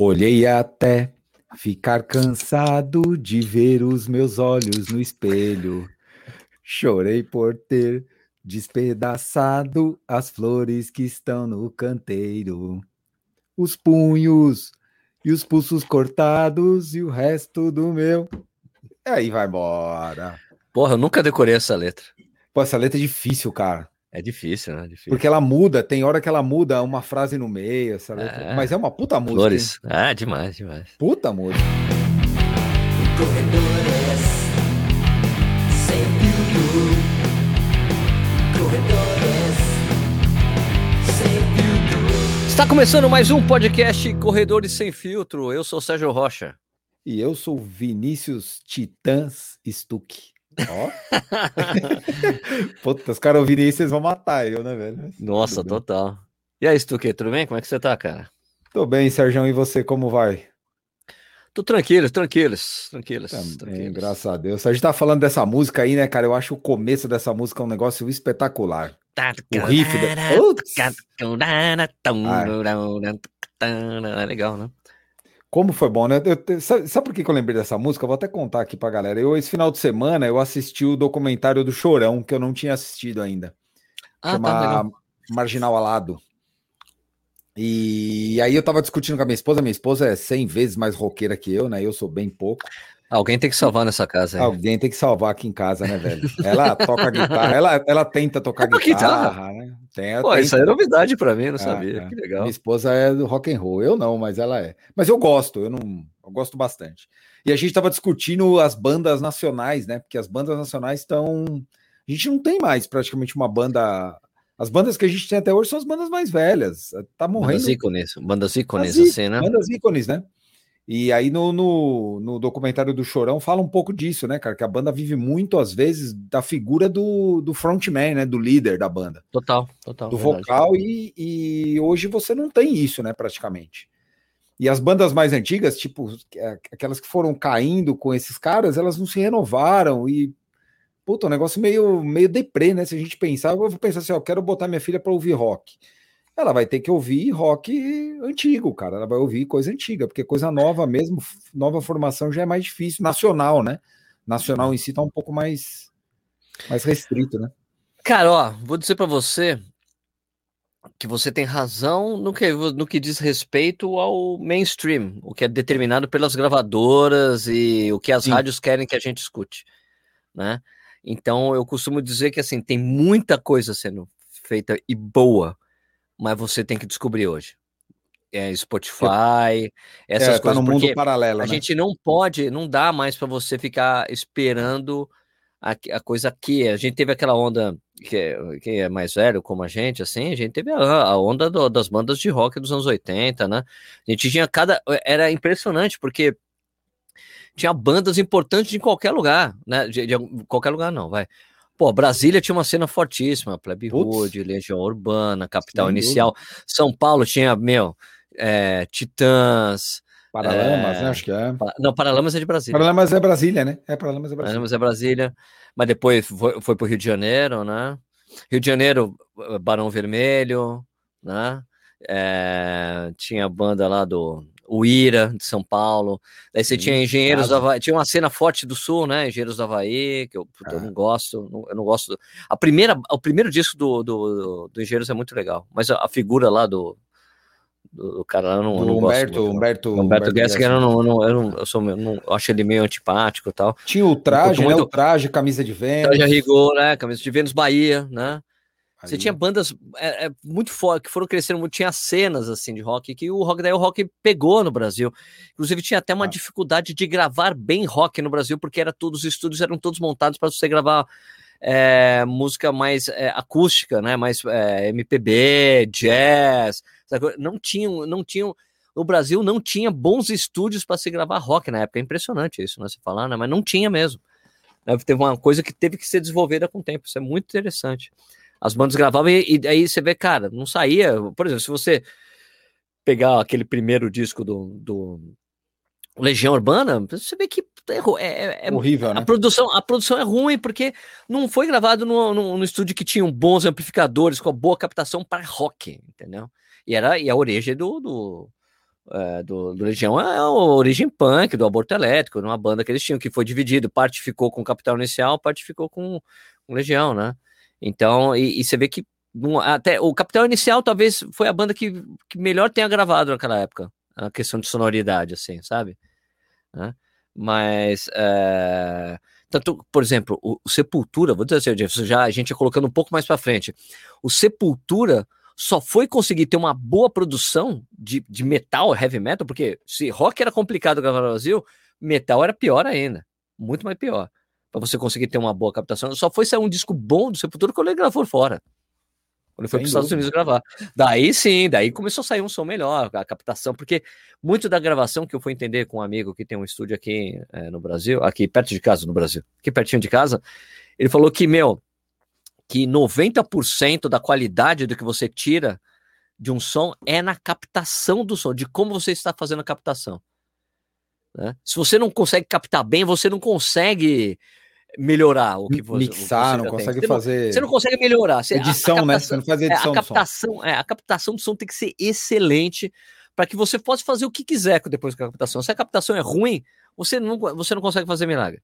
Olhei até ficar cansado de ver os meus olhos no espelho. Chorei por ter despedaçado as flores que estão no canteiro. Os punhos e os pulsos cortados e o resto do meu. Aí vai embora. Porra, eu nunca decorei essa letra. Pô, essa letra é difícil, cara. É difícil, né? Difícil. Porque ela muda, tem hora que ela muda uma frase no meio, letra. É, mas é uma puta música. Flores. Hein? Ah, demais, demais. Puta música. Corredores sem filtro. Corredores sem filtro. Está começando mais um podcast Corredores Sem Filtro. Eu sou Sérgio Rocha. E eu sou Vinícius Titãs Stuck. Ó. Puta, os caras ouvirem isso, eles vão matar eu, né, velho? Nossa, total. E aí, Stuque, tudo bem? Como é que você tá, cara? Tô bem, Sérgio, e você, como vai? Tô tranquilo, tranquilos, tranquilos. Também, tranquilos. graças a Deus. A gente tá falando dessa música aí, né, cara? Eu acho o começo dessa música um negócio espetacular. O riff da... É legal, né? Como foi bom, né? Eu, sabe, sabe, por que, que eu lembrei dessa música? Eu vou até contar aqui pra galera. Eu, esse final de semana, eu assisti o documentário do Chorão, que eu não tinha assistido ainda. Ah, chama tá, Marginal Alado. E aí eu tava discutindo com a minha esposa. Minha esposa é 100 vezes mais roqueira que eu, né? Eu sou bem pouco. Alguém tem que salvar nessa casa. Alguém tem que salvar aqui em casa, né, velho? Ela toca guitarra, ela, ela tenta tocar guitarra, guitarra, né? Tem, Pô, isso aí é novidade para mim, não é, sabia. É. Que legal. Minha esposa é do rock and roll, eu não, mas ela é. Mas eu gosto, eu não, eu gosto bastante. E a gente tava discutindo as bandas nacionais, né? Porque as bandas nacionais estão, a gente não tem mais praticamente uma banda as bandas que a gente tem até hoje são as bandas mais velhas. Tá morrendo. Bandas ícones, bandas ícones, assim, né? Bandas ícones, né? E aí no, no, no, documentário do Chorão fala um pouco disso, né, cara? Que a banda vive muito, às vezes, da figura do, do frontman, né? Do líder da banda. Total, total. Do verdade. vocal, e, e hoje você não tem isso, né, praticamente. E as bandas mais antigas, tipo, é, aquelas que foram caindo com esses caras, elas não se renovaram e. Puta, um negócio meio, meio deprê, né? Se a gente pensar, eu vou pensar assim, ó, eu quero botar minha filha para ouvir rock ela vai ter que ouvir rock antigo, cara. Ela vai ouvir coisa antiga, porque coisa nova mesmo, nova formação já é mais difícil. Nacional, né? Nacional em si tá um pouco mais, mais restrito, né? Cara, ó, vou dizer para você que você tem razão no que, no que diz respeito ao mainstream, o que é determinado pelas gravadoras e o que as Sim. rádios querem que a gente escute, né? Então eu costumo dizer que assim tem muita coisa sendo feita e boa mas você tem que descobrir hoje. É Spotify, essas é, coisas. Tá no mundo paralelo. A né? gente não pode, não dá mais para você ficar esperando a, a, coisa aqui. A gente teve aquela onda que é, que é mais velho como a gente, assim, a gente teve a, a onda do, das bandas de rock dos anos 80, né? A gente tinha cada. Era impressionante, porque tinha bandas importantes em qualquer lugar, né? De, de qualquer lugar, não, vai. Pô, Brasília tinha uma cena fortíssima, Plebe Hood, Legião Urbana, Capital Inicial. São Paulo tinha, meu, é, Titãs. Paralamas, é... né? Acho que é. Não, Paralamas é de Brasília. Paralamas é Brasília, né? É, Paralamas é Brasília. Paralamas é Brasília. Mas depois foi, foi pro Rio de Janeiro, né? Rio de Janeiro, Barão Vermelho, né? É, tinha a banda lá do o Ira de São Paulo. Daí você Sim, tinha Engenheiros do Havaí, tinha uma cena forte do Sul, né? Engenheiros do Havaí, que eu, ah. eu não gosto, não, eu não gosto. Do... A primeira, o primeiro disco do, do, do, Engenheiros é muito legal, mas a, a figura lá do, do, cara lá eu não, do não Humberto, gosto. Humberto, Humberto, Humberto Gessinger, eu, não, eu, não, eu, não, eu, sou, eu, não, eu acho ele meio antipático e tal. Tinha o traje, né? Muito... O traje, camisa de Vênus. Traje rigor, né? Camisa de Vênus Bahia, né? Você tinha bandas é, é, muito fortes que foram crescendo muito, tinha cenas assim de rock que o rock daí o rock pegou no Brasil. Inclusive tinha até uma ah. dificuldade de gravar bem rock no Brasil, porque era todos os estúdios eram todos montados para você gravar é, música mais é, acústica, né? Mais é, MPB, jazz. Não tinham, não tinham. O Brasil não tinha bons estúdios para se gravar rock na época. É impressionante isso, né? Se falar, né? Mas não tinha mesmo. Teve uma coisa que teve que ser desenvolvida com o tempo. Isso é muito interessante. As bandas gravavam e, e aí você vê, cara, não saía. Por exemplo, se você pegar aquele primeiro disco do, do Legião Urbana, você vê que é, é, é horrível, né? A produção, a produção é ruim porque não foi gravado no, no, no, estúdio que tinha bons amplificadores com boa captação para rock, entendeu? E era e a origem do, do é, do, do Legião é a origem punk, do aborto elétrico, numa banda que eles tinham, que foi dividido, parte ficou com o Capital Inicial, parte ficou com o Legião, né? Então, e, e você vê que até o Capital Inicial talvez foi a banda que, que melhor tenha gravado naquela época, a questão de sonoridade, assim, sabe? Né? Mas, é, tanto, por exemplo, o, o Sepultura, vou dizer assim, já a gente ia colocando um pouco mais para frente, o Sepultura só foi conseguir ter uma boa produção de, de metal, heavy metal, porque se rock era complicado gravar no Brasil, metal era pior ainda, muito mais pior. Para você conseguir ter uma boa captação, só foi sair um disco bom do Sepultura quando ele gravou fora. Quando ele foi para os Estados. Unidos gravar. Daí sim, daí começou a sair um som melhor, a captação, porque muito da gravação que eu fui entender com um amigo que tem um estúdio aqui eh, no Brasil, aqui perto de casa, no Brasil, aqui pertinho de casa, ele falou que, meu, que 90% da qualidade do que você tira de um som é na captação do som, de como você está fazendo a captação. né? Se você não consegue captar bem, você não consegue melhorar o que você Mixar, não tem. consegue fazer você não consegue melhorar. Você, a- a edição, né? Você captação- não faz é, edição a do som. captação, é, a captação do som tem que ser excelente para que você possa fazer o que quiser depois com a captação. Se a captação é ruim, você não, você não consegue fazer milagre.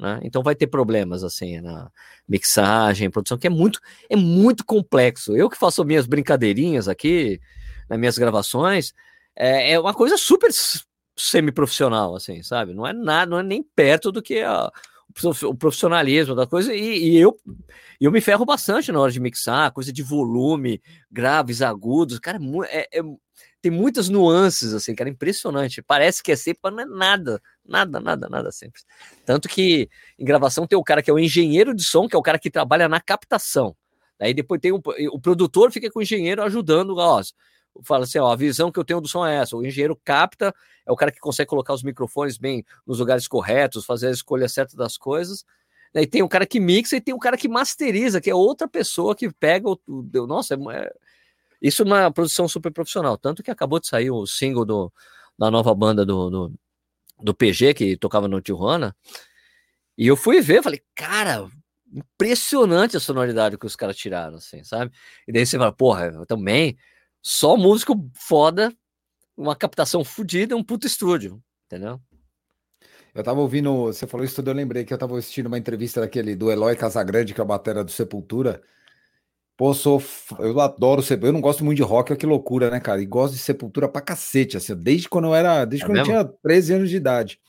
Né? Então vai ter problemas assim na mixagem, produção, que é muito, é muito complexo. Eu que faço minhas brincadeirinhas aqui nas minhas gravações, é, é uma coisa super semi-profissional, assim, sabe? Não é nada, não é nem perto do que a- o prof- o profissionalismo da coisa, e, e eu, eu me ferro bastante na hora de mixar, coisa de volume, graves, agudos, cara, é é- tem muitas nuances, assim, cara, impressionante. Parece que é simples, mas não é nada, nada, nada, nada simples. Tanto que em gravação tem o cara que é o engenheiro de som, que é o cara que trabalha na captação. Daí depois tem o, o produtor fica com o engenheiro ajudando, ó, fala assim, ó, a visão que eu tenho do som é essa. O engenheiro capta, é o cara que consegue colocar os microfones bem nos lugares corretos, fazer a escolha certa das coisas. Daí tem o cara que mixa e tem o cara que masteriza, que é outra pessoa que pega o. nossa, é, é- isso na produção super profissional. Tanto que acabou de sair o single do, da nova banda do, do, do PG, que tocava no Tijuana. E eu fui ver, falei, cara, impressionante a sonoridade que os caras tiraram, assim, sabe? E daí você fala, porra, também, só músico foda, uma captação fodida, um puto estúdio, entendeu? Eu tava ouvindo, você falou isso tudo, eu lembrei que eu tava assistindo uma entrevista daquele do Eloy Casagrande, que é a batera do Sepultura. Pô, sou, eu adoro Sepultura, eu não gosto muito de rock, olha que loucura, né, cara? E gosto de Sepultura pra cacete, assim, desde quando eu era, desde É quando eu mesmo? tinha 13 anos de idade.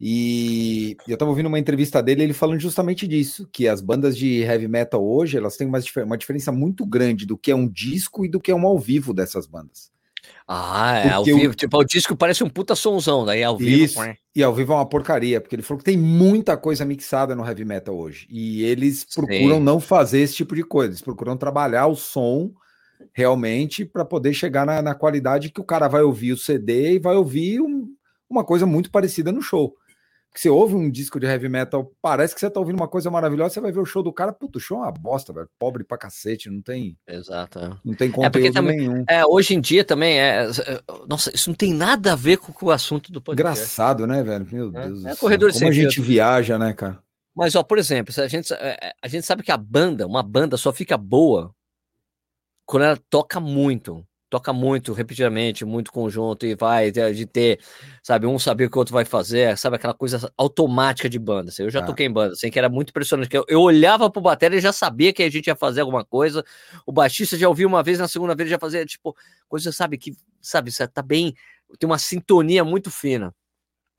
E eu tava ouvindo uma entrevista dele, ele falando justamente disso, que as bandas de heavy metal hoje, elas têm uma, uma diferença muito grande do que é um disco e do que é um ao vivo dessas bandas. Ah, é, ao Porque o- vivo, tipo, o disco parece um puta sonzão, daí ao vivo... Isso. E ao vivo é uma porcaria, porque ele falou que tem muita coisa mixada no heavy metal hoje. E eles procuram Sim. não fazer esse tipo de coisa. Eles procuram trabalhar o som realmente para poder chegar na, na qualidade que o cara vai ouvir o CD e vai ouvir um- uma coisa muito parecida no show. Porque você ouve um disco de heavy metal, parece que você tá ouvindo uma coisa maravilhosa, você vai ver o show do cara, puto, o show é uma bosta, velho. Pobre pra cacete, não tem, Exato, é. não tem porque conteúdo também- nenhum. É, hoje em dia também é. é, Nossa, isso não tem nada a ver com, com o assunto do podcast. Engraçado, né, velho? Meu É, Deus é do céu. corredor Como sem a gente viaja, né, cara? Mas, ó, por exemplo, a gente, é, é, a gente sabe que a banda, uma banda só fica boa quando ela toca muito. Toca muito, repetidamente, muito conjunto, e vai de, ter, sabe, um saber o que o outro vai fazer, sabe, aquela coisa automática de banda. assim. Eu já Ah. toquei em banda, assim, que era muito impressionante. que Eu, eu olhava pro bateria e já sabia que a gente ia fazer alguma coisa. O baixista já ouvia uma vez, na segunda vez já fazia, tipo, coisa, sabe, que, sabe, você tá bem, tem uma sintonia muito fina.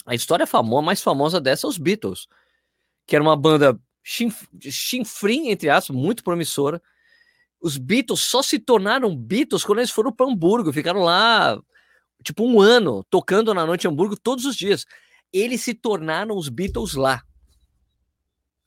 A história famosa, mais famosa dessa é os Beatles, que era uma banda chinf- chinfrim, entre aspas, muito promissora. Os Beatles só se tornaram Beatles quando eles foram para Hamburgo, ficaram lá tipo um ano tocando na noite em Hamburgo todos os dias. Eles se tornaram os Beatles lá.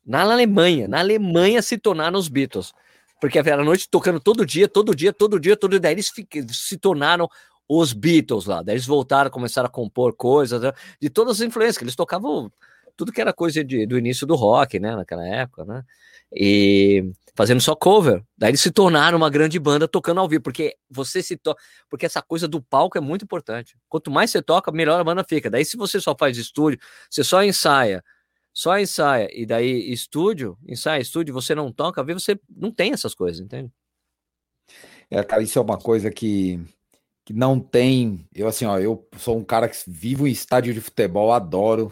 Na Alemanha, na Alemanha se tornaram os Beatles. Porque era a noite tocando todo dia, todo dia, todo dia, todo dia. Daí eles se tornaram os Beatles lá. Daí eles voltaram, começaram a compor coisas né, de todas as influências, que eles tocavam tudo que era coisa de- do início do rock, né? Naquela época, né? E fazendo só cover. Daí eles se tornaram uma grande banda tocando ao vivo, porque você se to... porque essa coisa do palco é muito importante. Quanto mais você toca, melhor a banda fica. Daí se você só faz estúdio, você só ensaia, só ensaia e daí estúdio, ensaia, estúdio, você não toca, vê você não tem essas coisas, entende? É, cara, isso é uma coisa que, que não tem. Eu, assim, ó, eu sou um cara que vivo em estádio de futebol, adoro.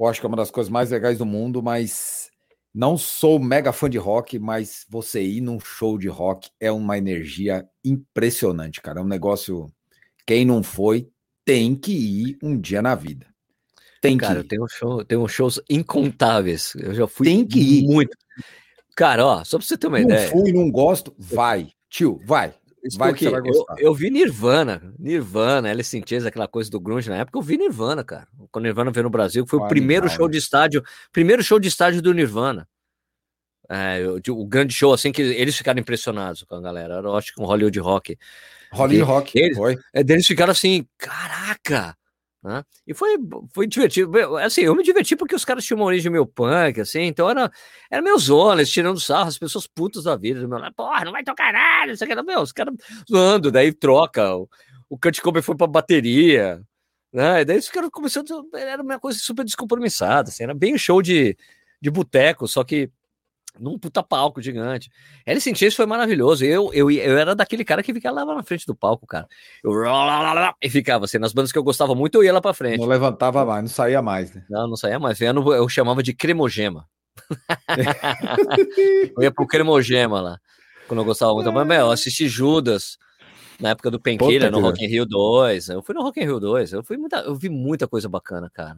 Eu acho que é uma das coisas mais legais do mundo, mas não sou mega fã de rock, mas você ir num show de rock é uma energia impressionante, cara. É um negócio. Quem não foi, tem que ir um dia na vida. Tem Cara, que ir. tenho, show, tenho shows incontáveis. Eu já fui Tem que ir. muito. Cara, ó, só pra você ter uma Não ideia. fui, não gosto. Vai, tio, vai. Isso porque eu-. Eu, vi Nirvana, Nirvana, Alice in Chains, aquela coisa do grunge na época, eu vi Nirvana, cara. Quando Nirvana veio no Brasil, foi o primeiro animal, show né? de estádio, primeiro show de estádio do Nirvana. É, de- o grande show, assim, que eles ficaram impressionados com a galera. Era, eu acho que um Hollywood Rock. Rolling Rock. Eles- Foi. É, deles ficaram assim, caraca! Né? E foi, foi divertido. Assim, eu me diverti porque os caras tinham uma origem meio punk, assim, então era, era meio zona, eles tirando sarro, as pessoas putas da vida, meu porra, não vai tocar nada, isso aqui, meu, os caras zoando, daí troca, o, o Kurt Cobain foi pra bateria, né? E daí os caras começando, era uma coisa super descompromissada, assim, era bem show de, de boteco, só que num puta palco gigante. Alice in Chains foi maravilhoso. Eu, eu, eu era daquele cara que ficava lá na frente do palco, cara. Eu e ficava assim, nas bandas que eu gostava muito, eu ia lá pra frente. Não levantava mais, não saía mais, né? Não, não saía mais. Vendo, eu chamava de cremogema. eu ia pro cremogema lá. Quando eu gostava muito. Mas, meu, eu assisti Judas na época do Puta no Rock in Rio 2. Eu fui no Rock in Rio 2. Eu, fui muita, eu vi muita coisa bacana, cara.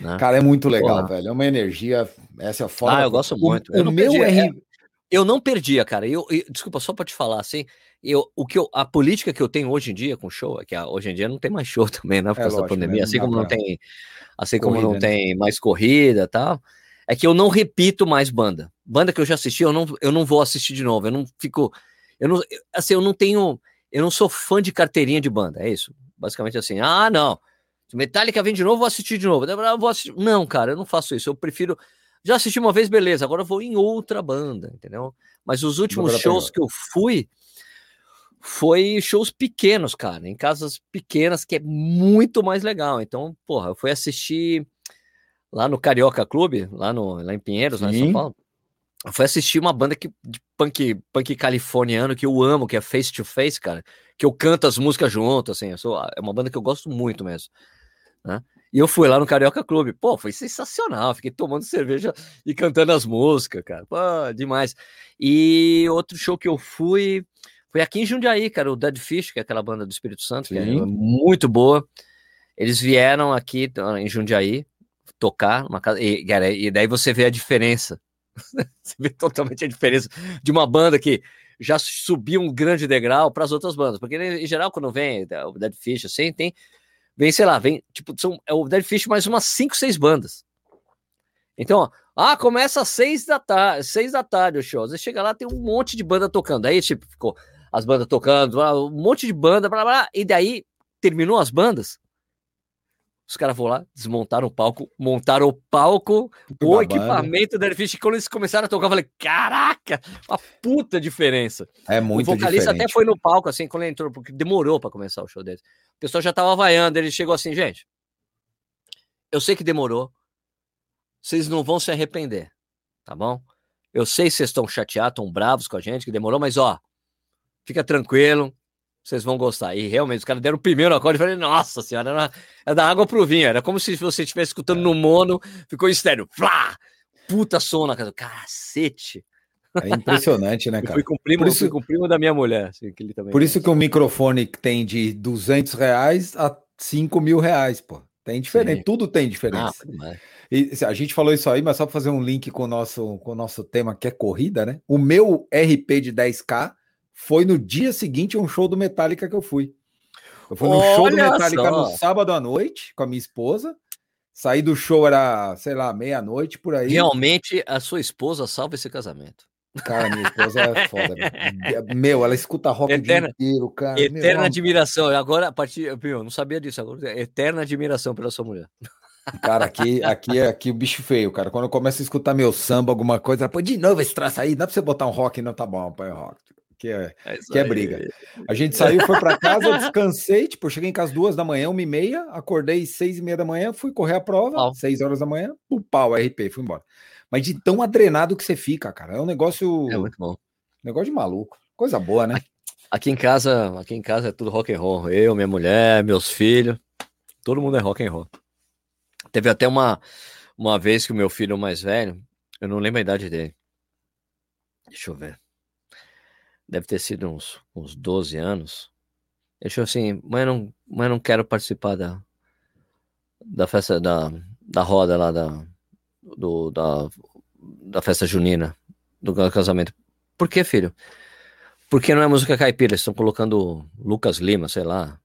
Né? Cara, é muito legal, velho. É uma energia. Essa é fora. Ah, eu gosto muito. O, Eu não meu perdi, R. Eu não perdia, cara. Eu, eu- desculpa, só pra te falar assim, eu, o que eu, a política que eu tenho hoje em dia com show, é que hoje em dia não tem mais show também, né? Por É causa da lógico, né, pandemia, assim dá como não tem, assim como não Corrida, tem mais corrida e tal, é que eu não repito mais banda. Banda que eu já assisti, eu não, eu não vou assistir de novo. Eu não fico, eu não, assim, eu não tenho, eu não sou fã de carteirinha de banda. É isso, basicamente assim. Ah, não. Se Metallica vem de novo, vou assistir de novo. Vou assistir. Não, cara, eu não faço isso. Eu prefiro já assisti uma vez, beleza. Agora eu vou em outra banda, entendeu? Mas os últimos shows que eu fui foi shows pequenos, cara, em casas pequenas, que é muito mais legal. Então, porra, eu fui assistir lá no Carioca Clube, lá, no, lá em Pinheiros, lá em São. Paulo. Eu fui assistir uma banda que, de punk, punk californiano que eu amo, que é Face to Face, cara, que eu canto as músicas junto, assim, sou, é uma banda que eu gosto muito mesmo, né? E eu fui lá no Carioca Clube, pô, foi sensacional, fiquei tomando cerveja e cantando as músicas, cara, pô, demais. E outro show que eu fui foi aqui em Jundiaí, cara, o Dead Fish, que é aquela banda do Espírito Santo, que é Sim. muito boa. Eles vieram aqui ah, em Jundiaí tocar numa casa, e, cara, e daí você vê a diferença. você vê totalmente a diferença de uma banda que já subiu um grande degrau para as outras bandas, porque em geral quando vem é, o Dead Fish assim, tem vem, sei lá, vem, tipo, são é o Dead Fish mais umas 5, 6 bandas. Então, ó, ah, começa às 6 da tarde, 6 da tarde o show. Você chega lá, tem um monte de banda tocando. Aí, tipo, ficou as bandas tocando, um monte de banda, blá, blá, e daí terminou as bandas. Os caras vão lá, desmontaram o palco, montaram o palco, o equipamento da Dead Fish. E quando eles começaram a tocar, eu falei, caraca, uma puta diferença É muito o vocalista diferente. até foi no palco, assim, quando ele entrou, porque demorou para começar o show dele. O pessoal já tava vaiando, ele chegou assim, gente. Eu sei que demorou. Vocês não vão se arrepender, tá bom? Eu sei que vocês estão chateados, estão bravos com a gente, que demorou, mas ó, fica tranquilo, vocês vão gostar. E realmente, os caras deram o primeiro acorde e falei, nossa senhora, era, era da água pro vinho, era como se você estivesse escutando no mono, ficou estéreo, flá! Puta som na casa, cacete. É impressionante, né, Eu cara? fui com o primo, Por eu isso- fui com o primo da minha mulher, assim, que ele também Por isso que o microfone tem de 200 reais a 5 mil reais, pô. Tem diferente, Sim. tudo tem Ah, diferença. foi demais. E a gente falou isso aí, mas só para fazer um link com o nosso, com o nosso tema que é corrida, né? O meu RP de 10K foi no dia seguinte um show do Metallica que eu fui. Eu fui no show do Olha Metallica só. no sábado à noite com a minha esposa. Saí do show, era, sei lá, meia-noite por aí. Realmente, a sua esposa salva esse casamento. Cara, minha esposa é foda. Meu, ela escuta rock Eterna- o dia inteiro, cara. Meu, Eterna ela- admiração. Agora, a partir. Meu, eu não sabia disso. Agora, eterna admiração pela sua mulher. Cara, aqui, aqui é aqui o bicho feio, cara. Quando eu começo a escutar meu samba, alguma coisa, ela, pô, de novo esse traço aí, dá pra você botar um rock? Não, tá bom, põe rock. Que é, isso que é briga. A gente saiu, foi pra casa, descansei, tipo, cheguei em casa duas da manhã, uma e meia, acordei seis e meia da manhã, fui correr a prova, Pau. seis horas da manhã, o pau, RP, fui embora. Mas de tão adrenado que você fica, cara, é um negócio, É muito bom. negócio de maluco, coisa boa, né? Aqui em casa, aqui em casa é tudo rock and roll. Eu, minha mulher, meus filhos, todo mundo é rock and roll. Teve até uma uma vez que o meu filho mais velho, eu não lembro a idade dele. Deixa eu ver. Deve ter sido uns, uns 12 anos. Ele falou assim, mãe, não, mãe, não quero participar da, da festa, da, da roda lá, da, do, da, da festa junina, do casamento. Por que, filho? Porque não é música caipira, eles estão colocando Lucas Lima, sei lá.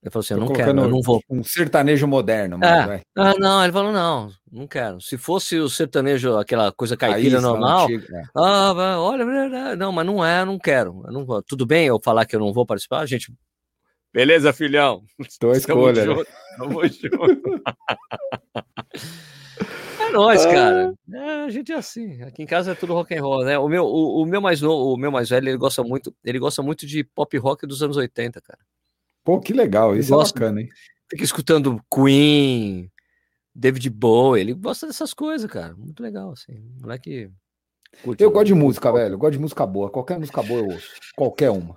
Ele falou assim, eu não quero, eu não vou. Um sertanejo moderno, mas Ah, vai. ah, não, ele falou, não, não quero. Se fosse o sertanejo, aquela coisa caipira normal, antiga, é. ah, olha, não, mas não é, eu não quero. Eu não vou. Tudo bem eu falar que eu não vou participar, gente? Beleza, filhão. Tua escolha, né? junto, tamo junto. É nóis, cara. É, a gente é assim. Aqui em casa é tudo rock and roll, né? O meu, o, o meu mais novo, o meu mais velho, ele gosta muito, ele gosta muito de pop rock dos anos 80, cara. Pô, que legal, isso é bacana, hein? Fica escutando Queen, David Bowie, ele gosta dessas coisas, cara. Muito legal, assim. Moleque. curte Eu gosto de música, velho. Eu gosto de música boa. Qualquer música boa eu ouço. Qualquer uma.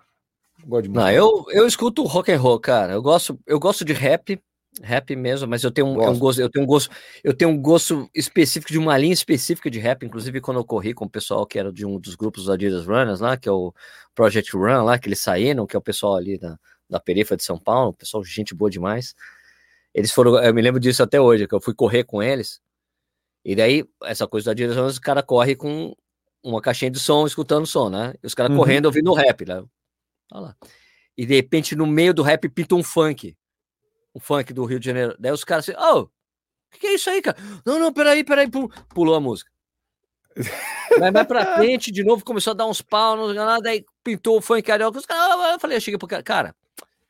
Eu gosto de música. Não, eu, eu escuto rock and roll, cara. Eu gosto, eu gosto de rap, rap mesmo, mas eu tenho um, um Gosto. gosto, eu tenho um gosto, eu tenho um gosto específico de uma linha específica de rap, inclusive quando eu corri com o pessoal que era de um dos grupos da Adidas Runners lá, que é o Project Run lá, que eles saíram, que é o pessoal ali da, da periferia de São Paulo, pessoal gente boa demais. Eles foram, eu me lembro disso até hoje, que eu fui correr com eles. E daí, essa coisa da Adidas Runners, o cara corre com uma caixinha de som, escutando som, né? E os caras Uhum. correndo ouvindo rap, né? Olha lá. E de repente, no meio do rap, pinta um funk. Um funk do Rio de Janeiro. Daí os caras assim, ô, o que, que é isso aí, cara? Não, não, peraí, peraí. Pul- Pulou a música. Vai, vai pra frente, de novo, começou a dar uns pau, não lá, daí pintou o funk carioca. Os caras, eu falei, eu cheguei pro cara, cara,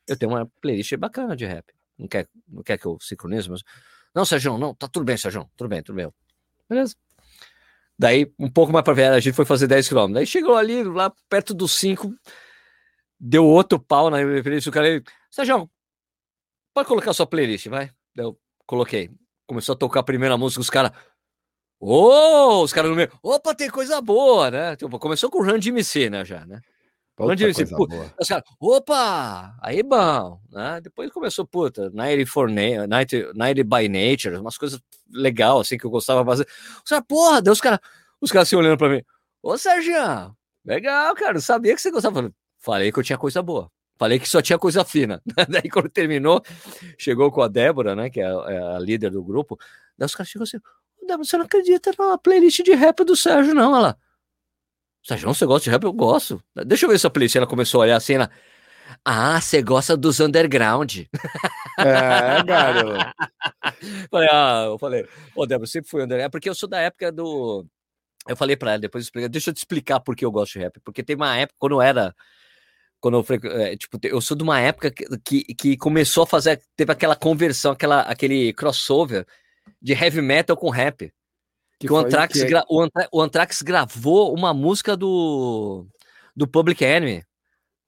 eu tenho uma playlist bacana de rap. Não quer, não quer que eu sincronize? Mas... Não, Sérgio, não, tá tudo bem, Sérgio, tudo bem, tudo bem. Beleza. Daí, um pouco mais pra ver, a gente foi fazer 10 km. Daí chegou ali, lá perto dos 5, deu outro pau na playlist. O cara, ele, Sérgio, pode colocar sua playlist, vai. Daí eu coloquei. Começou a tocar a primeira música, os caras. Ô, os caras no meio. Opa, tem coisa boa, né? Tipo, começou com o Run DMC, né? Já, né? Outra Onde pô, boa. Os caras, opa, aí bom, né? Depois começou, puta, 94 na 90, 90 by Nature, umas coisas legal assim que eu gostava bastante. Os caras, porra, daí os caras, os caras assim olhando pra mim, ô Serginho, legal, cara, sabia que você gostava. Falei, que eu tinha coisa boa. Falei que só tinha coisa fina. Daí, quando terminou, chegou com a Débora, né? Que é a, é a líder do grupo. Daí os caras chegam assim: "Ô, Débora, você não acredita na playlist de rap do Sérgio, não? Ela. Sérgio, você gosta de rap? Eu gosto. Deixa eu ver sua playlist. Ela começou a olhar assim, ela. Ah, você gosta dos underground. É, garoto. Falei, ah, eu falei, ô Débora, sempre fui underground, porque eu sou da época do. Eu falei pra ela, depois expliquei, deixa eu te explicar por que eu gosto de rap. Porque tem uma época, quando eu era. Quando eu, é, tipo, eu sou de uma época que, que, que começou a fazer. Teve aquela conversão, aquela, aquele crossover de heavy metal com rap. Que, o, Anthrax que- gra- o, Anthra- o Anthrax gravou uma música do, do Public Enemy.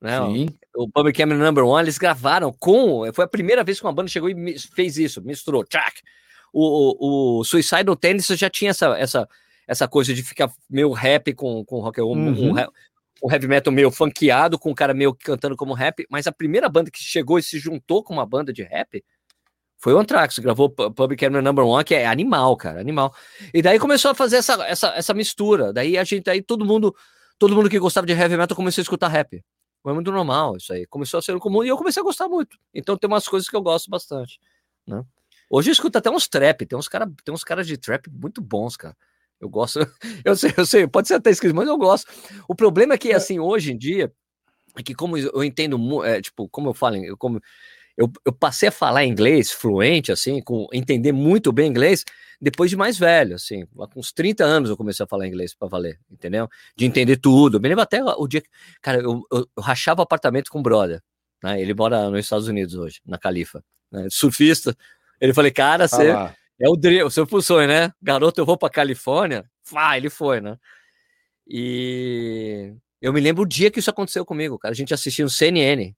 Né? Sim. o Public Enemy Number One, eles gravaram com. Foi a primeira vez que uma banda chegou e fez isso, misturou. Tchac! O, o, o Suicidal Tendencies já tinha essa, essa, essa coisa de ficar meio rap com, com rock, um, um, Uhum. re- um heavy metal meio funkeado, com um cara meio cantando como rap, mas a primeira banda que chegou e se juntou com uma banda de rap foi o Anthrax, gravou Pu- Public Enemy Number One, que é animal, cara, animal. E daí começou a fazer essa, essa, essa mistura. Daí a gente, aí todo mundo, todo mundo que gostava de heavy metal começou a escutar rap. Foi muito normal isso aí. Começou a ser comum e eu comecei a gostar muito. Então tem umas coisas que eu gosto bastante, né? Hoje eu escuto até uns trap, tem uns cara, tem uns caras de trap muito bons, cara. Eu gosto. Eu sei, eu sei, pode ser até escrito, mas eu gosto. O problema é que assim, hoje em dia é que como eu entendo, é, tipo, como eu falo, eu como eu, eu passei a falar inglês fluente, assim, com entender muito bem inglês, depois de mais velho, assim, com uns 30 anos eu comecei a falar inglês para valer, entendeu? De entender tudo. Eu me lembro até o dia que, cara, eu, eu, eu rachava apartamento com um brother, né? Ele mora nos Estados Unidos hoje, na Califa, né? surfista. Ele falei, cara, Ah você é o, o seu sonho, né? Garoto, eu vou pra Califórnia. Fá, ele foi, né? E eu me lembro o dia que isso aconteceu comigo, cara. A gente assistia no CNN.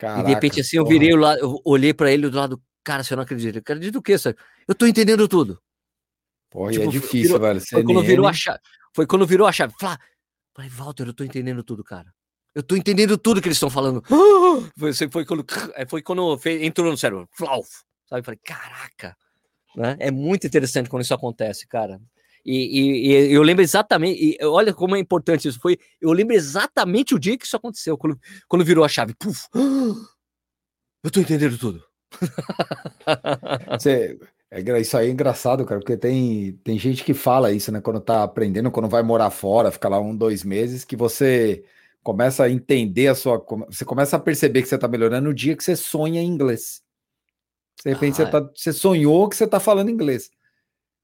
Caraca, e de repente, assim, eu virei o lado, eu olhei pra ele do lado, cara, você não acredita. Eu acredito o quê, Sérgio? Eu tô entendendo tudo. Porra, e tipo, é difícil, virou- velho. Foi quando virou a chave. Foi quando virou a chave. Flá. Falei, Walter, eu tô entendendo tudo, cara. Eu tô entendendo tudo que eles estão falando. Foi, foi quando, foi quando fez- entrou no cérebro. Flau, sabe? Falei, caraca. Né? É muito interessante quando isso acontece, cara. E, e- e eu lembro exatamente, e olha como é importante isso. Foi, eu lembro exatamente o dia que isso aconteceu, quando, quando virou a chave. Puf, eu tô entendendo tudo. Você- é isso aí é engraçado, cara, porque tem, tem gente que fala isso, né? Quando tá aprendendo, quando vai morar fora, fica lá um, dois meses, que você começa a entender a sua. Você começa a perceber que você tá melhorando no dia que você sonha em inglês. De repente Ah, você, tá, você sonhou que você tá falando inglês.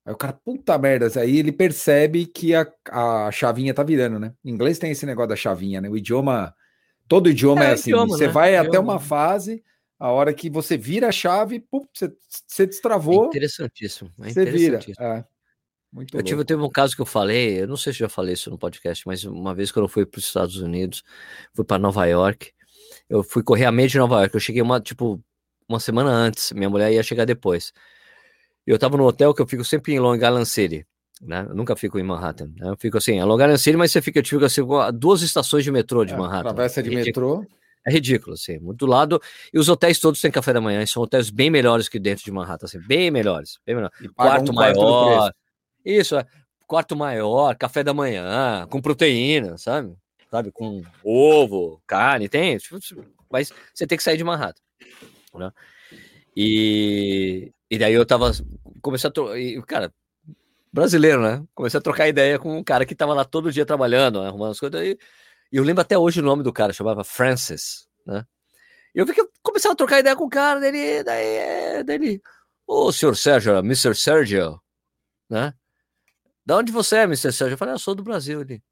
Aí o cara, puta merda, aí ele percebe que a, a chavinha tá virando, né? Em inglês tem esse negócio da chavinha, né? O idioma, todo idioma é, É, assim, idioma, você né? vai até Idioma. uma fase, a hora que você vira a chave, pum, você, você É destravou, interessantíssimo. É você vira. interessantíssimo. É, muito Eu tive, teve um caso que eu falei, eu não sei se eu já falei isso no podcast, mas uma vez quando eu fui para os Estados Unidos, fui para Nova York, eu fui correr a meia de Nova York, eu cheguei uma, tipo, uma semana antes, minha mulher ia chegar depois. Eu tava no hotel que eu fico sempre em Long Island City, né? Eu nunca fico em Manhattan, né? Eu fico assim, é Long Island City, mas você fica, eu fico assim, a- duas estações de metrô de É, Manhattan. Travessa de É metrô. É ridículo, assim, muito do lado. E os hotéis todos têm café da manhã, e são hotéis bem melhores que dentro de Manhattan, assim, bem melhores, bem melhores E quarto um maior. Isso, é. Quarto maior, café da manhã, com proteína, sabe? Sabe? Com ovo, carne, tem. tipo, Mas você tem que sair de Manhattan. Né? E, e daí eu tava. Comecei a. tro- e, Cara, brasileiro, né? Comecei a trocar ideia com um cara que tava lá todo dia trabalhando, né, arrumando as coisas. E, eu lembro até hoje o nome do cara, chamava Francis, né? E eu vi que eu começava a trocar ideia com o cara, dele, daí, daí ele. Ô, senhor Sérgio, Mr. Sérgio, né? Da onde você é, Mr. Sérgio? Eu falei, ah, sou do Brasil. Ele,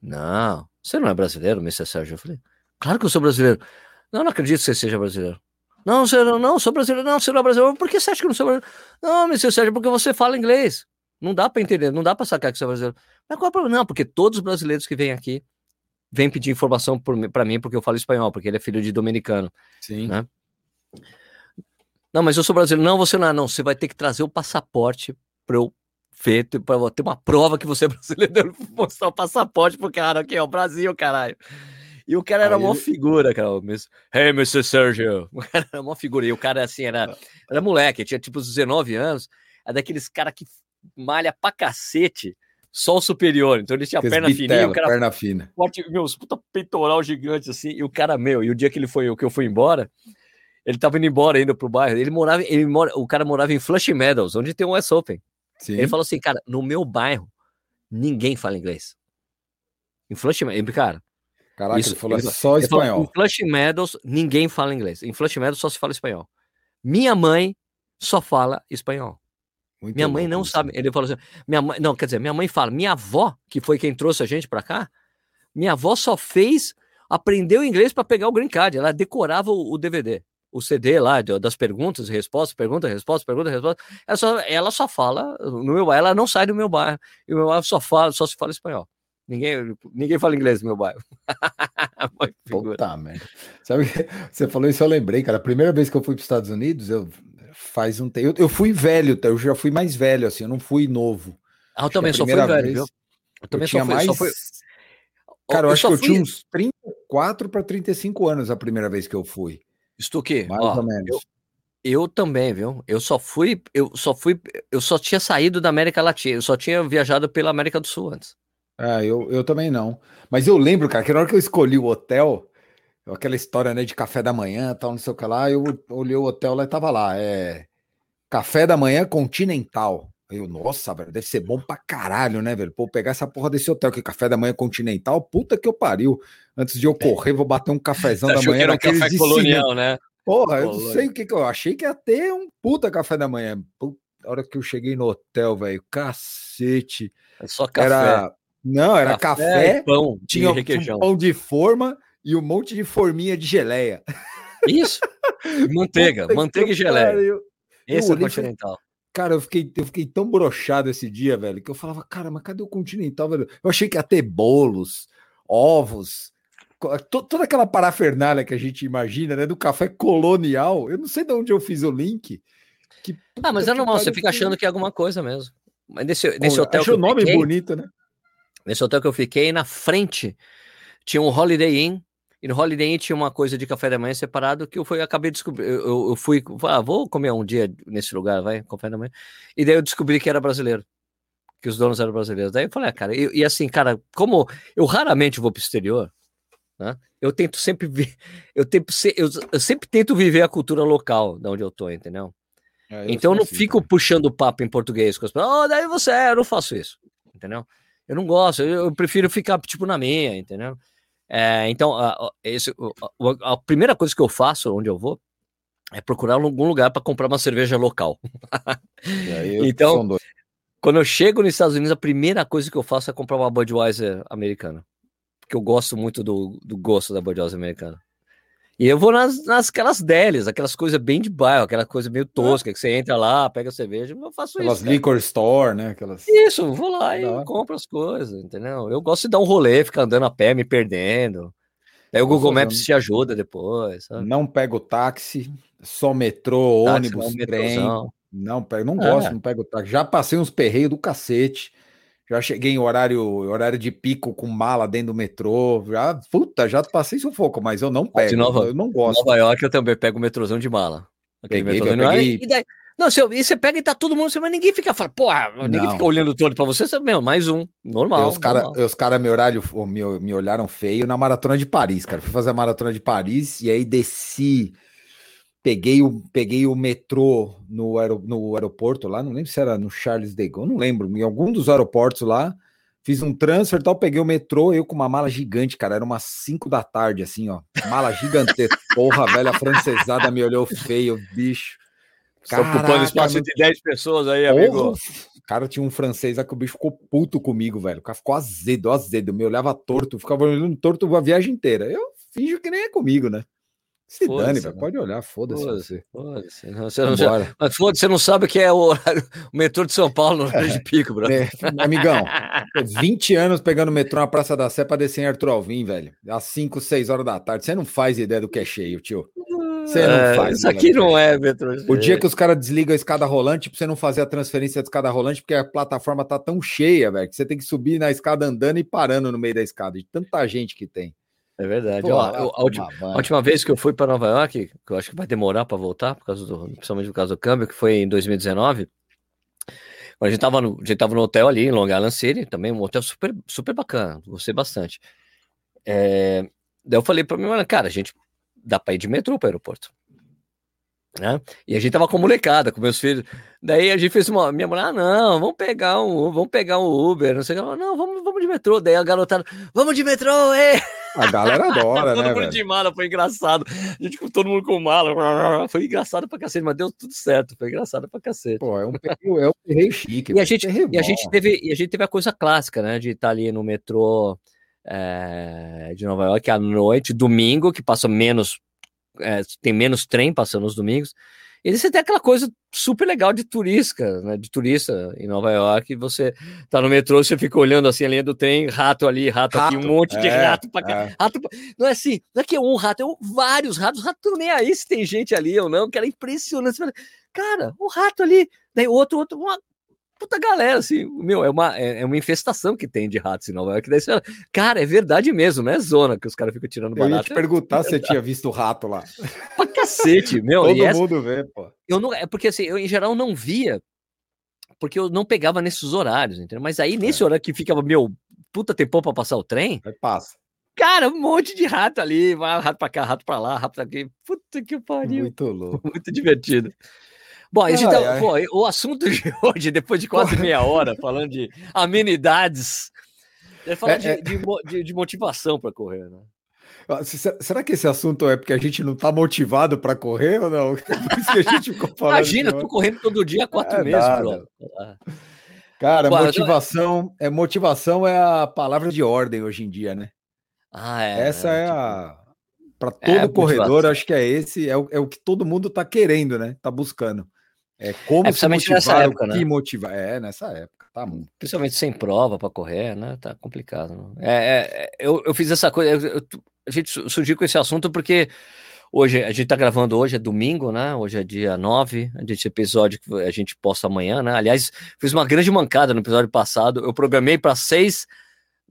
não, você não é brasileiro, Mr. Sérgio? Eu falei, claro que eu sou brasileiro. Não, não acredito que você seja brasileiro. Não, você não, sou brasileiro. Não, você não é brasileiro. Por que você acha que eu não sou brasileiro? Não, Mr. Sérgio, porque você fala inglês. Não dá para entender, não dá para sacar que você é brasileiro. Mas qual é o problema? Não, porque todos os brasileiros que vêm aqui vêm pedir informação para mim porque eu falo espanhol, porque ele é filho de dominicano. Sim. Né? Não, mas eu sou brasileiro. Não, você não é, não. Você vai ter que trazer o passaporte para eu ver, para ter uma prova que você é brasileiro. Eu vou mostrar o passaporte pro cara aqui, ó, Brasil, caralho. E o cara era Aí uma ele- figura, cara. o Miss- Hey, Mr. Sergio. O cara era uma figura. E o cara, assim, era, era moleque, tinha tipo uns 19 anos. É daqueles cara que malha pra cacete, só o superior. Então ele tinha a perna fininha, o cara perna fina. forte, meu, os puta peitoral gigante assim, e o cara, meu, e o dia que ele foi, que eu fui embora, ele tava indo embora ainda pro bairro, ele morava, ele mora, o cara morava em Flushing Meadows, onde tem um West Open. Sim. Ele falou assim, cara, no meu bairro, ninguém fala inglês. Em Flushing Meadows, cara, Caraca, isso, ele falou ele- só ele falou, espanhol. em Flushing Meadows, ninguém fala inglês. Em Flushing Meadows só se fala espanhol. Minha mãe só fala espanhol. Muito Minha mãe não isso. sabe. Ele falou assim: minha mãe, não, quer dizer, minha mãe fala, minha avó, que foi quem trouxe a gente pra cá, minha avó só fez, aprendeu inglês para pegar o green card. Ela decorava o, o DVD, o CD lá das perguntas e respostas, pergunta, resposta, pergunta, resposta. Ela só, ela só fala no meu bairro, ela não sai do meu bairro. E o meu bairro só fala, só se fala espanhol. Ninguém, ninguém fala inglês no meu bairro. Puta merda. Sabe, você falou isso, eu lembrei, cara. A primeira vez que eu fui para os Estados Unidos, eu faz um tempo. Eu, eu fui velho, eu já fui mais velho, assim, eu não fui novo. Ah, eu Acho também só fui velho, vez viu? Eu também eu tinha fui, mais. fui. Cara, eu, acho só que eu fui- tinha uns 34 para 35 anos a primeira vez que eu fui. Stuque, Mais ó, ou menos. eu- Eu também, viu? Eu só fui, eu só fui, eu só tinha saído da América Latina, eu só tinha viajado pela América do Sul antes. Ah, eu, eu também não. Mas eu lembro, cara, que na hora que eu escolhi o hotel, aquela história, né, de café da manhã, tal, não sei o que lá, eu olhei o hotel lá e tava lá, é café da manhã continental. Aí Eu, nossa, velho, deve ser bom pra caralho, né, velho? Pô, pegar essa porra desse hotel que é café da manhã continental, puta que eu pariu. Antes de eu correr, vou bater um cafezão da manhã naqueles de cimento. né? Porra, eu não sei o que que eu achei que ia ter um puta café da manhã. Puta, a hora que eu cheguei no hotel, velho, cacete. É só café. Era não, era café, e pão, tinha um requeijão. pão de forma e um monte de forminha de geleia. Isso. Manteiga, manteiga e geleia. pariu. Esse é o continental. Cara, eu fiquei, eu fiquei tão broxado esse dia, velho, que eu falava, cara, mas cadê o continental, velho? Eu achei que ia ter bolos, ovos, toda aquela parafernália que a gente imagina, né, do café colonial. Eu não sei de onde eu fiz o link. Que Ah, mas é normal, você fica achando que é alguma coisa mesmo. Mas nesse, nesse Pô, hotel Achei eu o nome fiquei, bonito, né? Nesse hotel que eu fiquei, na frente tinha um Holiday Inn, e no Holiday Inn tinha uma coisa de café da manhã separado que eu fui, acabei de descobrir. Eu, eu- eu fui, ah, vou comer um dia nesse lugar, vai, café da manhã. E daí eu descobri que era brasileiro, que os donos eram brasileiros. Daí eu falei, ah, cara, e, e assim, cara, como eu raramente vou para o exterior, né? Eu tento sempre ver, eu, tento, eu, eu sempre tento viver a cultura local de onde eu tô, entendeu? É, então eu não assim fico também. puxando papo em português com as pessoas. Oh, daí você é, eu não faço isso, entendeu? Eu não gosto, eu, eu prefiro ficar tipo na minha, entendeu? É, então, a, esse, a, a primeira coisa que eu faço onde eu vou é procurar algum lugar para comprar uma cerveja local. E aí Então-. Quando eu chego nos Estados Unidos, a primeira coisa que eu faço é comprar uma Budweiser americana. Porque eu gosto muito do, do gosto da Budweiser americana. E eu vou nas, nas aquelas delis, aquelas coisas bem de bairro, aquela coisa meio tosca, que você entra lá, pega a cerveja, eu faço Aquelas isso. cara. liquor store, né? Aquelas... Isso, vou lá e compro as coisas, entendeu? Eu gosto de dar um rolê, ficar andando a pé, me perdendo. Aí o Google Maps te ajuda depois, sabe? Não pego táxi, só metrô, Táxi, ônibus, não, trem. metrôzão. Não pego, não É. gosto, não pego táxi. Já passei uns perreios do cacete. Já cheguei em horário, horário de pico com mala dentro do metrô. Já, puta, já passei sufoco, mas eu não pego. Nova- eu não Em gosto. Nova York eu também pego o metrôzão de mala. Aquele Peguei, metrôzão de peguei- E daí, não, se eu- e você pega e tá todo mundo, mas ninguém fica falando, porra, ninguém Não. fica olhando todo pra você, você, meu, mais um, normal. os caras cara me, olharam, me, me olharam feio na maratona de Paris, cara. Fui fazer a maratona de Paris e aí desci. Peguei o, peguei o metrô no, aero, no aeroporto lá, não lembro se era no Charles de Gaulle, não lembro, em algum dos aeroportos lá. Fiz um transfer e tal, peguei o metrô, eu com uma mala gigante, cara. Era umas 5 da tarde, assim, ó. Mala gigantesca. Porra, velho, a francesada me olhou feio, bicho. Tá ocupando Caraca, espaço meu- de 10 pessoas aí, amigo. Porra, Cara, tinha um francês lá que o bicho ficou puto comigo, velho. O cara ficou azedo, azedo. Me olhava torto, ficava olhando torto a viagem inteira. Eu finjo que nem é comigo, né? Se Foda-se, dane, velho. né? Pode olhar, foda-se Foda-se, você. foda-se. Não, Você não, Vambora. mas foda-se, você não sabe o que é o, horário- o metrô de São Paulo no horário de pico, bro. É, amigão, 20 anos pegando o metrô na Praça da Sé pra descer em Arthur Alvim, velho. Às 5, 6 horas da tarde. Você não faz ideia do que é cheio, tio. Você não É, faz. Isso aqui que não é metrô. O dia que os caras desligam a escada rolante pra você não fazer a transferência da escada rolante, porque a plataforma tá tão cheia, velho, que você tem que subir na escada andando e parando no meio da escada, de tanta gente que tem. É verdade. Pô, Ó, a, última, a última vez que eu fui para Nova York, que eu acho que vai demorar para voltar, por causa do, principalmente por causa do câmbio, que foi em 2019. A gente tava no, a gente tava no hotel ali em Long Island City, também um hotel super, super bacana, gostei bastante. É, daí eu falei para mim, "Mano, cara, a gente dá para ir de metrô para o aeroporto. Né? E a gente tava com molecada, com meus filhos. Daí a gente fez uma. Minha mulher, ah, não, vamos pegar um, vamos pegar um Uber, não sei o que. Ela, Não, vamos, vamos de metrô. Daí a garotada, vamos de metrô, é! A galera adora, todo né, mundo velho? de mala, foi engraçado. A gente com todo mundo com mala. Foi engraçado pra cacete, mas deu tudo certo. Foi engraçado pra cacete. Pô, é um perreio, é um perreio chique. E a gente, e a gente teve, e a gente teve a coisa clássica, né? De estar ali no metrô é, de Nova York à noite, domingo, que passa menos, é, tem menos trem passando nos domingos. E você tem aquela coisa super legal de turista, né? De turista em Nova York, e você tá no metrô, você fica olhando assim a linha do trem, rato ali, rato, aqui, um Rato, monte de é, rato pra cá. é. Rato, pra- não é assim, não é que é um rato, é um- vários ratos. Rato nem aí se tem gente ali ou não, que era impressionante. Cara, um rato ali, daí outro, outro, uma puta galera, assim, meu, é uma, é, é uma infestação que tem de ratos em Nova York. Daí você fala, cara, é verdade mesmo, não é zona que os caras ficam tirando Eu ia barato. te perguntar se você tinha visto o rato lá. Pra cacete, meu. Todo essa- mundo vê, pô. eu não, é porque assim, eu em geral não via, porque eu não pegava nesses horários, entendeu? Mas aí nesse horário que ficava, meu, puta tempão pra passar o trem, Aí passa. cara, um monte de rato ali, vai rato pra cá, rato pra lá, rato pra aqui. Puta que pariu. Muito louco. Muito divertido. Bom, Ai, tá- ai. pô, o assunto de hoje, depois de quase meia hora falando de amenidades, é falar É, de, é. de de- motivação para correr, né? Ah, se- se- Será que esse assunto é porque a gente não tá motivado para correr ou não? Por isso que a. Imagina, eu de- tô correndo todo dia há quatro É meses, nada. Ah, Cara, eu motivação é motivação é a palavra de ordem hoje em dia, né? Ah, é. Essa é tipo, a para todo É, corredor, acho que é esse, é o, é o que todo mundo tá querendo, né? Tá buscando. É como É, se principalmente nessa motivar, época, o né? que motivar. É, nessa época, tá bom. Principalmente sem prova para correr, né? Tá complicado. né? É, é, é, eu, eu fiz essa coisa, eu- a gente su- surgiu com esse assunto porque hoje, a gente tá gravando hoje, é domingo, né? Hoje é dia 9, esse episódio que a gente posta amanhã, né? Aliás, fiz uma grande mancada no episódio passado, eu programei para 6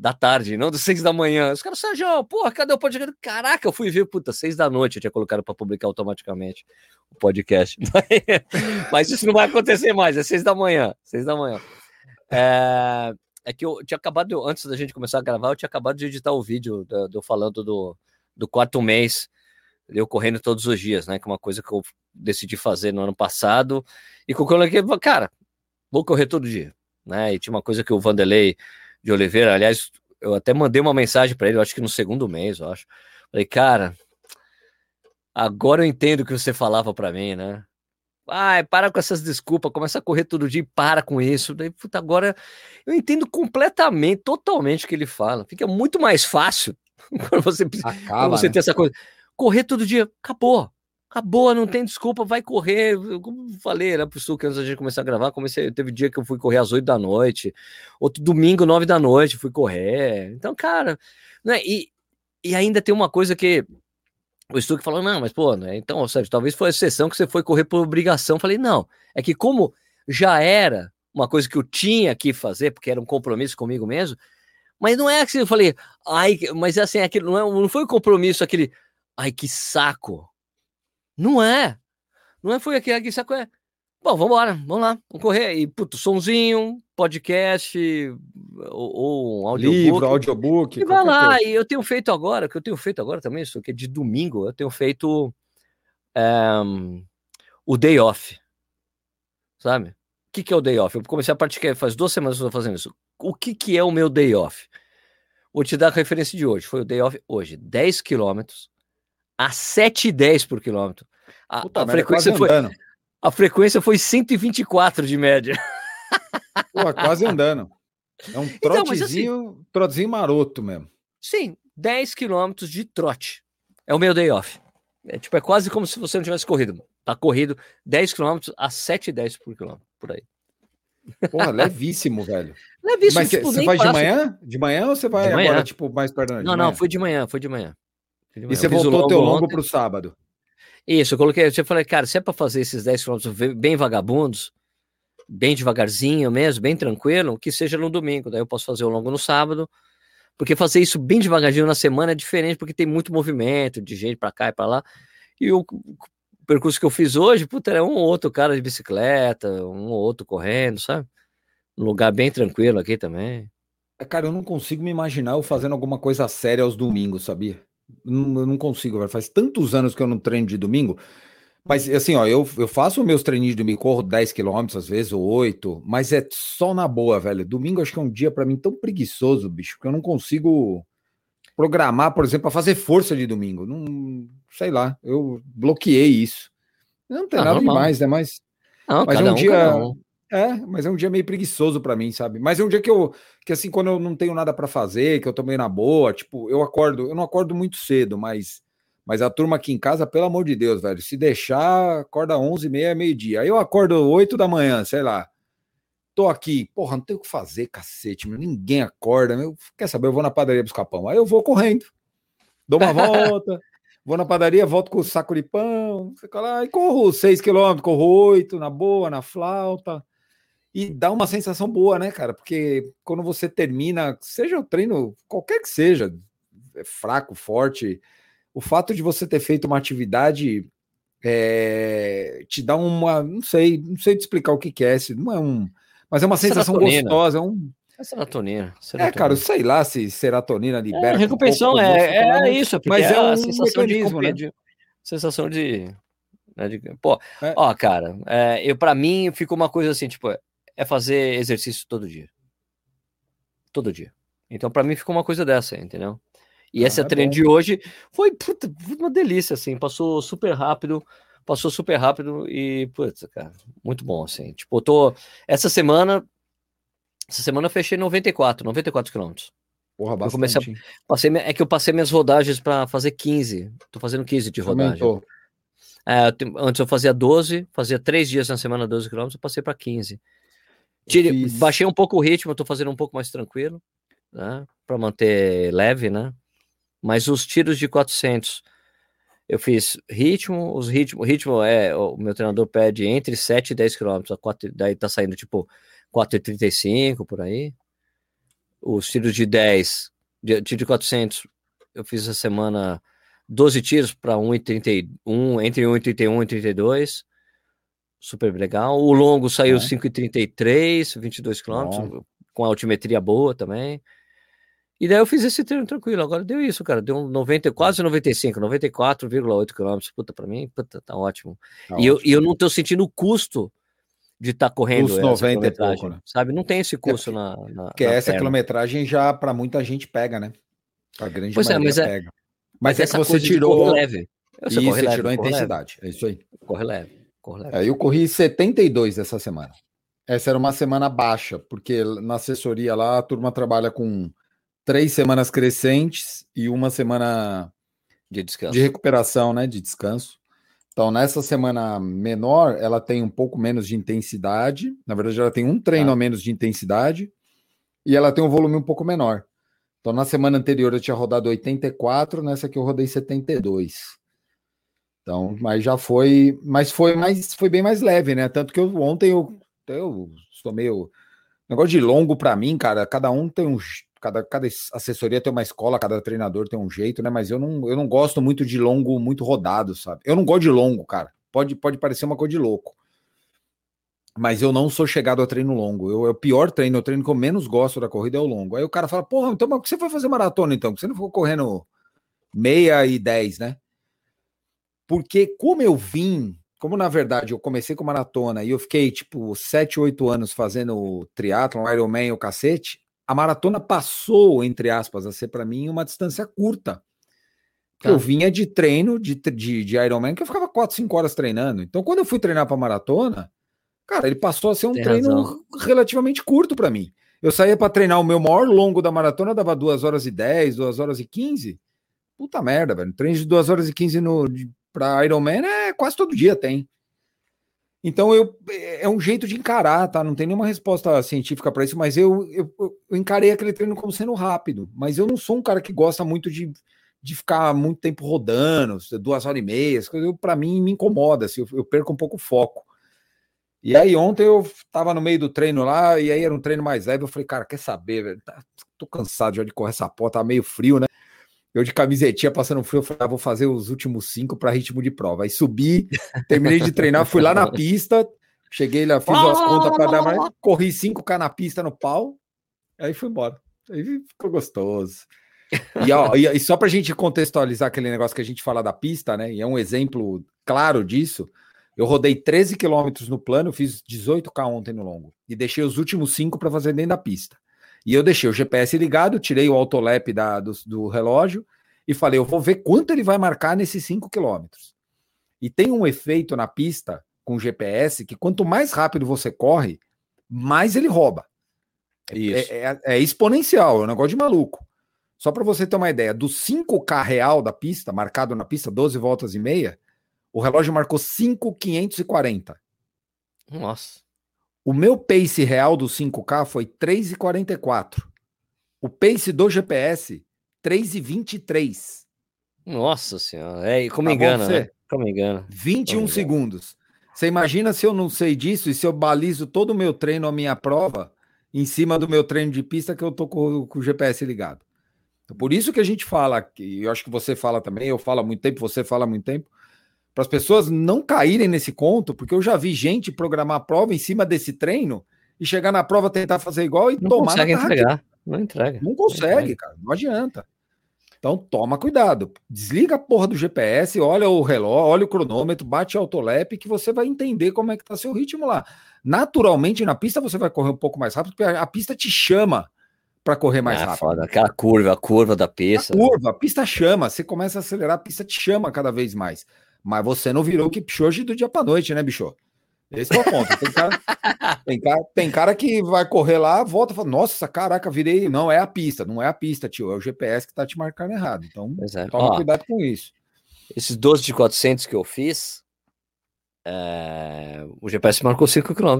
da tarde, não das seis da manhã. Os caras, Sérgio, porra, cadê o podcast? Caraca, eu fui ver, puta, seis da noite eu tinha colocado para publicar automaticamente o podcast. Mas isso não vai acontecer mais, é seis da manhã, seis da manhã. É, é que eu tinha acabado, antes da gente começar a gravar, eu tinha acabado de editar o vídeo do, do falando do, do quarto mês, eu correndo todos os dias, né? Que é uma coisa que eu decidi fazer no ano passado. E com o coloquei, cara, vou correr todo dia, né? E tinha uma coisa que o Vanderlei de Oliveira, aliás, eu até mandei uma mensagem para ele, eu acho que no segundo mês, eu acho. Falei, cara, agora eu entendo o que você falava para mim, né? Ai, para com essas desculpas, começa a correr todo dia e para com isso. Daí, puta, agora eu entendo completamente, totalmente o que ele fala. Fica muito mais fácil quando você, Acaba, quando você né? tem essa coisa. Correr todo dia, acabou. Acabou, não tem desculpa, vai correr. Como falei, né, pro Sul, que antes da gente começar a gravar, comecei, teve dia que eu fui correr às 8 da noite, outro domingo, 9 da noite, fui correr. Então, cara, né, e, e ainda tem uma coisa que o Stuck falou, não, mas pô, né, então, Sérgio, talvez foi a exceção que você foi correr por obrigação. Falei, não, é que como já era uma coisa que eu tinha que fazer, porque era um compromisso comigo mesmo, mas não é assim, eu falei, ai, mas assim, aquilo não, é, não foi um compromisso, aquele, ai, que saco. Não é. Não é, foi aquele, ai, que saco, é. Bom, vamos embora, vamos lá, vamos correr. E, puto, sonzinho, podcast, ou, ou um audiobook. Livro, audiobook. E vai lá, coisa. e eu tenho feito agora, que eu tenho feito agora também, isso que é de domingo, eu tenho feito ehm, o day off. Sabe? O que, que é o day off? Eu comecei a praticar, faz duas semanas que eu tô fazendo isso. O que, que é o meu day off? Vou te dar a referência de hoje. Foi o day off hoje. 10 quilômetros a 7,10 por quilômetro. A, Puta a frequência foi, andando. a frequência foi 124 de média. Porra, quase andando. É um Então, trotezinho, trotezinho maroto mesmo. Sim, 10 quilômetros de trote. É o meu day off. É, tipo, é quase como se você não tivesse corrido. Tá corrido 10 quilômetros a 7,10 por quilômetro, por aí. Porra, levíssimo, velho. Levíssimo, Mas tipo, você faz de manhã? De manhã ou você vai manhã. agora, tipo, mais perto da noite? Não, não, foi de manhã, foi de manhã. E você o voltou o teu longo ontem. pro sábado. Isso, eu coloquei, eu falei, cara, se é pra fazer esses 10 quilômetros ve- bem vagabundos, bem devagarzinho mesmo, bem tranquilo, que seja no domingo, daí eu posso fazer o longo no sábado, porque fazer isso bem devagarzinho na semana é diferente, porque tem muito movimento de gente pra cá e pra lá, e o, o percurso que eu fiz hoje, puta, era um ou outro cara de bicicleta, um ou outro correndo, sabe? Um lugar bem tranquilo aqui também. Cara, eu não consigo me imaginar eu fazendo alguma coisa séria aos domingos, sabia? Não, eu não consigo, velho. Faz tantos anos que eu não treino de domingo. Mas assim, ó, eu, eu faço meus treininhos de domingo, corro 10 quilômetros às vezes, ou 8, mas é só na boa, velho. Domingo acho que é um dia pra mim tão preguiçoso, bicho, que eu não consigo programar, por exemplo, para fazer força de domingo. Não, sei lá, eu bloqueei isso. Não tem Ah, nada normal. demais, né? Mas Não, Mas é um um, dia- um. É, mas é um dia meio preguiçoso pra mim, sabe? Mas é um dia que eu, que assim, quando eu não tenho nada pra fazer, que eu tô meio na boa, tipo, eu acordo, eu não acordo muito cedo, mas, mas a turma aqui em casa, pelo amor de Deus, velho, se deixar, acorda 11 e meia, meio-dia. Aí eu acordo 8 da manhã, sei lá. Tô aqui, porra, não tenho o que fazer, cacete, meu, ninguém acorda. Eu, quer saber, eu vou na padaria buscar pão. Aí eu vou correndo, dou uma volta, vou na padaria, volto com o saco de pão, fica lá, e corro 6 quilômetros, corro 8, na boa, na flauta. E dá uma sensação boa, né, cara? Porque quando você termina, seja o treino, qualquer que seja, é fraco, forte, o fato de você ter feito uma atividade é, te dá uma, não sei, não sei te explicar o que, que é, se não é um, mas é uma sensação Serotonina. gostosa, é um, É serotonina. é, serotonina. cara, sei lá se serotonina libera. É, um recompensação pouco, é, é, fala, isso, porque mas é, é a um sensação de, mecanismo, compe- né? de- sensação de, né, de- pô, É. ó, cara, é, eu para mim ficou uma coisa assim, tipo, é fazer exercício todo dia, todo dia. Então para mim ficou uma coisa dessa, entendeu? E Ah, essa é treino bom. de hoje foi, puta, uma delícia, assim, passou super rápido, passou super rápido e, putz, cara, muito bom, assim. Tipo, eu tô, essa semana, essa semana eu fechei 94, 94 quilômetros. Porra, Eu comecei a- bastante. Passei, é que eu passei minhas rodagens para fazer 15. Tô fazendo 15 de rodagem. Aumentou. É, antes eu fazia 12, fazia três dias na semana, 12 quilômetros, eu passei para 15. Tirei, fiz- Baixei um pouco o ritmo, tô fazendo um pouco mais tranquilo, né? Para manter leve, né? Mas os tiros de 400, eu fiz ritmo, os ritmo, ritmo é, o meu treinador pede entre 7 e 10 quilômetros, a quatro- daí tá saindo tipo 4,35 por aí. os tiros de 10, de, tiro de 400, eu fiz essa semana 12 tiros para 1,31, entre 1,31 e 32. Super legal. O longo saiu É. 5,33, 22 Bom. km, com altimetria boa também. E daí eu fiz esse treino tranquilo. Agora deu isso, cara. Deu um 90, quase 95, 94,8 km. Puta, pra mim, puta, tá ótimo. Tá e, eu, ótimo. e eu não tô sentindo o custo de estar correndo Custo essa 90 e pouco, né? sabe? Não tem esse custo na, na, Porque na essa perna. quilometragem já para muita gente pega, né? A grande Pois é, maioria mas é- pega. Mas, é que você tirou leve. Você isso, corre leve, tirou a corre leve, intensidade. É isso aí. corre leve, eu corri 72 essa semana. Essa era uma semana baixa, porque na assessoria lá a turma trabalha com três semanas crescentes e uma semana De descanso. de recuperação, né? De descanso. Então, nessa semana menor, ela tem um pouco menos de intensidade. Na verdade, ela tem um treino Tá. a menos de intensidade e ela tem um volume um pouco menor. Então, na semana anterior eu tinha rodado 84, nessa aqui eu rodei 72. Então, mas já foi, mas foi mais, foi bem mais leve, né? Tanto que eu, ontem eu, eu sou meio negócio de longo para mim, cara. Cada um tem um, cada, cada assessoria tem uma escola, cada treinador tem um jeito, né? Mas eu não, eu não gosto muito de longo muito rodado, sabe? Eu não gosto de longo, cara. Pode, pode parecer uma coisa de louco. Mas eu não sou chegado a treino longo. Eu, é o pior treino, o treino que eu menos gosto da corrida é o longo. Aí o cara fala, porra, então mas você foi fazer maratona então? Você não ficou correndo meia e dez, né? Porque como eu vim, como na verdade eu comecei com maratona e eu fiquei tipo 7, 8 anos fazendo triatlon, Ironman e o cacete, a maratona passou, entre aspas, a ser para mim uma distância curta. Tá. Eu vinha de treino de, de, de Ironman que eu ficava 4, 5 horas treinando. Então quando eu fui treinar para maratona, cara, ele passou a ser um Tem treino razão. relativamente curto para mim. Eu saía para treinar o meu maior longo da maratona, dava 2 horas e 10, 2 horas e 15. Puta merda, velho. Treino de 2 horas e 15 no, de, pra Ironman é quase todo dia tem. Então eu é um jeito de encarar, tá? Não tem nenhuma resposta científica para isso, mas eu, eu, eu encarei aquele treino como sendo rápido. Mas eu não sou um cara que gosta muito de, de ficar muito tempo rodando, duas horas e meia. Para mim me incomoda, assim, eu, eu perco um pouco o foco. E aí ontem eu tava no meio do treino lá, e aí era um treino mais leve. Eu falei, cara, quer saber, velho? Tá- tô cansado já de correr essa porra, tá meio frio, né? Eu de camisetinha passando frio, eu falei, ah, vou fazer os últimos cinco para ritmo de prova. Aí subi, terminei de treinar, fui lá na pista, cheguei lá, fiz as contas para dar mais, corri 5K na pista no pau, aí fui embora. Aí ficou gostoso. E, ó, e, e só pra gente contextualizar aquele negócio que a gente fala da pista, né? E é um exemplo claro disso. Eu rodei 13 quilômetros no plano, fiz 18K ontem no longo. E deixei os últimos 5 para fazer dentro da pista. E eu deixei o GPS ligado, tirei o autolap da, do, do relógio e falei, eu vou ver quanto ele vai marcar nesses 5 quilômetros. E tem um efeito na pista com o GPS que quanto mais rápido você corre, mais ele rouba. Isso. É, é- é exponencial, é um negócio de maluco. Só para você ter uma ideia, do 5K real da pista, marcado na pista 12 voltas e meia, o relógio marcou 5,540. Nossa. O meu pace real do 5K foi 3,44. O pace do GPS, 3,23. Nossa senhora. É, como Tá engana, né? Como engana. 21 Vamos ver. segundos. Você imagina se eu não sei disso e se eu balizo todo o meu treino, a minha prova, em cima do meu treino de pista que eu tô com, com o GPS ligado. Então, por isso que a gente fala, que eu acho que você fala também, eu falo há muito tempo, você fala há muito tempo, para as pessoas não caírem nesse conto, porque eu já vi gente programar a prova em cima desse treino e chegar na prova tentar fazer igual e Não tomar consegue entregar. Não entrega. Não consegue, cara. Não adianta. Então toma cuidado. Desliga a porra do GPS, olha o relógio, olha o cronômetro, bate autolap que você vai entender como é que tá seu ritmo lá. Naturalmente na pista você vai correr um pouco mais rápido, porque a a pista te chama para correr mais Ah, rápido. foda. Aquela curva, a curva da A pista. curva, a pista chama, você começa a acelerar, a pista te chama cada vez mais. Mas você não virou o Kipchoge do dia para noite, né, bicho? Esse é o ponto. Tem cara, tem, cara, tem cara que vai correr lá, volta e fala: Nossa, caraca, virei. Não é a pista, não é a pista, tio. É o GPS que tá te marcando errado. Então, é. toma Ó, cuidado com isso. esses 12 de 400 que eu fiz, é, o GPS marcou 5 km.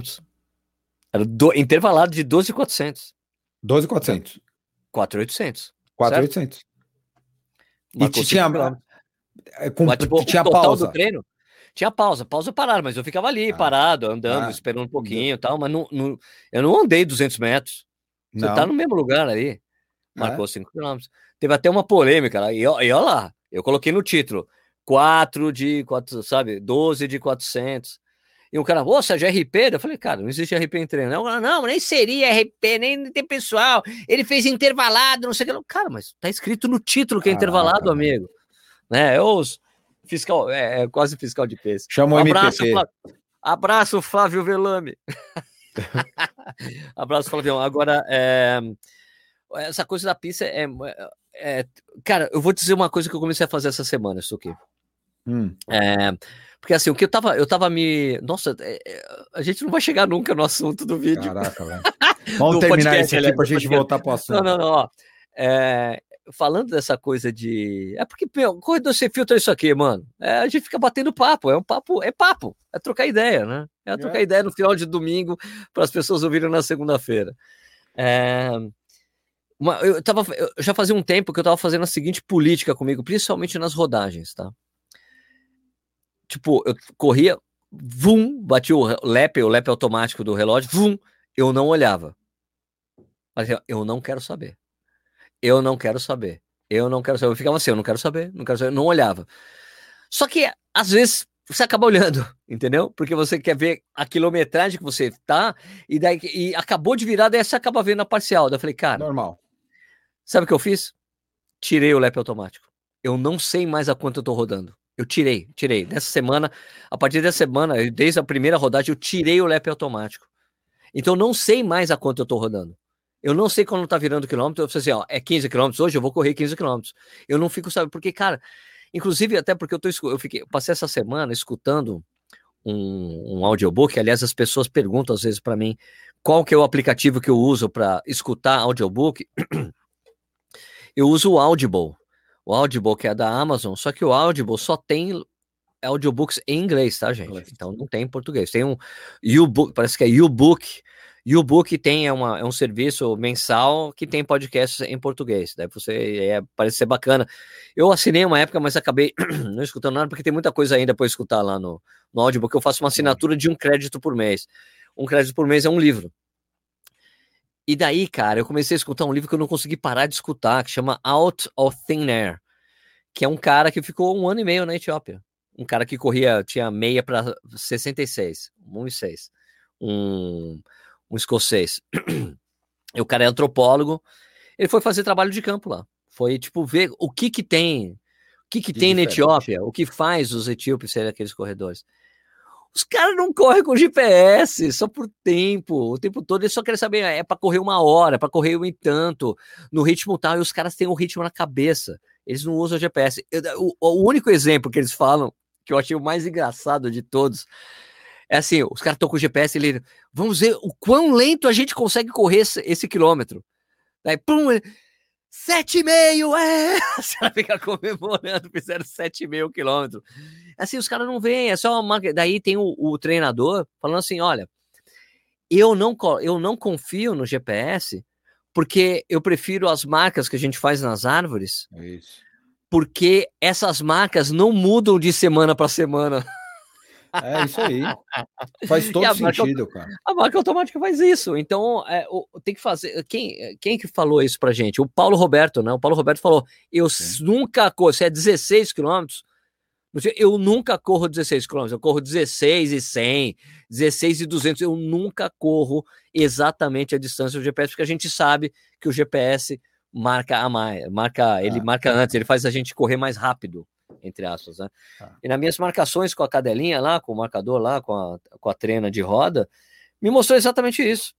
Era do, intervalado de 12 de 400. 12,400. 4,800. 4,800. E tinha, 5 km. Com, Mas, tipo, tinha o total pausa. do treino tinha pausa, pausa parada, mas eu ficava ali Ah. parado, andando, Ah. esperando um pouquinho e tal, mas não, não- eu não andei 200 metros. Você Não. tá no mesmo lugar aí. Marcou 5 km. Teve até uma polêmica lá. E, e olha lá, eu coloquei no título: 4 de 4, sabe? 12 de 400. E um cara, ô, Sérgio, RP? Eu falei, cara, não existe RP em treino. Não, não, nem seria RP, nem tem pessoal. Ele fez intervalado, não sei o que. Cara, mas tá escrito no título que é Caraca, intervalado, velho. amigo. Né? É os fiscal, é, é quase fiscal de peso. Chama o Abraço. Flávio. Abraço, Flávio Velame. Abraço, Flávio. Agora, é, essa coisa da pista é, é- Cara, eu vou dizer uma coisa que eu comecei a fazer essa semana, isso aqui. Hum, É, porque assim, o que eu tava, eu tava me. Nossa, é, é, a gente não vai chegar nunca no assunto do vídeo. caraca, velho. Vamos terminar podcast, esse aqui pra gente podcast. voltar pro assunto. Não, não, não. Ó. É, falando dessa coisa de. É porque, meu, corredor você filtra isso aqui, mano. É, a gente fica batendo papo. É um papo, é papo. É trocar ideia, né? É trocar É. ideia no final de domingo para as pessoas ouvirem na segunda-feira. É, uma- eu, tava, eu já fazia um tempo que eu tava fazendo a seguinte política comigo, principalmente nas rodagens, tá? Tipo, eu corria, vum, bati o lap, o lap automático do relógio, vum, eu não olhava. Mas eu não quero saber. Eu não quero saber. Eu não quero saber. Eu ficava assim, eu não quero saber, não quero saber, não olhava. Só que às vezes você acaba olhando, entendeu? Porque você quer ver a quilometragem que você tá e daí e acabou de virar, daí você acaba vendo a parcial. Daí eu falei, cara, Normal. sabe o que eu fiz? Tirei o lap automático. Eu não sei mais a quanto eu tô rodando. Eu tirei, tirei. Nessa semana, a partir dessa semana, desde a primeira rodagem, eu tirei o lap automático. Então eu não sei mais a quanto eu tô rodando. Eu não sei quando tá virando quilômetro. Eu falei assim, ó, é 15 quilômetros hoje, eu vou correr 15 quilômetros. Eu não fico, sabe, porque, cara, inclusive até porque eu tô, eu fiquei, eu passei essa semana escutando um, um audiobook. Aliás, as pessoas perguntam às vezes para mim qual que é o aplicativo que eu uso para escutar audiobook. eu uso o Audible. O Audible que é da Amazon, só que o Audible só tem audiobooks em inglês, tá, gente? Então não tem em português. Tem um YouBook, parece que é YouBook. YouBook tem é uma, é um serviço mensal que tem podcasts em português. Daí você é, parece ser bacana. Eu assinei uma época, mas acabei não escutando nada, porque tem muita coisa ainda para escutar lá no, no Audible, que eu faço uma assinatura de um crédito por mês. Um crédito por mês é um livro. E daí, cara, eu comecei a escutar um livro que eu não consegui parar de escutar, que chama Out of Thin Air, que é um cara que ficou um ano e meio na Etiópia. Um cara que corria, tinha meia para 66, 1,6. Um, um escocês. E o cara é antropólogo. Ele foi fazer trabalho de campo lá. Foi, tipo, ver o que que tem, o que que De tem na diferente. Etiópia, o que faz os etíopes serem aqueles corredores. Os caras não correm com GPS, só por tempo, o tempo todo. Eles só querem saber, é para correr uma hora, para correr um tanto, no ritmo tal, e os caras têm o ritmo na cabeça. Eles não usam GPS. Eu- o, o único exemplo que eles falam, que eu achei o mais engraçado de todos, é assim: os caras estão com o GPS, ele, vamos ver o quão lento a gente consegue correr esse, esse quilômetro. Daí, pum, ele, sete e meio, é! Os caras ficam comemorando, fizeram sete e meio quilômetro. Assim, os caras não veem, é só uma... Daí tem o, o treinador falando assim, olha, eu não, eu não confio no GPS porque eu prefiro as marcas que a gente faz nas árvores, É porque essas marcas não mudam de semana para semana. É isso aí. Faz todo a marca- sentido, cara. A marca automática faz isso. Então, é, o- tem que fazer. Quem, quem que falou isso pra gente? O Paulo Roberto, né? O Paulo Roberto falou: eu s- nunca corro, se é 16 quilômetros, eu nunca corro 16 quilômetros, eu corro 16 e 100, 16 e 200. Eu nunca corro exatamente a distância do GPS, porque a gente sabe que o GPS marca a mais, marca, ele Ah. marca antes, ele faz a gente correr mais rápido, entre aspas, né? Ah. E nas minhas marcações com a cadelinha lá, com o marcador lá, com a, com a trena de roda, me mostrou exatamente isso.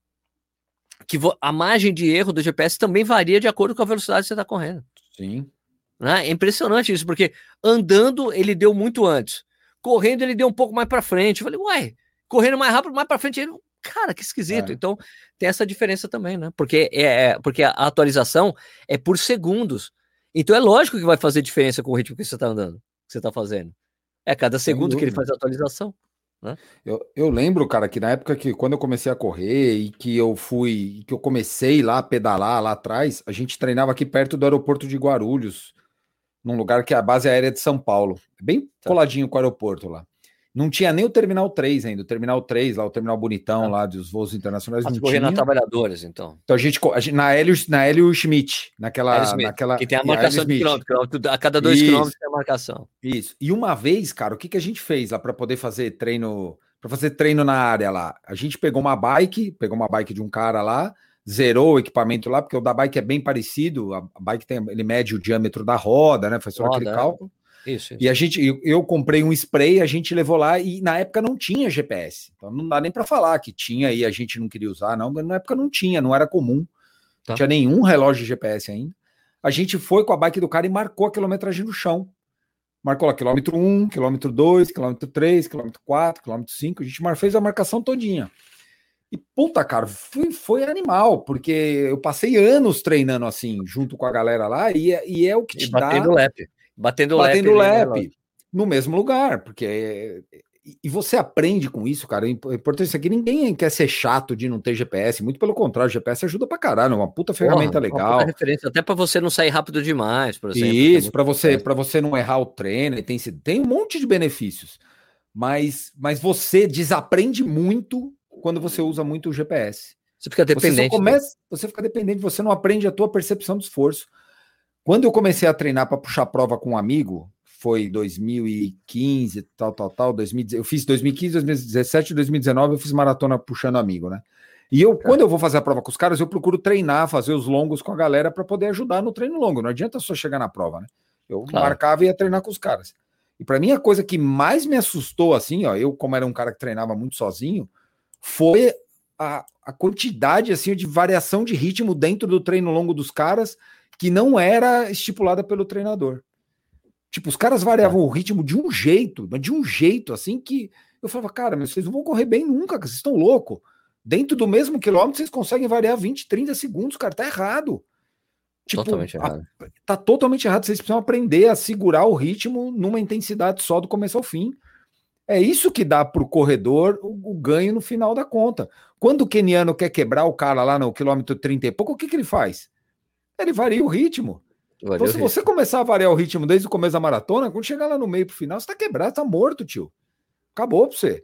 Que a margem de erro do GPS também varia de acordo com a velocidade que você está correndo. Sim. Né? É impressionante isso, porque andando ele deu muito antes, correndo ele deu um pouco mais para frente. Eu falei, uai, correndo mais rápido, mais para frente, ele, cara, que esquisito. É. Então tem essa diferença também, né? Porque é, é- porque a atualização é por segundos. Então é lógico que vai fazer diferença com o ritmo que você está andando, que você está fazendo. É cada segundo que ele faz a atualização. Eu, eu lembro, cara, que na época que quando eu comecei a correr e que eu fui, que eu comecei lá a pedalar lá atrás, a gente treinava aqui perto do aeroporto de Guarulhos, num lugar que é a base aérea de São Paulo, bem Tá. coladinho com o aeroporto lá. Não tinha nem o Terminal 3 ainda, o Terminal 3, lá, o Terminal Bonitão, lá dos voos internacionais. Ah, não você corria na. Trabalhadores, então. Então a gente, a gente- na Hélio, na Hélio Schmidt, naquela, Hélio naquela Que tem a marcação de Schmidt. quilômetro. A cada dois Isso. quilômetros tem a marcação. Isso. E uma vez, cara, o que, que a gente fez lá para poder fazer treino, para fazer treino na área lá? A gente pegou uma bike, pegou uma bike de um cara lá, zerou o equipamento lá, porque o da bike é bem parecido, a a bike tem, ele mede o diâmetro da roda, né? Faz Roda, aquele é. cálculo. Isso, isso. E a gente, eu, eu comprei um spray, a gente levou lá e na época não tinha GPS. Então não dá nem para falar que tinha e a gente não queria usar, não. mas Na época não tinha, não era comum. Tá. Não tinha nenhum relógio de GPS ainda. A gente foi com a bike do cara e marcou a quilometragem no chão. Marcou lá quilômetro 1, quilômetro 2, quilômetro 3, quilômetro 4, quilômetro 5. A gente fez a marcação todinha. E puta, cara, foi, foi animal, porque eu passei anos treinando assim, junto com a galera lá, e é, e é o que E te dá batendo lap. Batendo, batendo lap. lap relógio. no mesmo lugar, porque e- e você aprende com isso, cara. É é importante isso aqui. Ninguém quer ser chato de não ter GPS, muito pelo contrário, o GPS ajuda pra caralho, é uma puta ferramenta Porra, legal. referência, até para você não sair rápido demais, por exemplo. é Isso, para você, para você não errar o treino, tem, tem um monte de benefícios. Mas, mas você desaprende muito quando você usa muito o GPS. Você fica Você, só dependente. né? começa, você fica dependente, você não aprende a tua percepção do esforço. Quando eu comecei a treinar para puxar prova com um amigo, foi 2015, tal, tal, tal, 2010, eu fiz 2015, 2017, 2019, eu fiz maratona puxando amigo, né? E eu, quando eu vou fazer a prova com os caras, eu procuro treinar, fazer os longos com a galera para poder ajudar no treino longo. Não adianta só chegar na prova, né? Eu Claro. marcava e ia treinar com os caras. E para mim a coisa que mais me assustou assim, ó, eu como era um cara que treinava muito sozinho, foi a, a quantidade assim de variação de ritmo dentro do treino longo dos caras que não era estipulada pelo treinador. Tipo, os caras variavam o ritmo de um jeito, mas de um jeito assim que eu falava, cara, mas vocês não vão correr bem nunca, vocês estão loucos. Dentro do mesmo quilômetro vocês conseguem variar 20, 30 segundos, cara, tá errado. Tipo, Totalmente a- errado. tá totalmente errado. Vocês precisam aprender a segurar o ritmo numa intensidade só do começo ao fim. É isso que dá para o corredor o, o ganho no final da conta. Quando o keniano quer quebrar o cara lá no quilômetro 30 e pouco, o que, que ele faz? Ele varia o ritmo. Valeu, Então, se Rick. você começar a variar o ritmo desde o começo da maratona, quando chegar lá no meio pro final, você tá quebrado, tá morto, tio. Acabou pra você.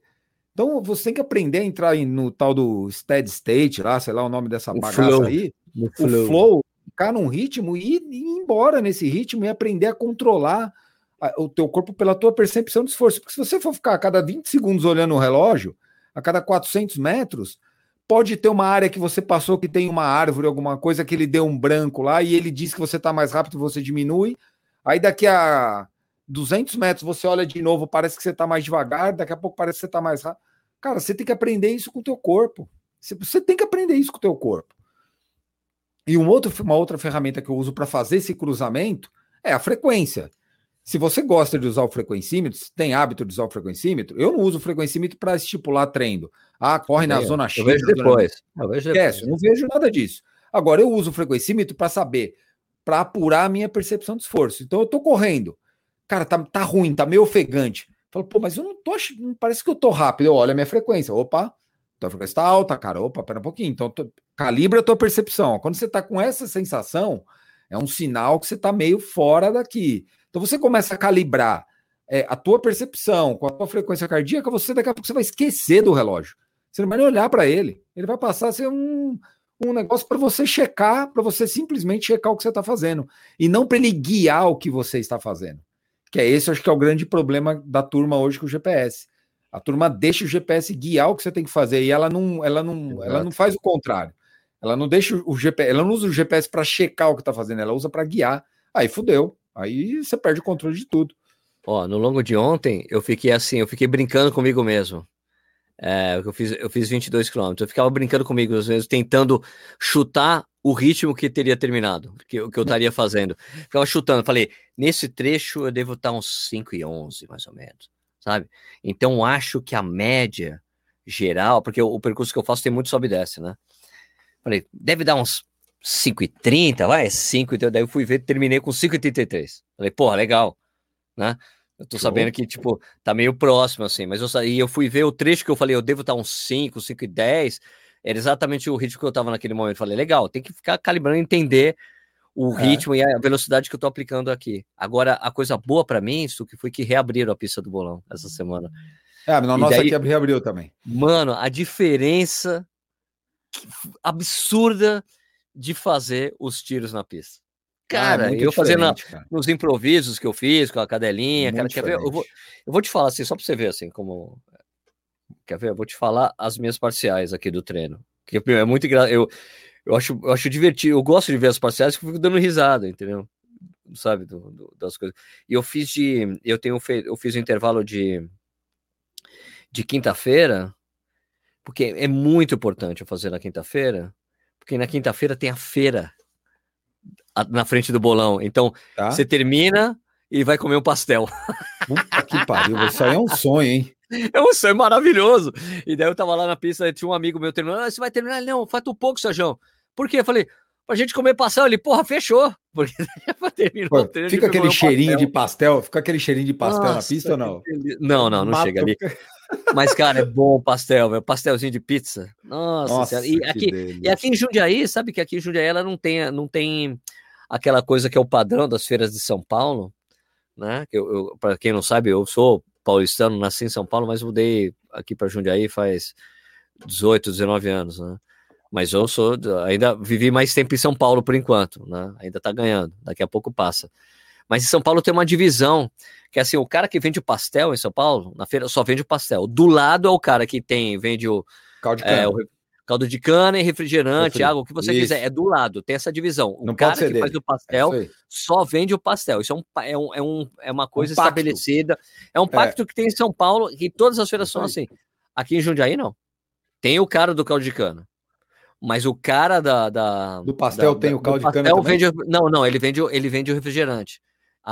Então você tem que aprender a entrar no tal do steady state, lá, sei lá o nome dessa O bagaça flow. aí No o flow, ficar num ritmo e ir, embora nesse ritmo e aprender a controlar o teu corpo pela tua percepção de esforço. Porque se você for ficar a cada 20 segundos olhando o relógio, a cada 400 metros, pode ter uma área que você passou que tem uma árvore, alguma coisa que ele deu um branco lá e ele diz que você está mais rápido, você diminui. Aí daqui a 200 metros você olha de novo, parece que você está mais devagar, daqui a pouco parece que você está mais rápido. Cara, você tem que aprender isso com o teu corpo. Você- tem que aprender isso com o teu corpo. E um outro, uma outra ferramenta que eu uso para fazer esse cruzamento é a frequência. Se você gosta de usar o frequencímetro, se tem hábito de usar o frequencímetro, eu não uso o frequencímetro para estipular treino. Ah, corre na Eu- zona Eu X. vejo na zona- depois. Eu vejo depois. Esquece, eu não vejo nada disso. Agora, eu uso o frequencímetro para saber, para apurar a minha percepção de esforço. Então, eu tô correndo. Cara, tá, tá ruim, tá meio ofegante. Falo, pô, mas eu não tô. Parece que eu tô rápido. Eu olho a minha frequência. Opa, tua frequência tá alta, cara. Opa, pera um pouquinho. Então, tô- calibra a tua percepção. Quando você tá com essa sensação, é um sinal que você tá meio fora daqui. Então, você começa a calibrar é, a tua percepção com a tua frequência cardíaca, você daqui a pouco você vai esquecer do relógio. Você não vai nem olhar para ele. Ele vai passar a ser um, um negócio para você checar, para você simplesmente checar o que você está fazendo. E não para ele guiar o que você está fazendo. Que é esse, acho que é o grande problema da turma hoje com o GPS. A turma deixa o GPS guiar o que você tem que fazer e ela não, ela não, ela não faz o contrário. Ela não deixa o GPS, ela não usa o GPS para checar o que está fazendo, ela usa para guiar. Aí fudeu. Aí você perde o controle de tudo. Ó, no longo de ontem, eu fiquei assim, eu fiquei brincando comigo mesmo. É, eu fiz, eu fiz 22 quilômetros. Eu ficava brincando comigo, às vezes, tentando chutar o ritmo que teria terminado, que, que eu estaria fazendo. Ficava chutando. Falei, nesse trecho eu devo estar uns 5 e 11, mais ou menos, sabe? Então, acho que a média geral, porque o, o percurso que eu faço tem muito sobe e desce, né? Falei, deve dar uns 5 e 30, vai, 5 e 30. Daí eu fui ver, terminei com 5 e 33. Falei, porra, legal, né? Eu tô sabendo que, tipo, tá meio próximo, assim, mas eu, sa- e eu fui ver o trecho que eu falei, eu devo estar uns 5, 5 e 10, era exatamente o ritmo que eu tava naquele momento. Falei, legal, tem que ficar calibrando e entender o É. ritmo e a velocidade que eu tô aplicando aqui. Agora, a coisa boa para mim, isso que foi que reabriram a pista do bolão essa semana. É, E nossa daí- aqui reabriu também. Mano, a diferença absurda de fazer os tiros na pista. Cara, Ah, é muito eu fazendo diferente, cara. nos improvisos que eu fiz com a cadelinha, cara, Muito quer ver? Eu vou, eu vou te falar assim, só pra você ver assim, como. Quer ver? Eu vou te falar as minhas parciais aqui do treino. Que é muito engraçado. Eu, eu, acho, eu acho divertido, eu gosto de ver as parciais que eu fico dando risada, entendeu? Sabe, do, do- das coisas. E eu fiz de. Eu tenho feito, eu fiz o intervalo de. De quinta-feira, porque é muito importante eu fazer na quinta-feira, porque na quinta-feira tem a feira na frente do bolão. Então, Tá? você termina e vai comer um pastel. Puta que pariu. Isso aí é um sonho, hein? É um sonho maravilhoso. E daí eu tava lá na pista, tinha um amigo meu terminando. Ah, você vai terminar? Não, falta um pouco, Sérgio. Por quê? Eu falei, pra gente comer pastel. Ele, porra, fechou. Porque terminou Pô, o treino. fica aquele cheirinho pastel. de pastel, fica aquele cheirinho de pastel na Nossa, pista ou não? Não, não, não Mata chega ali. Mas, cara, é bom o pastel, velho. Pastelzinho de pizza. Nossa, Nossa. E aqui, e aqui em Jundiaí, sabe que aqui em Jundiaí ela não tem, não tem aquela coisa que é o padrão das feiras de São Paulo, né? Que eu, eu, para quem não sabe, eu sou paulistano, nasci em São Paulo, mas mudei aqui para Jundiaí faz 18, 19 anos, né? Mas eu sou, ainda vivi mais tempo em São Paulo por enquanto, né? Ainda tá ganhando, daqui a pouco passa. Mas em São Paulo tem uma divisão, que é assim, o cara que vende o pastel em São Paulo, na feira só vende o pastel. Do lado é o cara que tem, vende o, Caldo de é, cana. o re- caldo de cana e refrigerante, Refri. água, o que você Isso. quiser. É do lado, tem essa divisão. O Não cara que faz dele. o pastel É isso aí. só vende o pastel. Isso é, um, é, um, é, um, é uma coisa pacto. estabelecida. É um pacto que tem em São Paulo, que todas as feiras são assim. Aqui em Jundiaí, não. Tem o cara do caldo de cana. Mas o cara da. da Do pastel da- tem o do caldo de cana pastel também? vende, o- Não, não, ele vende, o- ele vende o refrigerante.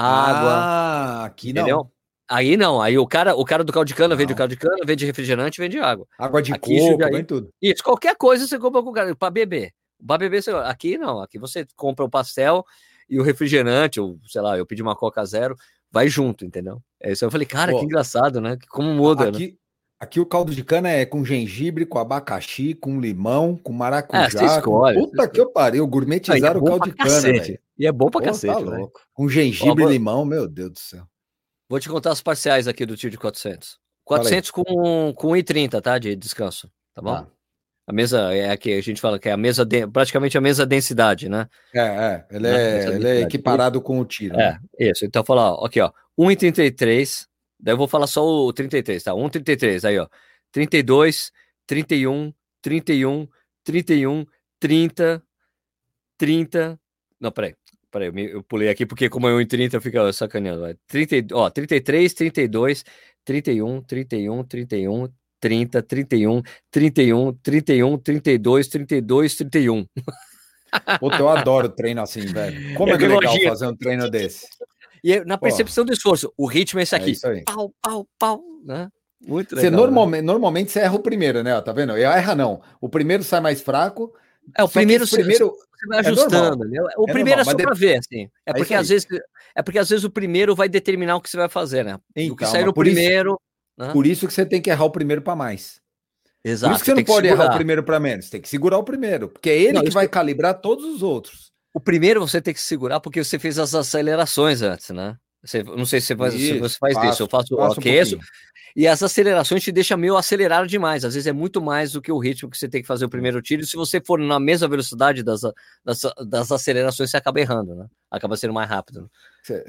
Água. Ah, aqui não. entendeu? Aí não, aí o cara, o cara do caldo de cana vende o Não. caldo de cana, vende refrigerante, vende água. Água de Aqui coco, vem tudo. Isso, qualquer coisa você compra com o cara para beber. Para beber, você... aqui não, aqui você compra o pastel e o refrigerante, ou sei lá, eu pedi uma Coca Zero, vai junto, entendeu? É isso. Eu falei, cara, Pô, que engraçado, né? Como muda, né? Aqui, aqui o caldo de cana é com gengibre, com abacaxi, com limão, com É, maracujá. você com- escolhe, Puta você que eu pariu, Não, e é gourmetizaram o caldo de cana, velho. E é bom pra Pô, cacete, tá né? louco. Com gengibre e limão, meu Deus do céu. Vou te contar as parciais aqui do tio de 400. Fala aí. 400 com, com 1,30, tá? De descanso, tá bom? Tá. A mesa é a que a gente fala que é a mesa, de- praticamente a mesa densidade, né? É, é, ele é, ele é equiparado com o tiro. né? É, isso. Então, falar, ó, aqui, ó, 1,33. Daí eu vou falar só o 33, tá? 1,33, aí, ó. 32, 31, 31, 31, 30, 30. Não, peraí. Peraí, eu, eu pulei aqui porque, como é 1,30, fica sacaneando. Vai. 30, e- ó, 33, 32, 31, 31, 31, 30, 31, 31, 31, 32, 32, 31. Puta, eu adoro treino assim, velho. Como é, É que é legal fazer um treino desse? E na percepção do esforço, o ritmo é esse É aqui. isso aí. pau, pau, pau, né? Muito Você legal. né? normalmente, normalmente você erra o primeiro, né? Tá vendo? Erra não. O primeiro sai mais fraco. É, o só que primeiro, esse primeiro você vai é ajustando. normal. né? O É primeiro normal, é só mas para de- ver, assim. É É porque às vezes é porque às vezes o primeiro vai determinar o que você vai fazer, né? o que Então, sair no por isso- primeiro. né? Por isso que você tem que errar o primeiro para mais. Exato. Por isso que você não pode errar segurar. o primeiro para menos. Tem que segurar o primeiro. Porque é ele Não, que vai calibrar todos os outros. O primeiro você tem que segurar porque você fez as acelerações antes, né? Você, não sei se você faz, se Isso, você faz faço, isso, eu faço, Faça um aqueço, pouquinho. e as acelerações te deixam meio acelerado demais. Às vezes é muito mais do que o ritmo que você tem que fazer o primeiro tiro. E se você for na mesma velocidade das, das, das acelerações, você acaba errando, né? Acaba sendo mais rápido. né? Você,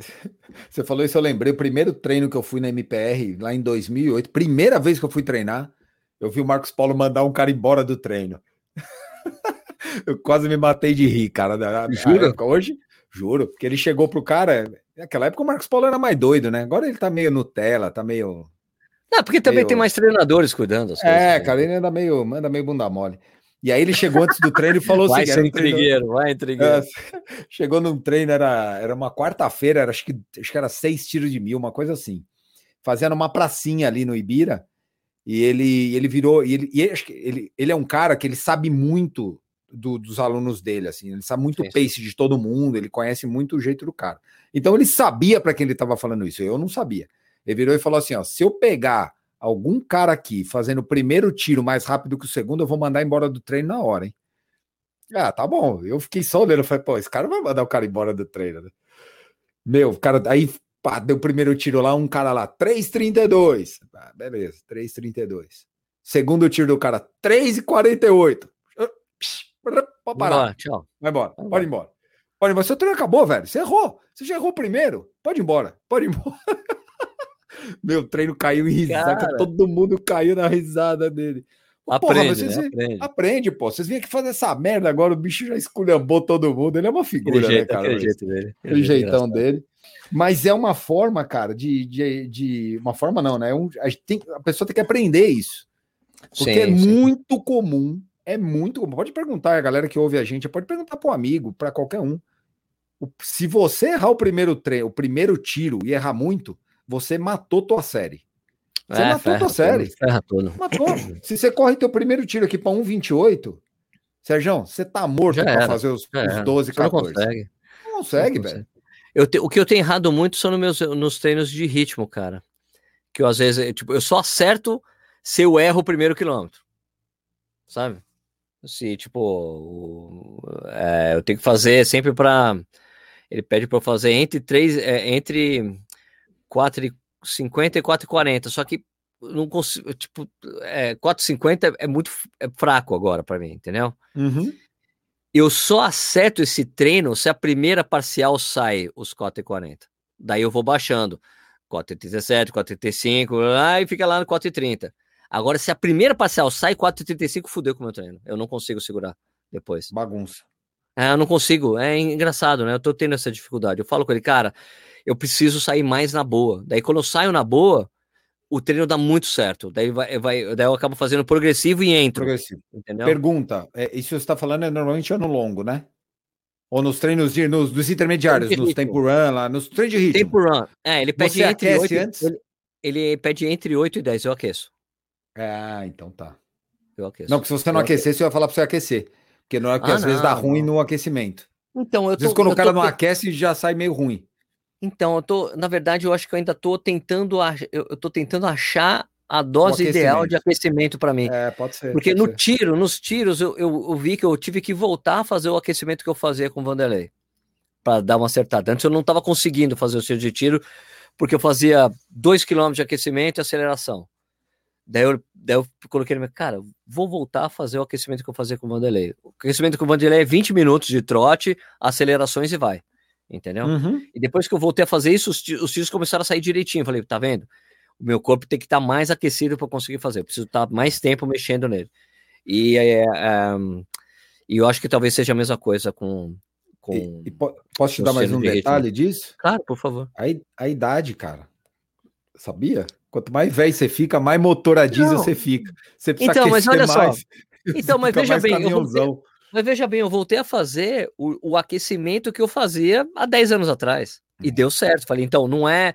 você falou isso, eu lembrei. O primeiro treino que eu fui na MPR, lá em 2008, primeira vez que eu fui treinar, eu vi o Marcos Paulo mandar um cara embora do treino. eu quase me matei de rir, cara. Época. Hoje, juro, porque ele chegou pro cara. Naquela época o Marcos Paulo era mais doido, né? Agora ele tá meio Nutella, tá meio. Não, porque também Meio- tem mais treinadores cuidando das coisas. É, né? cara, ele anda meio, anda meio bunda mole. E aí ele chegou antes do treino e falou Vai assim: ser um intrigueiro, vai intrigueiro. É, chegou num treino, era, era uma quarta-feira, era, acho, que, acho que era seis tiros de mil, uma coisa assim. Fazendo uma pracinha ali no Ibira, e ele, ele virou. E ele, e ele, ele é um cara que ele sabe muito do- dos alunos dele, assim, ele sabe muito o pace de todo mundo, ele conhece muito o jeito do cara. Então ele sabia para quem ele estava falando isso, eu não sabia. Ele virou e falou assim: ó, se eu pegar algum cara aqui fazendo o primeiro tiro mais rápido que o segundo, eu vou mandar embora do treino na hora, hein? Ah, tá bom. Eu fiquei só olhando, falei, pô, esse cara vai mandar o cara embora do treino, né? Meu, o cara, aí Pá, deu o primeiro tiro lá, um cara lá, 3,32. Ah, beleza, 3,32. Segundo tiro do cara, 3,48. Pode parar. Tchau. Vai embora, Vai pode embora. Pode embora. Seu treino acabou, velho. Você errou. Você já errou primeiro. Pode ir embora. Pode ir embora. Meu treino caiu em risada. Cara. Todo mundo caiu na risada dele. Porra, Aprende, vocês- né? Aprende. Aprende, pô. Vocês vêm aqui fazer essa merda agora. O bicho já esculhambou todo mundo. Ele é uma figura, Aquele né, jeito, cara? aquele jeito dele. aquele jeitão engraçado. dele. Mas é uma forma, cara, de. de, de- uma forma não, né? É um- a, tem- a pessoa tem que aprender isso. Porque Sim, é sim. muito comum. É muito. Pode perguntar, a galera que ouve a gente, pode perguntar para um amigo, para qualquer um. Se você errar o primeiro treino, o primeiro tiro e errar muito, você matou tua série. Você matou É, ferra tua série. Ferra tudo. Matou. se você corre teu primeiro tiro aqui para 1,28, Sérgio, você tá morto para fazer os, os era. 12, Você não 14. consegue. Não consegue, Não velho. consegue. Eu te- o que eu tenho errado muito são nos meus nos treinos de ritmo, cara. Que eu às vezes, eu, tipo, eu só acerto se eu erro o primeiro quilômetro. Sabe? Se, tipo, o- é, eu tenho que fazer sempre para Ele pede para eu fazer entre 3, entre 4,50 e 4,40. Só que não consigo, tipo, é, 4,50 é muito é fraco agora para mim, entendeu? Uhum. Eu só acerto esse treino se a primeira parcial sai os 4,40. Daí eu vou baixando. 4,37, 4,35, aí fica lá no 4,30. Agora, se a primeira parcial sai 4,35, fudeu com o meu treino. Eu não consigo segurar depois. Bagunça. É, eu não consigo. É engraçado, né? Eu tô tendo essa dificuldade. Eu falo com ele, cara, eu preciso sair mais na boa. Daí, quando eu saio na boa, o treino dá muito certo. Daí, vai, vai, daí eu acabo fazendo progressivo e entro. Progressivo. Entendeu? Pergunta: é, isso que você está falando é normalmente ano longo, né? Ou nos treinos de, nos, dos intermediários, nos tempo run lá, nos treinos de ritmo. Tempo run. É, ele pede Você entre aquece 8, antes? Ele, ele pede entre 8 e 10. Eu aqueço. Ah, então tá. Eu aqueço. Não, porque se você não Eu aqueço. aquecesse, eu ia falar pra você aquecer. Porque não é que Ah, às vezes dá não, ruim não. no aquecimento. Então, eu Às vezes tô, quando o cara tô não aquece, já sai meio ruim. Então, eu tô, na verdade, eu acho que eu ainda tô tentando, ach- eu, eu tô tentando achar a dose ideal de aquecimento para mim. É, pode ser. Porque pode no ser. tiro, nos tiros, eu, eu, eu vi que eu tive que voltar a fazer o aquecimento que eu fazia com o Vanderlei. Para dar uma acertada. Antes eu não estava conseguindo fazer o tiro de tiro, porque eu fazia 2 km de aquecimento e aceleração. Daí eu, daí eu coloquei no meu, cara, vou voltar a fazer o aquecimento que eu fazia com o Vanderlei. O aquecimento com o Vanderlei é 20 minutos de trote, acelerações e vai. Entendeu? Uhum. E depois que eu voltei a fazer isso, os, os tiros começaram a sair direitinho. Falei, tá vendo? O meu corpo tem que estar mais aquecido para conseguir fazer. Eu preciso estar mais tempo mexendo nele. E, é, é, e eu acho que talvez seja a mesma coisa com. com... E- e po- posso te dar mais um de ritmo. detalhe disso? Claro, por favor. A, a idade, cara. Sabia? Quanto mais velho você fica, mais motor a diesel Não. você fica. Você precisa Então, mas olha só. mais. Então, mas veja bem, eu voltei, mas veja bem, eu voltei a fazer o, o aquecimento que eu fazia há 10 anos atrás. E deu certo. Falei, então, não é.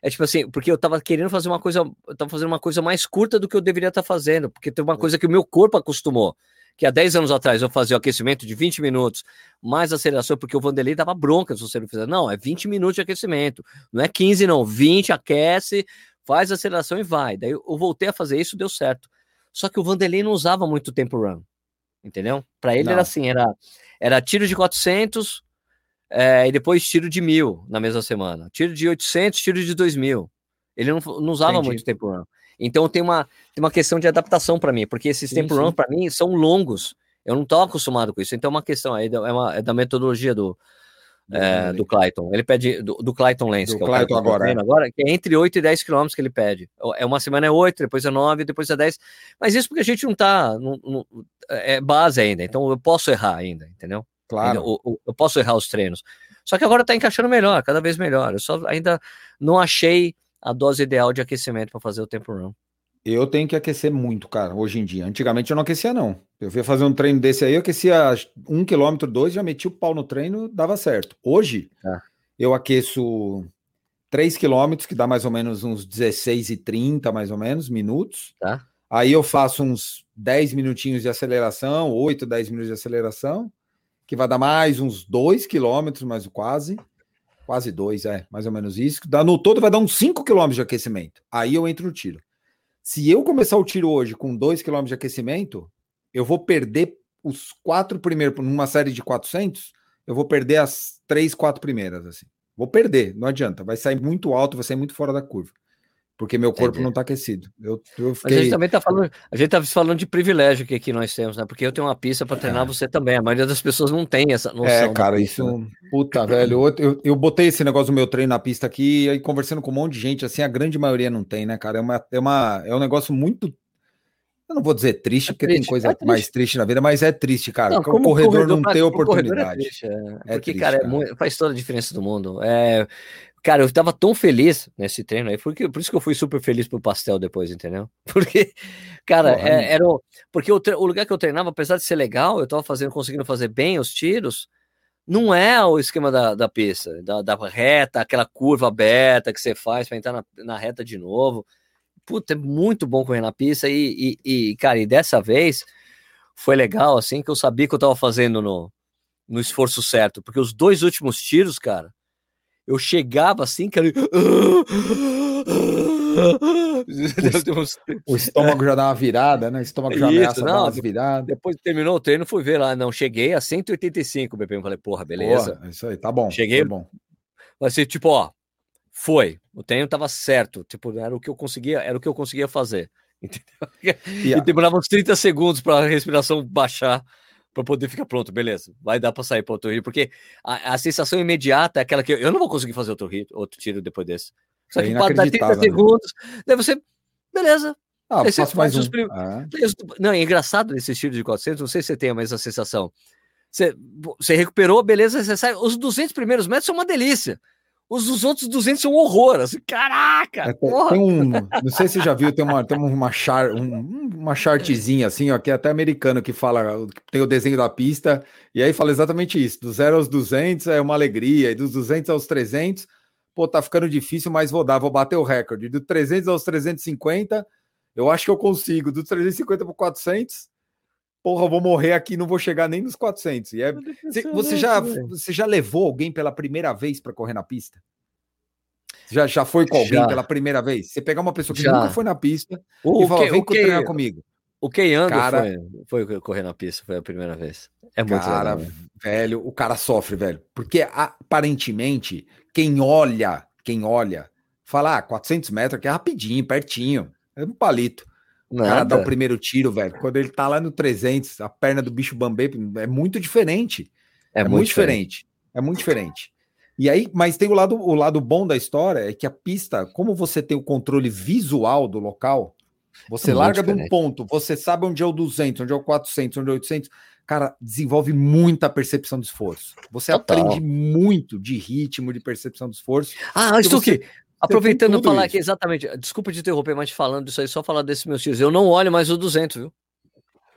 É tipo assim, porque eu tava querendo fazer uma coisa, eu tava fazendo uma coisa mais curta do que eu deveria estar fazendo, porque tem uma coisa que o meu corpo acostumou. Que há 10 anos atrás eu fazia o aquecimento de 20 minutos, mais aceleração, porque o Vanderlei dava bronca se você não fizer. Não, é 20 minutos de aquecimento. Não é 15, não. 20, aquece, faz aceleração e vai. Daí eu voltei a fazer isso, deu certo. Só que o Vanderlei não usava muito tempo run. Entendeu? Para ele Não. era assim, era, era tiro de 400, é, e depois tiro de mil na mesma semana. Tiro de 800, tiro de 2000. Ele não, não usava Entendi. muito tempo run. Então tem uma, tem uma questão de adaptação para mim, porque esses tempo run para mim são longos. Eu não estou acostumado com isso. Então é uma questão aí, é, uma, é da metodologia do, é, do Clayton. Ele pede do, do Clayton Lens, Do que é o que Clayton eu tô agora, vendo agora, que é entre 8 e 10 quilômetros que ele pede. É uma semana é 8, depois é 9, depois é 10. Mas isso porque a gente não tá. não- não- é base ainda, então eu posso errar ainda, entendeu? Claro. O- o- eu posso errar os treinos. Só que agora tá encaixando melhor, cada vez melhor. Eu só ainda não achei a dose ideal de aquecimento para fazer o tempo run. Eu tenho que aquecer muito, cara, hoje em dia. Antigamente eu não aquecia, não. Eu ia fazer um treino desse aí, eu aquecia um quilômetro, dois, já metia o pau no treino, dava certo. Hoje, Tá. eu aqueço 3 quilômetros, que dá mais ou menos uns 16 e 30, mais ou menos, minutos. Tá. Aí eu faço uns 10 minutinhos de aceleração, 8, 10 minutos de aceleração, que vai dar mais uns 2 quilômetros, mais quase. Quase 2, é, mais ou menos isso. Dá, no todo vai dar uns 5 quilômetros de aquecimento. Aí eu entro no tiro. Se eu começar o tiro hoje com 2 km de aquecimento, eu vou perder os quatro primeiros, numa série de 400, eu vou perder as três, quatro primeiras, assim. Vou perder, não adianta. Vai sair muito alto, vai sair muito fora da curva. Porque meu corpo Entendi. não tá aquecido. Eu, eu Mas a gente fiquei. também tá falando, a gente tá falando de privilégio que aqui nós temos, né? Porque eu tenho uma pista para treinar, você também. A maioria das pessoas não tem essa noção. É, da cara, isso. né? Puta, velho. Eu, eu, eu botei esse negócio do meu treino na pista aqui, e aí conversando com um monte de gente, assim, a grande maioria não tem, né, cara? É, uma, é, uma, é um negócio muito. Eu não vou dizer triste, É porque tem triste, coisa é triste. mais triste na vida, mas é triste, cara. Não, porque o como corredor, não pra- tem como corredor é oportunidade. triste, é. É Porque, triste, cara, é cara. faz toda a diferença do mundo. É, cara, eu tava tão feliz nesse treino aí, porque, por isso que eu fui super feliz pro pastel depois, entendeu? Porque, cara, Porra, é- era porque o, o lugar que eu treinava, apesar de ser legal, eu tava fazendo, conseguindo fazer bem os tiros, não é o esquema da, da pista, da, da reta, aquela curva aberta que você faz para entrar na, na reta de novo. Puta, é muito bom correr na pista e, e, e, cara, e dessa vez foi legal, assim, que eu sabia que eu tava fazendo no, no esforço certo, porque os dois últimos tiros, cara, eu chegava assim, cara, O estômago já dá uma virada, né? O estômago já Isso, ameaça não, dar umas viradas. depois que terminou o treino, fui ver lá, não, cheguei a 185 BPM, falei, porra, beleza, Porra, isso aí, tá bom. Cheguei- foi bom. vai ser tipo, ó, foi, o treino tava certo, tipo, era o que eu conseguia, era o que eu conseguia fazer, entendeu? E a- E demorava uns 30 segundos para a respiração baixar para poder ficar pronto, beleza. Vai dar para sair para outro rio, porque a, a sensação imediata é aquela que eu, eu não vou conseguir fazer outro rio, outro tiro depois desse. Só É que pode dar 30 inacreditável, né? segundos, daí você, beleza. Ah, você faz um. prim- Ah, Não, é engraçado nesse tiro de 400, não sei se você tem a mesma sensação. Você, você recuperou, beleza, você sai. Os 200 primeiros metros são uma delícia. Os dos outros 200 são um horror. Assim, caraca! É, tem, um, não sei se você já viu, tem uma, tem uma, char, um- uma chartzinha assim, ó, que é até americano, que fala, tem o desenho da pista, e aí fala exatamente isso, do 0 aos 200 é uma alegria, e dos 200 aos 300, pô, tá ficando difícil, mas vou dar, vou bater o recorde, do 300 aos 350, eu acho que eu consigo, do 350 para 400, porra, eu vou morrer aqui, não vou chegar nem nos 400, e é, você, você já, você já levou alguém pela primeira vez para correr na pista? Já, já foi com alguém Já. pela primeira vez? Você pegar uma pessoa que Já. nunca foi na pista O, e o, fala, que, vem o, co- treinar que, comigo. o Keiando Cara- foi, foi correr na pista, foi a primeira vez. É muito Cara, legal. né? velho, o cara sofre, velho. Porque aparentemente, quem olha, quem olha, fala, ah, 400 metros aqui é rapidinho, pertinho. É um palito. O cara dá o Nada. primeiro tiro, velho. Quando ele tá lá no 300, a perna do bicho bambê é muito diferente. É, É, muito diferente. É muito diferente. E aí, mas tem o lado, o lado bom da história é que a pista, como você tem o controle visual do local, você É larga de um diferente. ponto, você sabe onde é o 200, onde é o 400, onde é o 800, cara, desenvolve muita percepção de esforço. Você Total. aprende muito de ritmo, de percepção de esforço. Ah, estou você- aqui. Aproveitando falar aqui, exatamente. Desculpa te interromper, mas falando disso aí, só falar desses meus tiros. Eu não olho mais o 200, viu?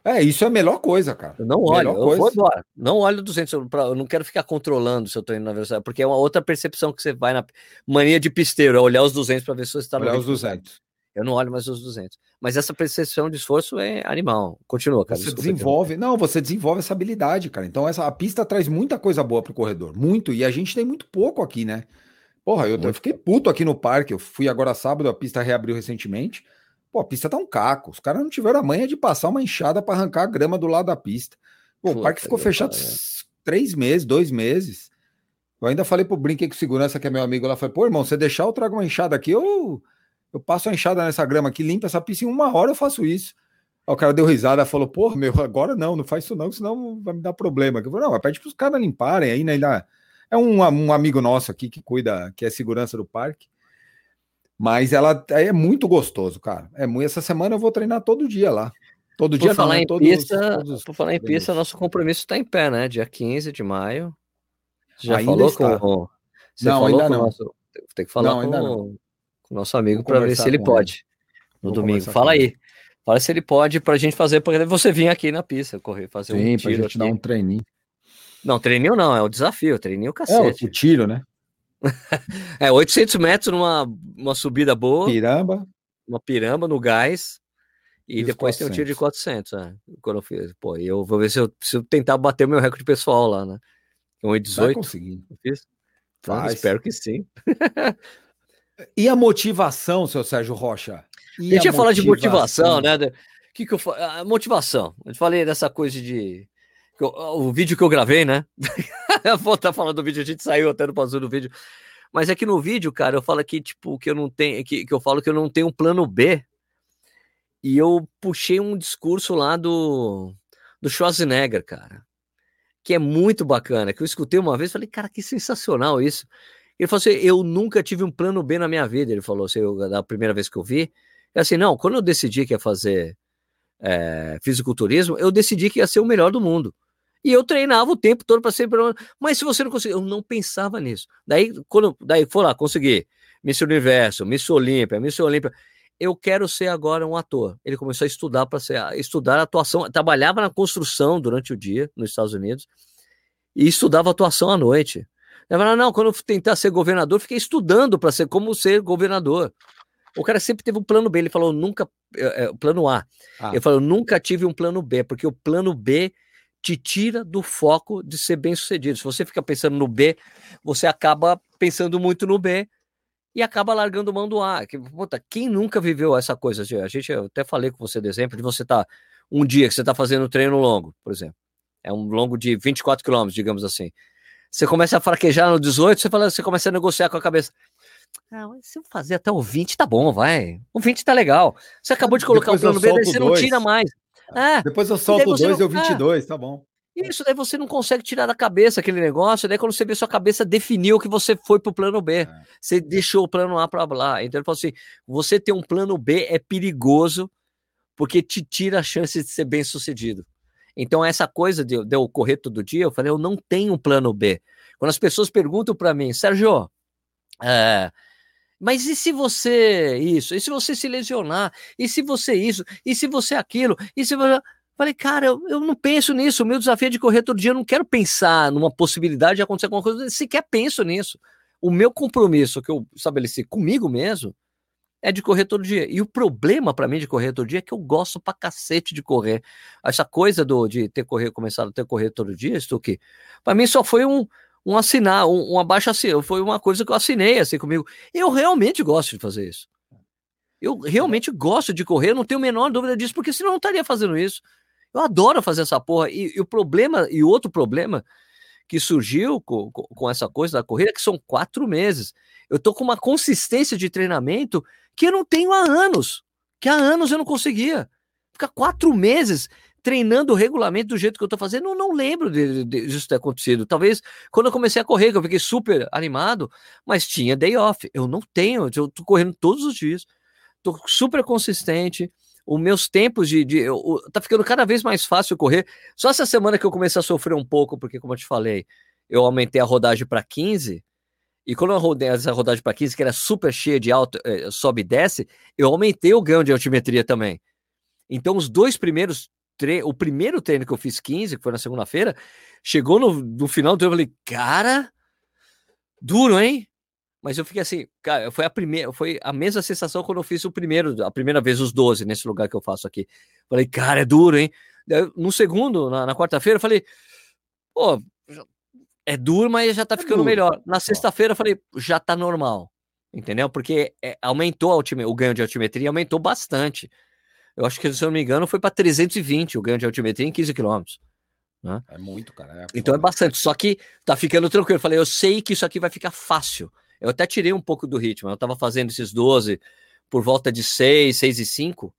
É, isso é a melhor coisa, cara. Eu não olho, Melhor eu vou coisa. embora. Não olho o 200, eu, pra- eu não quero ficar controlando se eu tô indo na velocidade, porque é uma outra percepção que você vai na mania de pisteiro, é olhar os 200 para ver se você está no Olhar os ritmo certo. 200. Eu não olho mais os 200. Mas essa percepção de esforço é animal. Continua, cara. Você desculpa desenvolve, não, você desenvolve essa habilidade, cara. Então essa a pista traz muita coisa boa pro corredor, muito, e a gente tem muito pouco aqui, né? Porra, eu, eu fiquei puto aqui no parque. Eu fui agora sábado, a pista reabriu recentemente. Pô, a pista tá um caco. Os caras não tiveram a manha de passar uma enxada para arrancar a grama do lado da pista. Pô, o parque ficou fechado s- três meses, dois meses. Eu ainda falei pro Brinquei com segurança, que é meu amigo lá, falei, pô, irmão, você deixar eu trago uma enxada aqui, eu, eu passo a enxada nessa grama aqui, limpa essa pista em uma hora, eu faço isso. Aí o cara deu risada, falou, pô, meu, agora não, não faz isso não, senão vai me dar problema. Eu falei, não, mas pede pros caras limparem aí, né? Ainda... É um, um amigo nosso aqui que cuida, que é segurança do parque. Mas ela é muito gostoso, cara. É muito, essa semana eu vou treinar todo dia lá. Todo dia Por falar não, né? em Todos- pista, todos- por falar em pista, nosso compromisso está em pé, né? Dia 15 de maio. Você já Ainda falou está. com o. Você Não, ainda não. nosso. Tem que falar Não, com, com o nosso amigo para ver se ele pode. No Vou domingo. Fala ele. aí. Fala se ele pode para a gente fazer, porque você vir aqui na pista, correr, fazer Sim, um pra tiro gente dar aqui. um treininho. Não, treininho não, é o desafio, treininho É, o, cacete. o tiro, né? É, 800 metros numa uma subida boa, Piramba. uma piramba no gás, e, E depois tem o tiro de 400. É. Quando eu fiz, pô, eu vou ver se eu tentar bater o meu recorde pessoal lá, né? Vai 1,18 conseguir. eu fiz. Então, espero que sim. E a motivação, seu Sérgio Rocha? E A gente ia falar de motivação, né? da- Que que eu. A motivação. Eu falei dessa coisa de. Que eu- O vídeo que eu gravei, né? Eu vou estar falando do vídeo, a gente saiu até no pausa do vídeo. Mas é que no vídeo, cara, eu falo aqui, tipo, que eu não tenho, que, que eu falo que eu não tenho um plano B. E eu puxei um discurso lá do, do Schwarzenegger, cara. Que é muito bacana, que eu escutei uma vez, falei, cara, que sensacional isso. Ele falou assim: eu nunca tive um plano B na minha vida. Ele falou assim, eu, da primeira vez que eu vi. É assim, não, quando eu decidi que ia fazer é, fisiculturismo, eu decidi que ia ser o melhor do mundo. E eu treinava o tempo todo para ser. Mas se você não conseguir, eu não pensava nisso. Daí, quando daí foi lá, consegui. Miss Universo, Miss Olímpia, Miss Olímpia. Eu quero ser agora um ator. Ele começou a estudar para ser estudar atuação. Trabalhava na construção durante o dia nos Estados Unidos e estudava atuação à noite. Ele falou, não, quando eu tentar ser governador, fiquei estudando para ser como ser governador. O cara sempre teve um plano B. Ele falou, nunca. É, é, plano A. Ah. Ele falou, nunca tive um plano B, porque o plano B te tira do foco de ser bem sucedido. Se você fica pensando no B, você acaba pensando muito no B e acaba largando mão do A. Que, puta, quem nunca viveu essa coisa? A gente, eu até falei com você de exemplo, de você estar tá, um dia que você está fazendo um treino longo, por exemplo. É um longo de 24 quilômetros, digamos assim. Você começa a fraquejar no 18, você, fala, você começa a negociar com a cabeça. Ah, se eu fazer até o 20, tá bom, vai. O 20 tá legal. Você acabou de colocar Depois o plano B, daí você dois. não tira mais. É, Depois eu solto o 2 e o 22, é. tá bom. Isso, daí você não consegue tirar da cabeça aquele negócio, daí quando você vê sua cabeça definiu que você foi pro plano B, é. você deixou o plano A para lá. Então ele falou assim: você ter um plano B é perigoso porque te tira a chance de ser bem sucedido. Então, essa coisa de, de eu correr todo dia, eu falei, eu não tenho um plano B. Quando as pessoas perguntam para mim, Sérgio, é, mas e se você isso? E se você se lesionar? E se você isso? E se você aquilo? E se você... Falei, cara, eu, eu não penso nisso. O meu desafio é de correr todo dia. Eu não quero pensar numa possibilidade de acontecer alguma coisa. Eu sequer penso nisso. O meu compromisso que eu estabeleci comigo mesmo é de correr todo dia. E o problema para mim de correr todo dia é que eu gosto pra cacete de correr. Essa coisa do, de ter correr, começado a ter correr todo dia, estou aqui. Para mim só foi um, um assinar, um, um abaixo assinado, foi uma coisa que eu assinei assim comigo. Eu realmente gosto de fazer isso. Eu realmente gosto de correr, não tenho a menor dúvida disso, porque senão eu não estaria fazendo isso. Eu adoro fazer essa porra. E, e o problema, e outro problema que surgiu com, com, essa coisa da corrida, é que são quatro meses. Eu tô com uma consistência de treinamento que eu não tenho há anos. Que há anos eu não conseguia. Ficar quatro meses treinando regularmente do jeito que eu tô fazendo, eu não lembro de, de, disso ter acontecido. Talvez quando eu comecei a correr, que eu fiquei super animado, mas tinha day off. Eu não tenho, eu tô correndo todos os dias. Tô super consistente os meus tempos de. de eu, tá ficando cada vez mais fácil correr. Só essa semana que eu comecei a sofrer um pouco, porque, como eu te falei, eu aumentei a rodagem para 15. E quando eu rodei essa rodagem para 15, que era super cheia de alto, eh, sobe e desce, eu aumentei o ganho de altimetria também. Então, os dois primeiros treinos, o primeiro treino que eu fiz 15, que foi na segunda-feira, chegou no, no final do treino, eu falei, cara, duro, hein? Mas eu fiquei assim, cara, foi a primeira, foi a mesma sensação quando eu fiz o primeiro, a primeira vez os 12 nesse lugar que eu faço aqui. Falei, cara, é duro, hein? No segundo, na, na quarta-feira, eu falei, pô, é duro, mas já tá é ficando duro. melhor. Na sexta-feira, eu falei, já tá normal. Entendeu? Porque é, aumentou altime, o ganho de altimetria, aumentou bastante. Eu acho que, se eu não me engano, foi para 320 o ganho de altimetria em 15 quilômetros. Né? É muito, cara. É então é bastante. Só que tá ficando tranquilo. Eu falei, eu sei que isso aqui vai ficar fácil. Eu até tirei um pouco do ritmo. Eu estava fazendo esses 12 por volta de 6, 6 e 5.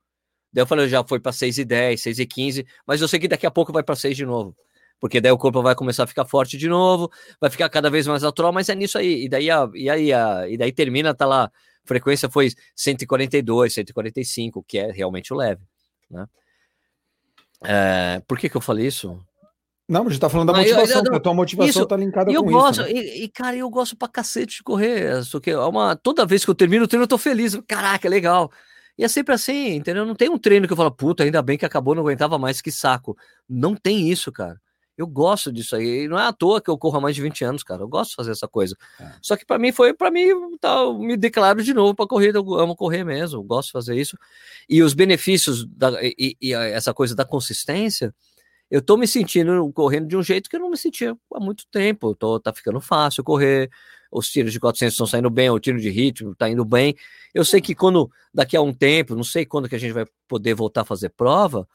Daí eu falei, já foi para 6 e 10, 6 e 15, mas eu sei que daqui a pouco vai para 6 de novo. Porque daí o corpo vai começar a ficar forte de novo, vai ficar cada vez mais natural, mas é nisso aí. E daí, a, e aí, a, e daí termina, tá lá, frequência foi 142, 145, que é realmente o leve, né? É, por que que eu falei isso? Não, a gente tá falando da motivação, porque a tua motivação isso, tá linkada eu com gosto, isso. Né? E, e, cara, eu gosto pra cacete de correr. Só que é uma, toda vez que eu termino o treino, eu tô feliz. Caraca, legal. E é sempre assim, entendeu? Não tem um treino que eu falo, puta, ainda bem que acabou, não aguentava mais, que saco. Não tem isso, cara. Eu gosto disso aí. E não é à toa que eu corro há mais de 20 anos, cara. Eu gosto de fazer essa coisa. É. Só que para mim foi, para mim, tá, me declaro de novo para corrida. Eu amo correr mesmo, eu gosto de fazer isso. E os benefícios da, e, e essa coisa da consistência eu tô me sentindo correndo de um jeito que eu não me sentia há muito tempo. Tô, tá ficando fácil correr, os tiros de 400 estão saindo bem, o tiro de ritmo tá indo bem. Eu sei que quando, daqui a um tempo, não sei quando que a gente vai poder voltar a fazer prova,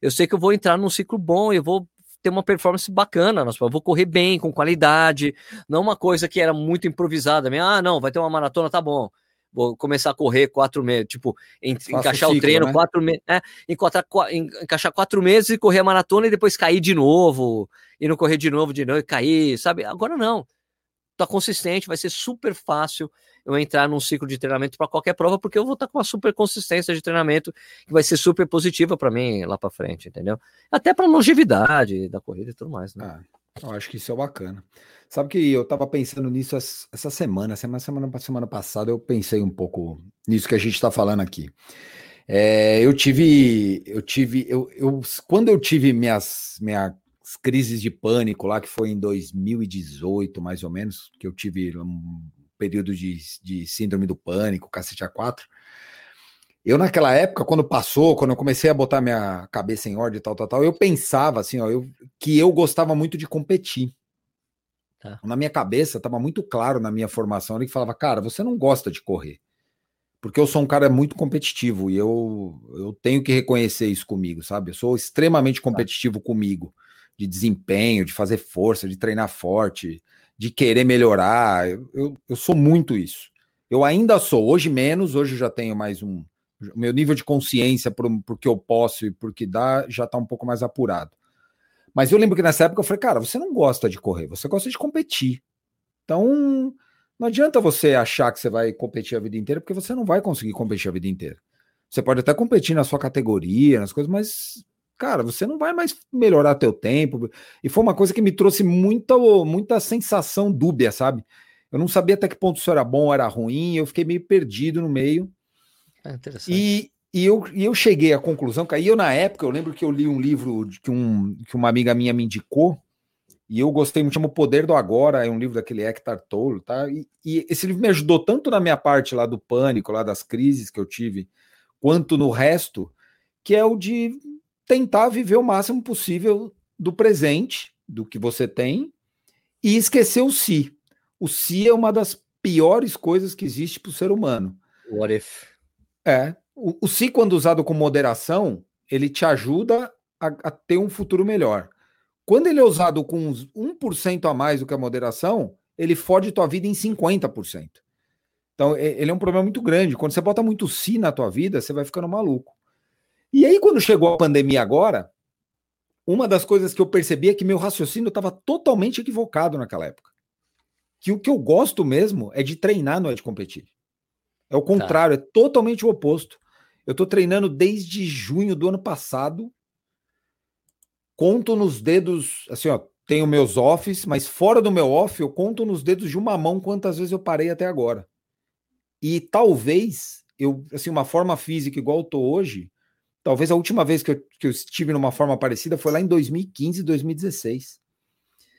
eu sei que eu vou entrar num ciclo bom e eu vou ter uma performance bacana, nas provas. vou correr bem, com qualidade, não uma coisa que era muito improvisada. Ah, não, vai ter uma maratona, tá bom. Vou começar a correr quatro meses, tipo, en, encaixar o, ciclo, treino né? quatro meses, é, encaixar quatro meses e correr a maratona e depois cair de novo, e não correr de novo, de novo, e cair, sabe? Agora não. Tá consistente, vai ser super fácil eu entrar num ciclo de treinamento para qualquer prova, porque eu vou estar tá com uma super consistência de treinamento que vai ser super positiva para mim lá para frente, entendeu? Até para longevidade da corrida e tudo mais, né? Ah, eu acho que isso é bacana. Sabe que eu estava pensando nisso essa semana, semana, semana, semana passada, eu pensei um pouco nisso que a gente está falando aqui. É, eu tive, eu tive, eu, eu, quando eu tive minhas, minhas crises de pânico lá, que foi em 2018, mais ou menos, que eu tive um período de, de síndrome do pânico, cacete A4. Eu, naquela época, quando passou, quando eu comecei a botar minha cabeça em ordem e tal, tal, tal, eu pensava assim, ó, eu, que eu gostava muito de competir. Tá. Na minha cabeça, estava muito claro na minha formação, ele falava, cara, você não gosta de correr. Porque eu sou um cara muito competitivo e eu, eu tenho que reconhecer isso comigo, sabe? Eu sou extremamente tá. competitivo tá. comigo, de desempenho, de fazer força, de treinar forte, de querer melhorar. Eu, eu, eu sou muito isso. Eu ainda sou, hoje menos, hoje já tenho mais um. Meu nível de consciência por, por que eu posso e por que dá já está um pouco mais apurado. Mas eu lembro que nessa época eu falei, cara, você não gosta de correr, você gosta de competir. Então, não adianta você achar que você vai competir a vida inteira, porque você não vai conseguir competir a vida inteira. Você pode até competir na sua categoria, nas coisas, mas cara, você não vai mais melhorar teu tempo. E foi uma coisa que me trouxe muita, muita sensação dúbia, sabe? Eu não sabia até que ponto isso era bom ou era ruim, eu fiquei meio perdido no meio. É e, e, eu, e eu cheguei à conclusão que aí eu, na época, eu lembro que eu li um livro que, um, que uma amiga minha me indicou, e eu gostei muito, chama O Poder do Agora, é um livro daquele Hector Tolle, tá? E, e, esse livro me ajudou tanto na minha parte lá do pânico, lá das crises que eu tive, quanto no resto, que é o de tentar viver o máximo possível do presente, do que você tem, e esquecer o si. O si é uma das piores coisas que existe para o ser humano. What if? É. O, o si, quando usado com moderação, ele te ajuda a, a ter um futuro melhor. Quando ele é usado com uns 1% a mais do que a moderação, ele fode tua vida em 50%. Então, ele é um problema muito grande. Quando você bota muito si na tua vida, você vai ficando maluco. E aí, quando chegou a pandemia agora, uma das coisas que eu percebi é que meu raciocínio estava totalmente equivocado naquela época. Que o que eu gosto mesmo é de treinar, não é de competir. É o tá. contrário, tá. é totalmente o oposto. Eu estou treinando desde junho do ano passado. Conto nos dedos, assim, ó, tenho meus offs, mas fora do meu off, eu conto nos dedos de uma mão quantas vezes eu parei até agora. E talvez eu, assim, uma forma física igual eu tô hoje, Talvez a última vez que eu, que eu estive numa forma parecida foi lá em 2015, 2016.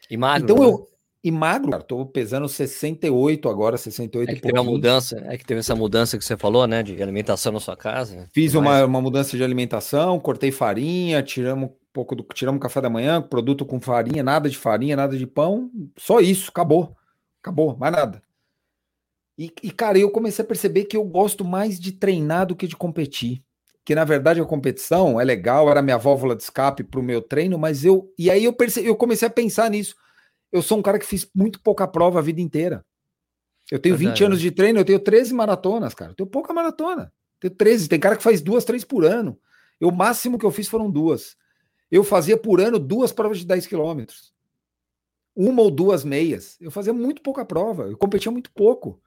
E magro. Então né? eu. E magro, cara, tô pesando 68 agora, 68 é que teve uma mudança, é que teve essa mudança que você falou, né, de alimentação na sua casa. Fiz uma, uma mudança de alimentação, cortei farinha, tiramos um pouco do tiramos café da manhã, produto com farinha, nada de farinha, nada de pão, só isso, acabou. Acabou, mais nada. E, e cara, eu comecei a perceber que eu gosto mais de treinar do que de competir que na verdade a competição é legal, era minha válvula de escape para o meu treino, mas eu. E aí eu, percebi, eu comecei a pensar nisso. Eu sou um cara que fiz muito pouca prova a vida inteira. Eu tenho verdade. 20 anos de treino, eu tenho 13 maratonas, cara. Eu tenho pouca maratona. Eu tenho 13. Tem cara que faz duas, três por ano. Eu, o máximo que eu fiz foram duas. Eu fazia por ano duas provas de 10 quilômetros. Uma ou duas meias. Eu fazia muito pouca prova. Eu competia muito pouco.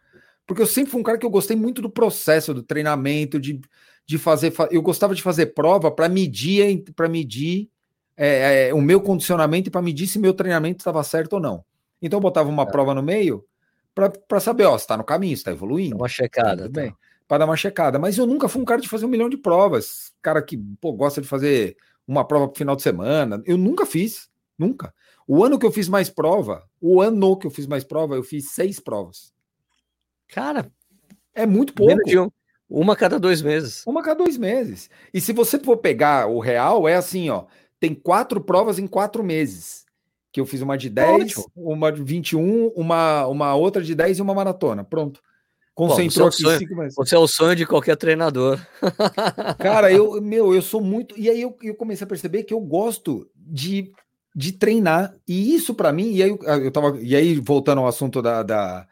Porque eu sempre fui um cara que eu gostei muito do processo, do treinamento, de de fazer. Eu gostava de fazer prova para medir para medir é, é, o meu condicionamento e para medir se meu treinamento estava certo ou não. Então eu botava uma é. prova no meio para saber, ó, se está no caminho, está evoluindo. Uma checada. Tudo bem. Tá. Para dar uma checada. Mas eu nunca fui um cara de fazer um milhão de provas. Cara que pô, gosta de fazer uma prova pro final de semana. Eu nunca fiz. Nunca. O ano que eu fiz mais prova, o ano que eu fiz mais prova, eu fiz seis provas. Cara, é muito pouco. Uma a cada dois meses. Uma a cada dois meses. E se você for pegar o real, é assim, ó. Tem quatro provas em quatro meses. Que eu fiz uma de 10, Ótimo. uma de 21, uma, uma outra de 10 e uma maratona. Pronto. Concentrou Pô, você, é cinco meses. Você é o sonho de qualquer treinador. Cara, eu, meu, eu sou muito. E aí eu, eu comecei a perceber que eu gosto de de treinar. E isso para mim, e aí eu, eu tava, e aí voltando ao assunto da, da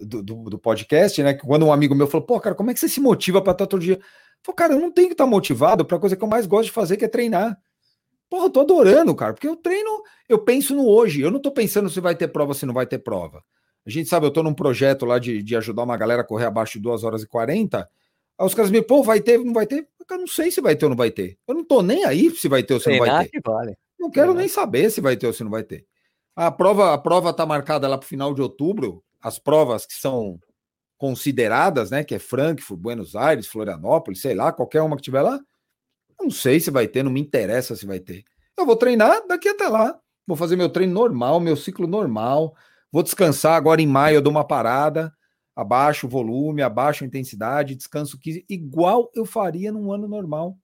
do, do, do, podcast, né? Que quando um amigo meu falou, pô, cara, como é que você se motiva para estar todo dia? Eu falei, cara, eu não tenho que estar motivado para a coisa que eu mais gosto de fazer, que é treinar. Porra, eu tô adorando, cara, porque eu treino, eu penso no hoje. Eu não tô pensando se vai ter prova, se não vai ter prova. A gente sabe, eu tô num projeto lá de, de ajudar uma galera a correr abaixo de 2 horas e 40. Aí os caras me, pô, vai ter, não vai ter? Eu não sei se vai ter ou não vai ter. Eu não tô nem aí se vai ter ou se não vai ter. Vale. Não quero nem saber se vai ter ou se não vai ter. A prova, a prova tá marcada lá para o final de outubro. As provas que são consideradas, né? Que é Frankfurt, Buenos Aires, Florianópolis, sei lá, qualquer uma que tiver lá. Não sei se vai ter, não me interessa se vai ter. Eu vou treinar daqui até lá. Vou fazer meu treino normal, meu ciclo normal. Vou descansar agora em maio, eu dou uma parada, abaixo o volume, abaixo a intensidade, descanso 15, igual eu faria num ano normal.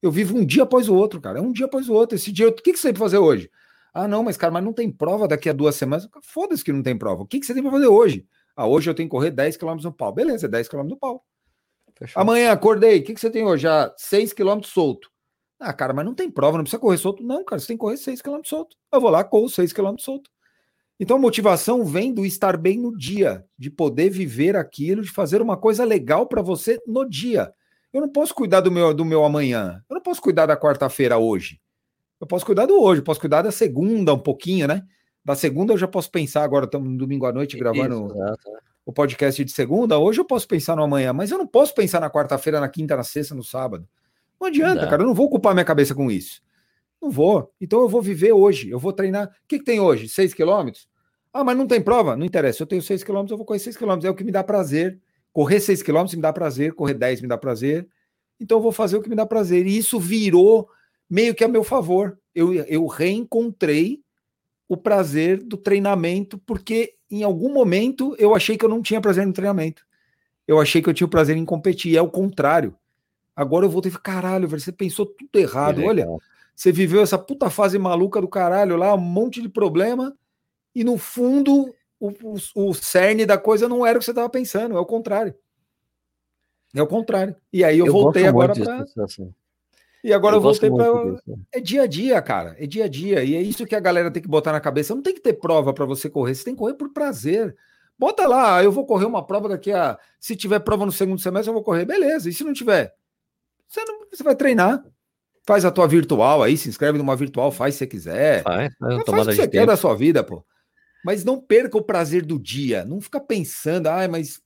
Eu vivo um dia após o outro, cara. É um dia após o outro. Esse dia, o que, que você para fazer hoje? Ah, não, mas cara, mas não tem prova daqui a duas semanas. Foda-se que não tem prova. O que, que você tem para fazer hoje? Ah, hoje eu tenho que correr 10 km no pau. Beleza, 10 km no pau. Fechou. Amanhã acordei. O que, que você tem hoje? Ah, 6 km solto. Ah, cara, mas não tem prova, não precisa correr solto. Não, cara, você tem que correr 6 km solto. Eu vou lá, corro 6 km solto. Então a motivação vem do estar bem no dia, de poder viver aquilo, de fazer uma coisa legal para você no dia. Eu não posso cuidar do meu, do meu amanhã. Eu não posso cuidar da quarta-feira hoje. Eu posso cuidar do hoje, posso cuidar da segunda um pouquinho, né? Da segunda eu já posso pensar, agora estamos no domingo à noite gravando Isso, o podcast de segunda. Hoje eu posso pensar no amanhã, mas eu não posso pensar na quarta-feira, na quinta, na sexta, no sábado. Não adianta, não. cara. Eu não vou ocupar minha cabeça com isso. Não vou. Então eu vou viver hoje. Eu vou treinar. O que, que tem hoje? Seis quilômetros? Ah, mas não tem prova? Não interessa. Eu tenho seis quilômetros, eu vou correr seis quilômetros. É o que me dá prazer. Correr 6 km me dá prazer, correr 10 me dá prazer. Então eu vou fazer o que me dá prazer. E isso virou meio que a meu favor. Eu, eu reencontrei o prazer do treinamento, porque em algum momento eu achei que eu não tinha prazer no treinamento. Eu achei que eu tinha o prazer em competir. É o contrário. Agora eu voltei e falei, caralho, você pensou tudo errado. Olha, você viveu essa puta fase maluca do caralho lá, um monte de problema, e no fundo o, o, o cerne da coisa não era o que você estava pensando, é o contrário. É o contrário. E aí eu, eu voltei agora para. E agora eu, eu voltei para. É dia a dia, cara. É dia a dia. E é isso que a galera tem que botar na cabeça. Não tem que ter prova para você correr. Você tem que correr por prazer. Bota lá, eu vou correr uma prova daqui a. Se tiver prova no segundo semestre, eu vou correr. Beleza. E se não tiver? Você, não... você vai treinar. Faz a tua virtual aí, se inscreve numa virtual, faz se você quiser. Faz, faz, faz o que você tempo. quer da sua vida, pô. Mas não perca o prazer do dia. Não fica pensando, ah, mas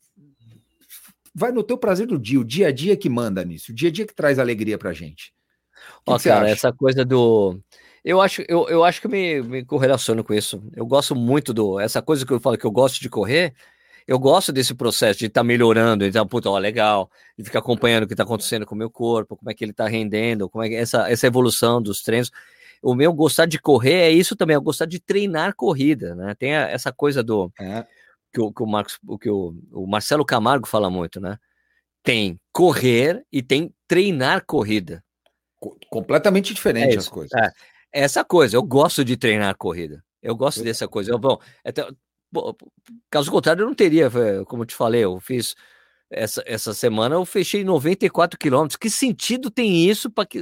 vai no teu prazer do dia, o dia a dia que manda nisso, o dia a dia que traz alegria pra gente. Ó, que cara, essa coisa do. Eu acho, eu, eu acho que me, me correlaciono com isso. Eu gosto muito do. Essa coisa que eu falo que eu gosto de correr, eu gosto desse processo de estar tá melhorando, então, puta, ó, legal, de ficar acompanhando o que está acontecendo com o meu corpo, como é que ele está rendendo, como é que essa, essa evolução dos treinos o meu gostar de correr é isso também, é gostar de treinar corrida, né? Tem a, essa coisa do é. que, o, que o Marcos, o que o, o Marcelo Camargo fala muito, né? Tem correr e tem treinar corrida. Completamente diferente é as coisas. É. Essa coisa, eu gosto de treinar corrida. Eu gosto eu... dessa coisa. Eu, bom, até, bom, caso contrário, eu não teria, como eu te falei, eu fiz essa, essa semana eu fechei 94 quilômetros. Que sentido tem isso para que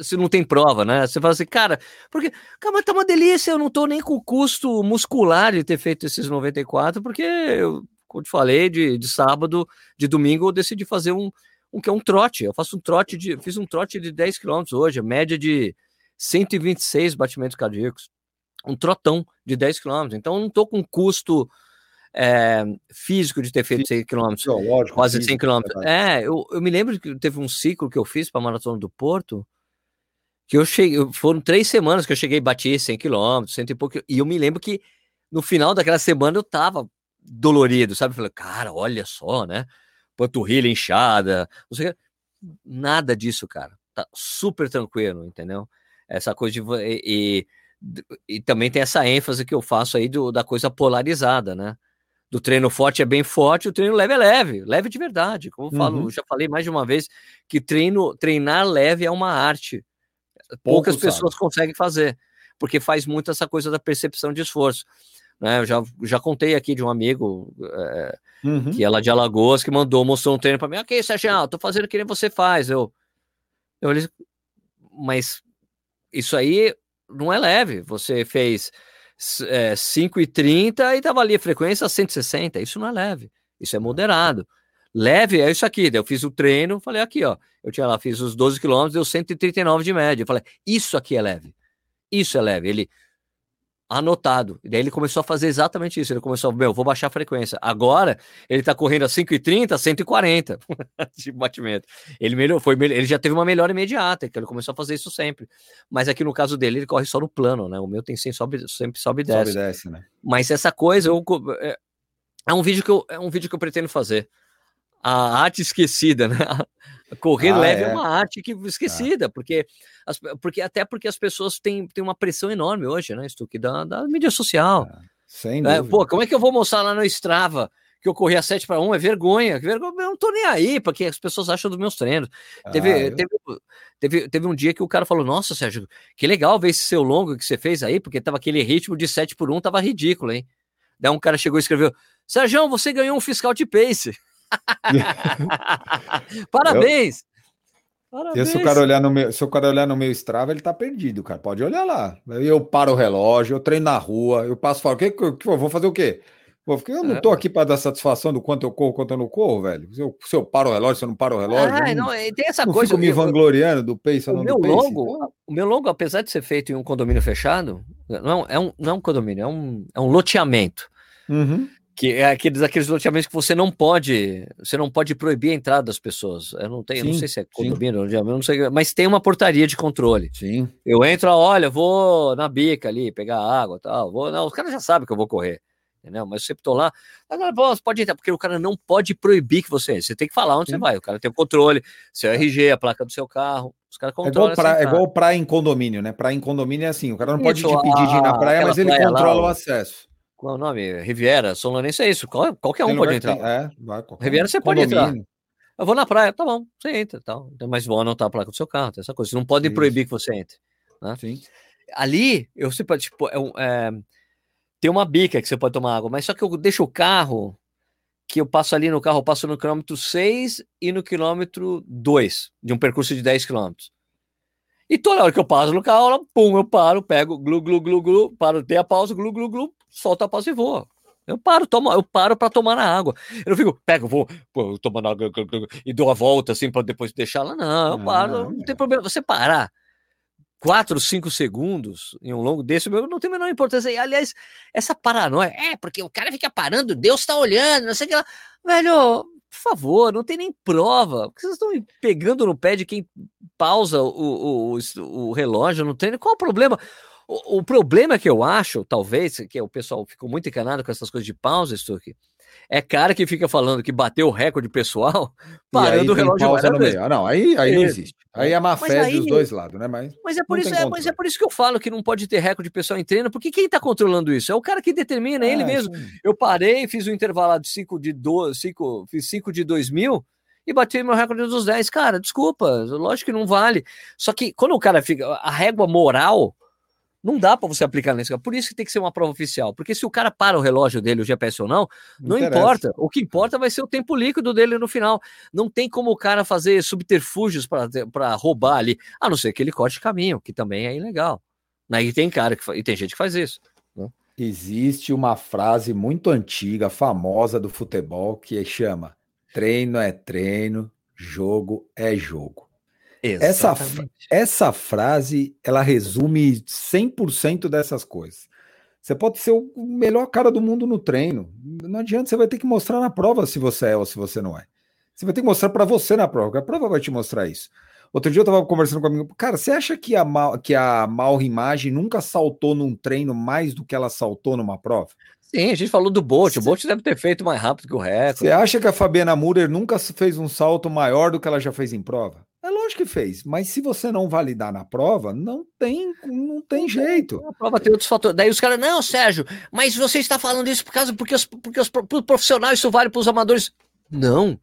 se não tem prova, né? Você fala assim, cara, porque, cara, tá uma delícia, eu não tô nem com o custo muscular de ter feito esses 94, porque eu, como te falei, de, de sábado, de domingo, eu decidi fazer um, um que é um trote. Eu faço um trote de, fiz um trote de 10 quilômetros hoje, média de 126 batimentos cardíacos. Um trotão de 10 quilômetros. Então eu não tô com custo é, físico de ter feito 100 km, quase 100 km. É, eu, eu me lembro que teve um ciclo que eu fiz para a Maratona do Porto, que eu cheguei, foram três semanas que eu cheguei e bati 100 km, cento e pouco, e eu me lembro que no final daquela semana eu tava dolorido, sabe? Eu falei, cara, olha só, né? Panturrilha inchada, não sei Nada disso, cara. Tá super tranquilo, entendeu? Essa coisa de. E, e, e também tem essa ênfase que eu faço aí do, da coisa polarizada, né? do treino forte é bem forte, o treino leve é leve, leve de verdade. Como eu falo, uhum. já falei mais de uma vez que treino, treinar leve é uma arte. Poucas pessoas sabe. conseguem fazer, porque faz muito essa coisa da percepção de esforço. Né? Eu já, já contei aqui de um amigo é, uhum. que é lá de Alagoas que mandou, mostrou um treino para mim. Ok, Sérgio, tô fazendo que nem você faz. Eu, eu mas isso aí não é leve. Você fez é, 5,30 e tava ali a frequência 160. Isso não é leve. Isso é moderado. Leve é isso aqui. Eu fiz o treino, falei aqui, ó. Eu tinha lá, fiz os 12 quilômetros, deu 139 de média. Eu falei, isso aqui é leve. Isso é leve. Ele anotado. E daí ele começou a fazer exatamente isso. Ele começou, meu, vou baixar a frequência. Agora ele tá correndo a 5,30, 140 de batimento. Ele melhor, foi ele já teve uma melhora imediata, que ele começou a fazer isso sempre. Mas aqui no caso dele, ele corre só no plano, né? O meu tem sempre sobe, sempre sobe e desce. Sobe e desce, né? Mas essa coisa eu, é, é um vídeo que eu, é um vídeo que eu pretendo fazer. A arte esquecida, né? Correr Ah, leve é. é. uma arte que esquecida, porque, as- porque até porque as pessoas têm, têm uma pressão enorme hoje, né, Stuck, da, da mídia social. Sem É, dúvida. pô, como é que eu vou mostrar lá no Strava que eu corri a 7 para 1? É vergonha. que vergonha. Eu não tô nem aí, porque as pessoas acham dos meus treinos. Teve, Ah, eu- teve, teve, teve um dia que o cara falou: Nossa, Sérgio, que legal ver esse seu longo que você fez aí, porque tava aquele ritmo de 7 por 1, tava ridículo, hein? Daí um cara chegou e escreveu: Sérgio, você ganhou um fiscal de pace. Parabéns! E se o cara olhar no meu, se o cara olhar no meu Strava, ele tá perdido, cara. Pode olhar lá. Eu paro o relógio, eu treino na rua, eu passo fora. O que, que, eu- que eu vou fazer o quê? Eu não É. tô aqui para dar satisfação do quanto eu corro, quanto eu não corro, velho. Se eu, se eu paro o relógio, se eu não paro o relógio, Ah, eu não, não, tem essa não coisa. fico me eu- vangloriando do pace ou o não meu do pace. longo, Então, o meu longo, apesar de ser feito em um condomínio fechado, não é um, não é um condomínio, é um, é um loteamento. uhum. Que é aqueles, aqueles loteamentos que você não pode, você não pode proibir a entrada das pessoas. Eu não tenho, eu não Sim, sei se é sim. condomínio, eu não sei, mas tem uma portaria de controle. Sim. Eu entro, olha, vou na bica ali pegar água, tal, vou, não, os caras já sabem que eu vou correr. Entendeu? Mas eu sempre tô lá, agora você pode entrar, porque o cara não pode proibir que você entre. Você tem que falar onde você Sim. vai. O cara tem o controle, seu RG, a placa do seu carro. Os caras É igual, controlam. essa pra, é igual praia em condomínio, né? Praia em condomínio é assim: o cara não pode Isso, te pedir de ir na praia, mas ele praia lá, controla o acesso. Qual é o nome? Riviera, São Lourenço é isso. Qual- qualquer um pode entrar. tem- É, vai, Riviera você pode entrar. Eu vou na praia, tá bom, você entra, tal. Então, Mas vou anotar a placa do seu carro, tem essa coisa. Vocês não Isso. proibir que você entre. Sim. Ali, eu sempre, tipo, é é, tem uma bica que você pode tomar água, mas só que eu deixo o carro, que eu passo ali no carro, eu passo no quilômetro 6 e no quilômetro 2, de um percurso de 10 quilômetros. E toda hora que eu passo no carro, pum, eu paro, pego, glu, glu, glu, glu, paro, tem a pausa, glu, glu, glu, solto a pausa e vou. Eu paro, tomo, eu paro para tomar na água. Eu não fico, pego, vou, pô, tomando água e dou a volta assim para depois deixar lá. Não, eu paro, não, não, tem problema. Você parar 4, 5 segundos em um longo desse, meu, não tem a menor importância. E, aliás, essa paranoia, é, porque o cara fica parando, Deus tá olhando, não sei o que lá. Velho, por favor, não tem nem prova. Vocês estão pegando no pé de quem pausa o, o, o, o relógio no treino? Qual o problema? O, o problema que eu acho, talvez, que o pessoal ficou muito encanado com essas coisas de pausa, Stuck, é cara que fica falando que bateu o recorde pessoal parando o relógio pausa no meio. Ah, não, aí, aí não Isso. existe. Aí é má fé aí- dos dois lados, né? Mas Mas é por Não isso, é, mas é controle. por isso que eu falo que não pode ter recorde pessoal em treino, porque quem tá controlando isso? É o cara que determina, é ele mesmo. isso- Eu parei, fiz um intervalado de 5 de 2, 5, fiz 5 de 2 mil e bati meu recorde dos 10. Cara, desculpa, lógico que não vale. Só que quando o cara fica. A régua moral não dá pra você aplicar nesse cara. Por isso que tem que ser uma prova oficial. Porque se o cara para o relógio dele, o GPS ou não, não importa. O que importa vai ser o tempo líquido dele no final. Não tem como o cara fazer subterfúgios para roubar ali, a não ser que ele corte caminho, que também é ilegal. Aí tem cara que e tem gente que faz isso. Existe uma frase muito antiga, famosa do futebol, que chama: treino é treino, jogo é jogo. Essa, Exatamente. essa frase, ela resume 100% dessas coisas. Você pode ser o melhor cara do mundo no treino. Não adianta, você vai ter que mostrar na prova se você é ou se você não é. Você vai ter que mostrar para você na prova, a prova vai te mostrar isso. Outro dia eu tava conversando com um amigo, cara, você acha que a, Mal, que a Mauro Imagem nunca saltou num treino mais do que ela saltou numa prova? Sim, a gente falou do Bolt. O Bolt deve ter feito mais rápido que o recorde. Você acha que a Fabiana Murer nunca fez um salto maior do que ela já fez em prova? É lógico que fez, mas se você não validar na prova, não tem, não tem jeito. A prova tem outros fatores. Daí os caras, não, Sérgio, mas você está falando isso por causa porque os, porque os pro- pro profissionais isso vale para os amadores. Não.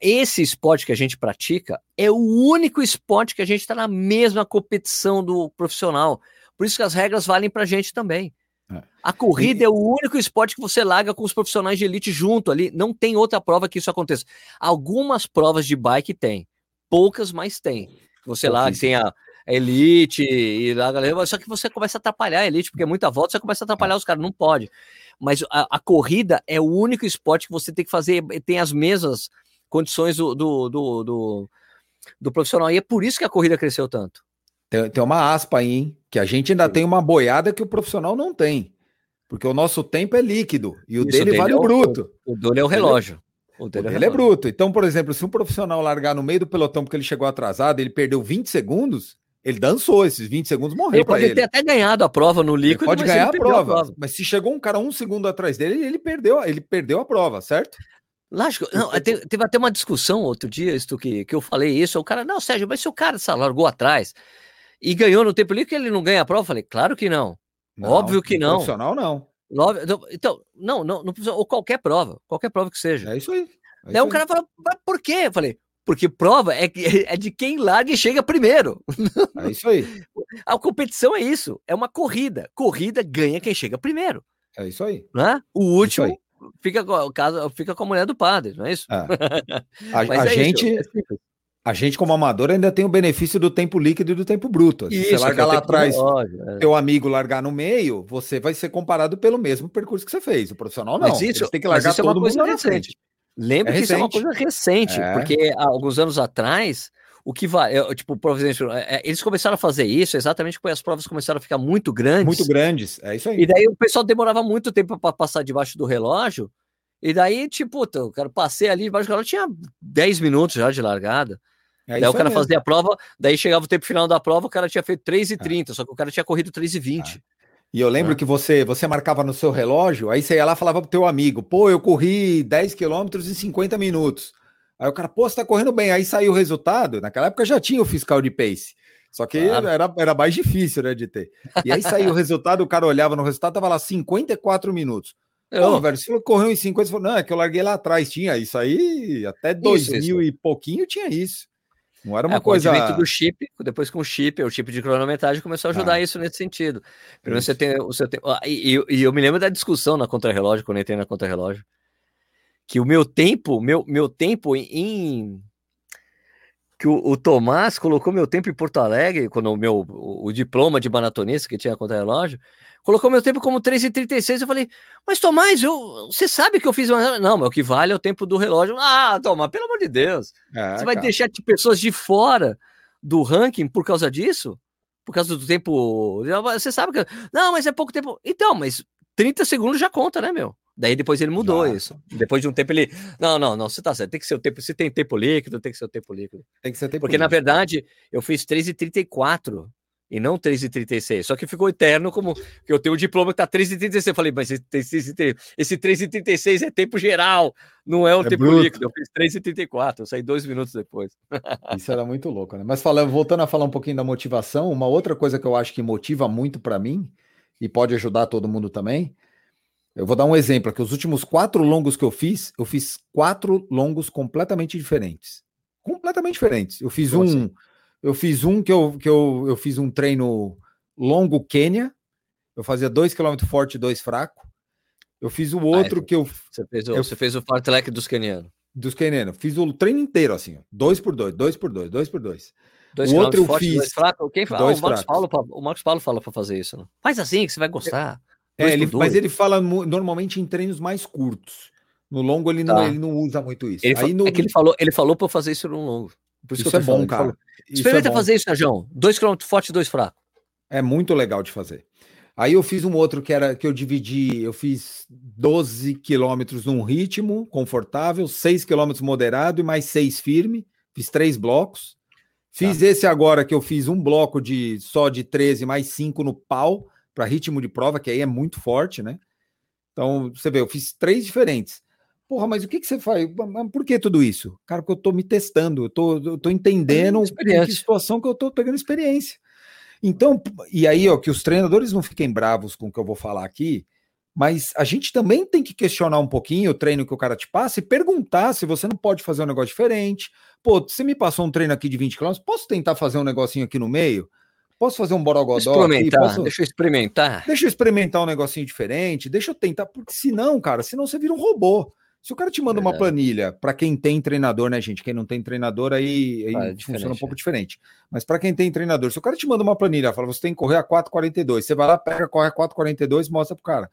Esse esporte que a gente pratica é o único esporte que a gente está na mesma competição do profissional. Por isso que as regras valem para a gente também. É. A corrida é o único esporte que você larga com os profissionais de elite junto ali. Não tem outra prova que isso aconteça. Algumas provas de bike tem, poucas, mas tem. Você lá que tem a, elite e lá, galera, só que você começa a atrapalhar a elite, porque é muita volta, você começa a atrapalhar os caras, não pode. Mas a, a corrida é o único esporte que você tem que fazer, tem as mesmas condições do, do, do, do, do profissional. E é por isso que a corrida cresceu tanto. Tem, tem uma aspa aí, hein? Que a gente ainda Sim. tem uma boiada que o profissional não tem. Porque o nosso tempo é líquido e o Isso, dele dele vale é o bruto. O dele é o relógio. O O dele dele é relógio. bruto. Então, por exemplo, se um profissional largar no meio do pelotão porque ele chegou atrasado, ele perdeu 20 segundos, ele dançou esses 20 segundos, morreu Ele pode ele. ter até ganhado a prova no Ele líquido, pode mas ganhar ele a perdeu prova, Mas se chegou um cara um segundo atrás dele, ele perdeu, ele perdeu a prova, certo? Lógico, não, te- teve até uma discussão outro dia, isso que, que eu falei isso, o cara, não, Sérgio, mas se o cara sabe, largou atrás e ganhou no tempo livre, que ele não ganha a prova? Eu falei, claro que não. Óbvio que não. Profissional não. Então- Então, não, não, não ou qualquer prova, qualquer prova que seja. É isso aí. É Daí isso o aí. cara fala, mas por quê? Eu falei, porque prova é, é de quem larga e chega primeiro. É isso aí. A competição é isso, é uma corrida. Corrida ganha quem chega primeiro, É isso aí. né? O Isso último aí. fica com, fica com a mulher do padre, não é isso? É. A, a é isso, gente, é simples. A gente, como amador, ainda tem o benefício do tempo líquido e do tempo bruto. Se Isso, você largar é o lá atrás, é. teu amigo largar no meio, você vai ser comparado pelo mesmo percurso que você fez. O profissional não. Mas isso, Eles têm que mas largar isso é uma todo coisa mundo recente. Lembra É que isso é uma recente. coisa recente, É. porque há alguns anos atrás, o que vai, tipo, por exemplo, é, é, eles começaram a fazer isso exatamente porque as provas começaram a ficar muito grandes. Muito grandes. É isso aí. E daí o pessoal demorava muito tempo para passar debaixo do relógio. E daí, tipo, eu quero passei ali debaixo do relógio, tinha 10 minutos já de largada. É daí o cara mesmo. fazia a prova, daí chegava o tempo final da prova, o cara tinha feito 3,30, só que o cara tinha corrido 3,20. E eu lembro Ah. que você, você marcava no seu relógio, aí você ia lá e falava pro teu amigo, pô, eu corri 10 quilômetros em 50 minutos. Aí o cara, pô, você tá correndo bem. Aí saiu o resultado. Naquela época já tinha o fiscal de pace. Só que Claro. era, era mais difícil, né, de ter. E aí saiu o resultado, o cara olhava no resultado, tava lá 54 minutos. Pô, Eu, velho, você correu em 50, você falou, não, é que eu larguei lá atrás, tinha isso aí, até 2000 e pouquinho tinha isso. Não era uma é, o coisa... advento do chip, depois com o chip, o chip de cronometragem começou a ajudar Ah. isso nesse sentido. Primeiro Isso. você tem, você tem e, e- eu me lembro da discussão na contra-relógio, quando eu entrei na contra-relógio, que o meu tempo, meu, meu tempo em que o, o Tomás colocou meu tempo em Porto Alegre, quando o meu o, o diploma de maratonista que tinha contra-relógio, colocou meu tempo como 3,36. Eu falei, mas Tomás, eu, você sabe que eu fiz uma. Não, mas o que vale é o tempo do relógio. Ah, Tomás, pelo amor de Deus. É, Você vai cara. deixar de pessoas de fora do ranking por causa disso? Por causa do tempo. Você sabe que. Não, mas é pouco tempo. Então, mas 30 segundos já conta, né, meu? Daí depois ele mudou isso. Depois de um tempo ele. Não, não, não, você tá certo. Tem que ser o tempo. Se tem tempo líquido, tem que ser o tempo líquido. Tem que ser tempo Porque, na líquido. verdade, eu fiz 3,34 e não 3,36. Só que ficou eterno como que eu tenho o diploma que tá 3,36. Eu falei, mas esse, esse, esse 3,36 é tempo geral, não é o É tempo bruto. líquido. Eu fiz 3,34. Eu saí dois minutos depois. Isso era muito louco, né? Mas falando, voltando a falar um pouquinho da motivação, uma outra coisa que eu acho que motiva muito para mim e pode ajudar todo mundo também. Eu vou dar um exemplo aqui. Os últimos quatro longos que eu fiz, eu fiz quatro longos completamente diferentes. Completamente diferentes. Eu fiz Como um, assim? Eu fiz um que eu, que eu, eu fiz um treino longo Quênia. Eu fazia dois quilômetros forte e dois fraco. Eu fiz o outro esse- que eu Você fez o, Eu- você fez o fartlek dos kenianos. dos quenianos. Fiz o treino inteiro assim, dois por dois, dois por dois, dois por dois. Dois O outro eu fortes, fiz dois fracos. Quem fala? dois o, Marcos fracos. Paulo, o Marcos Paulo fala para fazer isso. Não? Faz assim que você vai gostar. É, ele, mas ele fala normalmente em treinos mais curtos. No longo ele, não, Tá. ele não usa muito isso. Ele, Aí no- É que ele falou, ele falou para fazer isso num longo. Por isso que eu é bom, falando, cara. Isso Experimenta é bom. fazer isso, João. Dois quilômetros forte e dois fracos. É muito legal de fazer. Aí eu fiz um outro que era que eu dividi, eu fiz 12 quilômetros num ritmo confortável, 6 quilômetros moderado e mais 6 firme. Fiz três blocos. Fiz Tá. esse agora que eu fiz um bloco de só de 13 mais 5 no pau para ritmo de prova, que aí é muito forte, né? Então, você vê, eu fiz três diferentes. Porra, mas o que, que você faz? Por que tudo isso? Cara, porque eu tô me testando, eu tô, eu tô entendendo que Experiência. situação que eu tô pegando experiência. Então, e aí, ó, que os treinadores não fiquem bravos com o que eu vou falar aqui, mas a gente também tem que questionar um pouquinho o treino que o cara te passa e perguntar se você não pode fazer um negócio diferente. Pô, você me passou um treino aqui de 20 km, posso tentar fazer um negocinho aqui no meio? Posso fazer um borogodó aqui? Experimentar. Posso... Deixa eu experimentar. Deixa eu experimentar um negocinho diferente, deixa eu tentar, porque senão, cara, senão você vira um robô. Se o cara te manda uma Verdade. planilha, para quem tem treinador, né, gente? Quem não tem treinador aí, aí Ah, é funciona um pouco é. diferente. Mas para quem tem treinador, se o cara te manda uma planilha, fala, você tem que correr a 4,42, você vai lá, pega, corre a 4,42, mostra pro cara.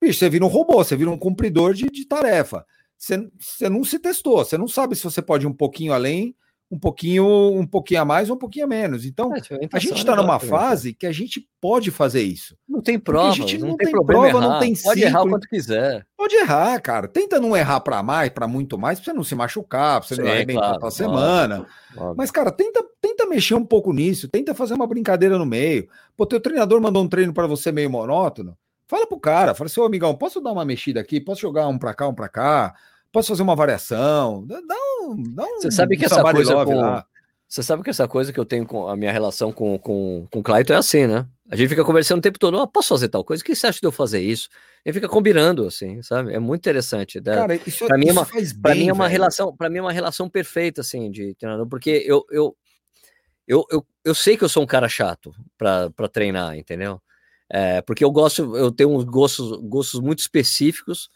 Bicho, você vira um robô, você vira um cumpridor de, de tarefa. Você, você não se testou, você não sabe se você pode ir um pouquinho além, um pouquinho, um pouquinho a mais ou um pouquinho a menos. Então, É, a gente está numa fase que a gente pode fazer isso. Não tem a prova, gente não, não tem tem prova, não errar. tem Pode errar o ciclo. quanto quiser. Pode errar, cara. Tenta não errar para mais, para muito mais, pra você não se machucar, pra você não Sim, arrebentar claro, a semana. Óbvio. Mas, cara, tenta, tenta mexer um pouco nisso, tenta fazer uma brincadeira no meio. Pô, teu treinador mandou um treino para você meio monótono. Fala pro cara, fala assim, ô amigão, posso dar uma mexida aqui? Posso jogar um pra cá, um pra cá? Posso fazer uma variação? Dá, dá Você sabe que essa coisa com- lá. Você sabe que essa coisa que eu tenho com a minha relação com, com, com o Clayton é assim, né? A gente fica conversando o tempo todo, ah, posso fazer tal coisa? O que você acha de eu fazer isso? Gente fica combinando, assim, sabe? É muito interessante. né? Cara, isso, pra mim é uma- faz bem, mim é uma velho. relação, para mim é uma relação perfeita assim de treinador, porque eu eu, eu, eu, eu sei que eu sou um cara chato para treinar, entendeu? É, porque eu gosto, eu tenho uns gostos, gostos muito específicos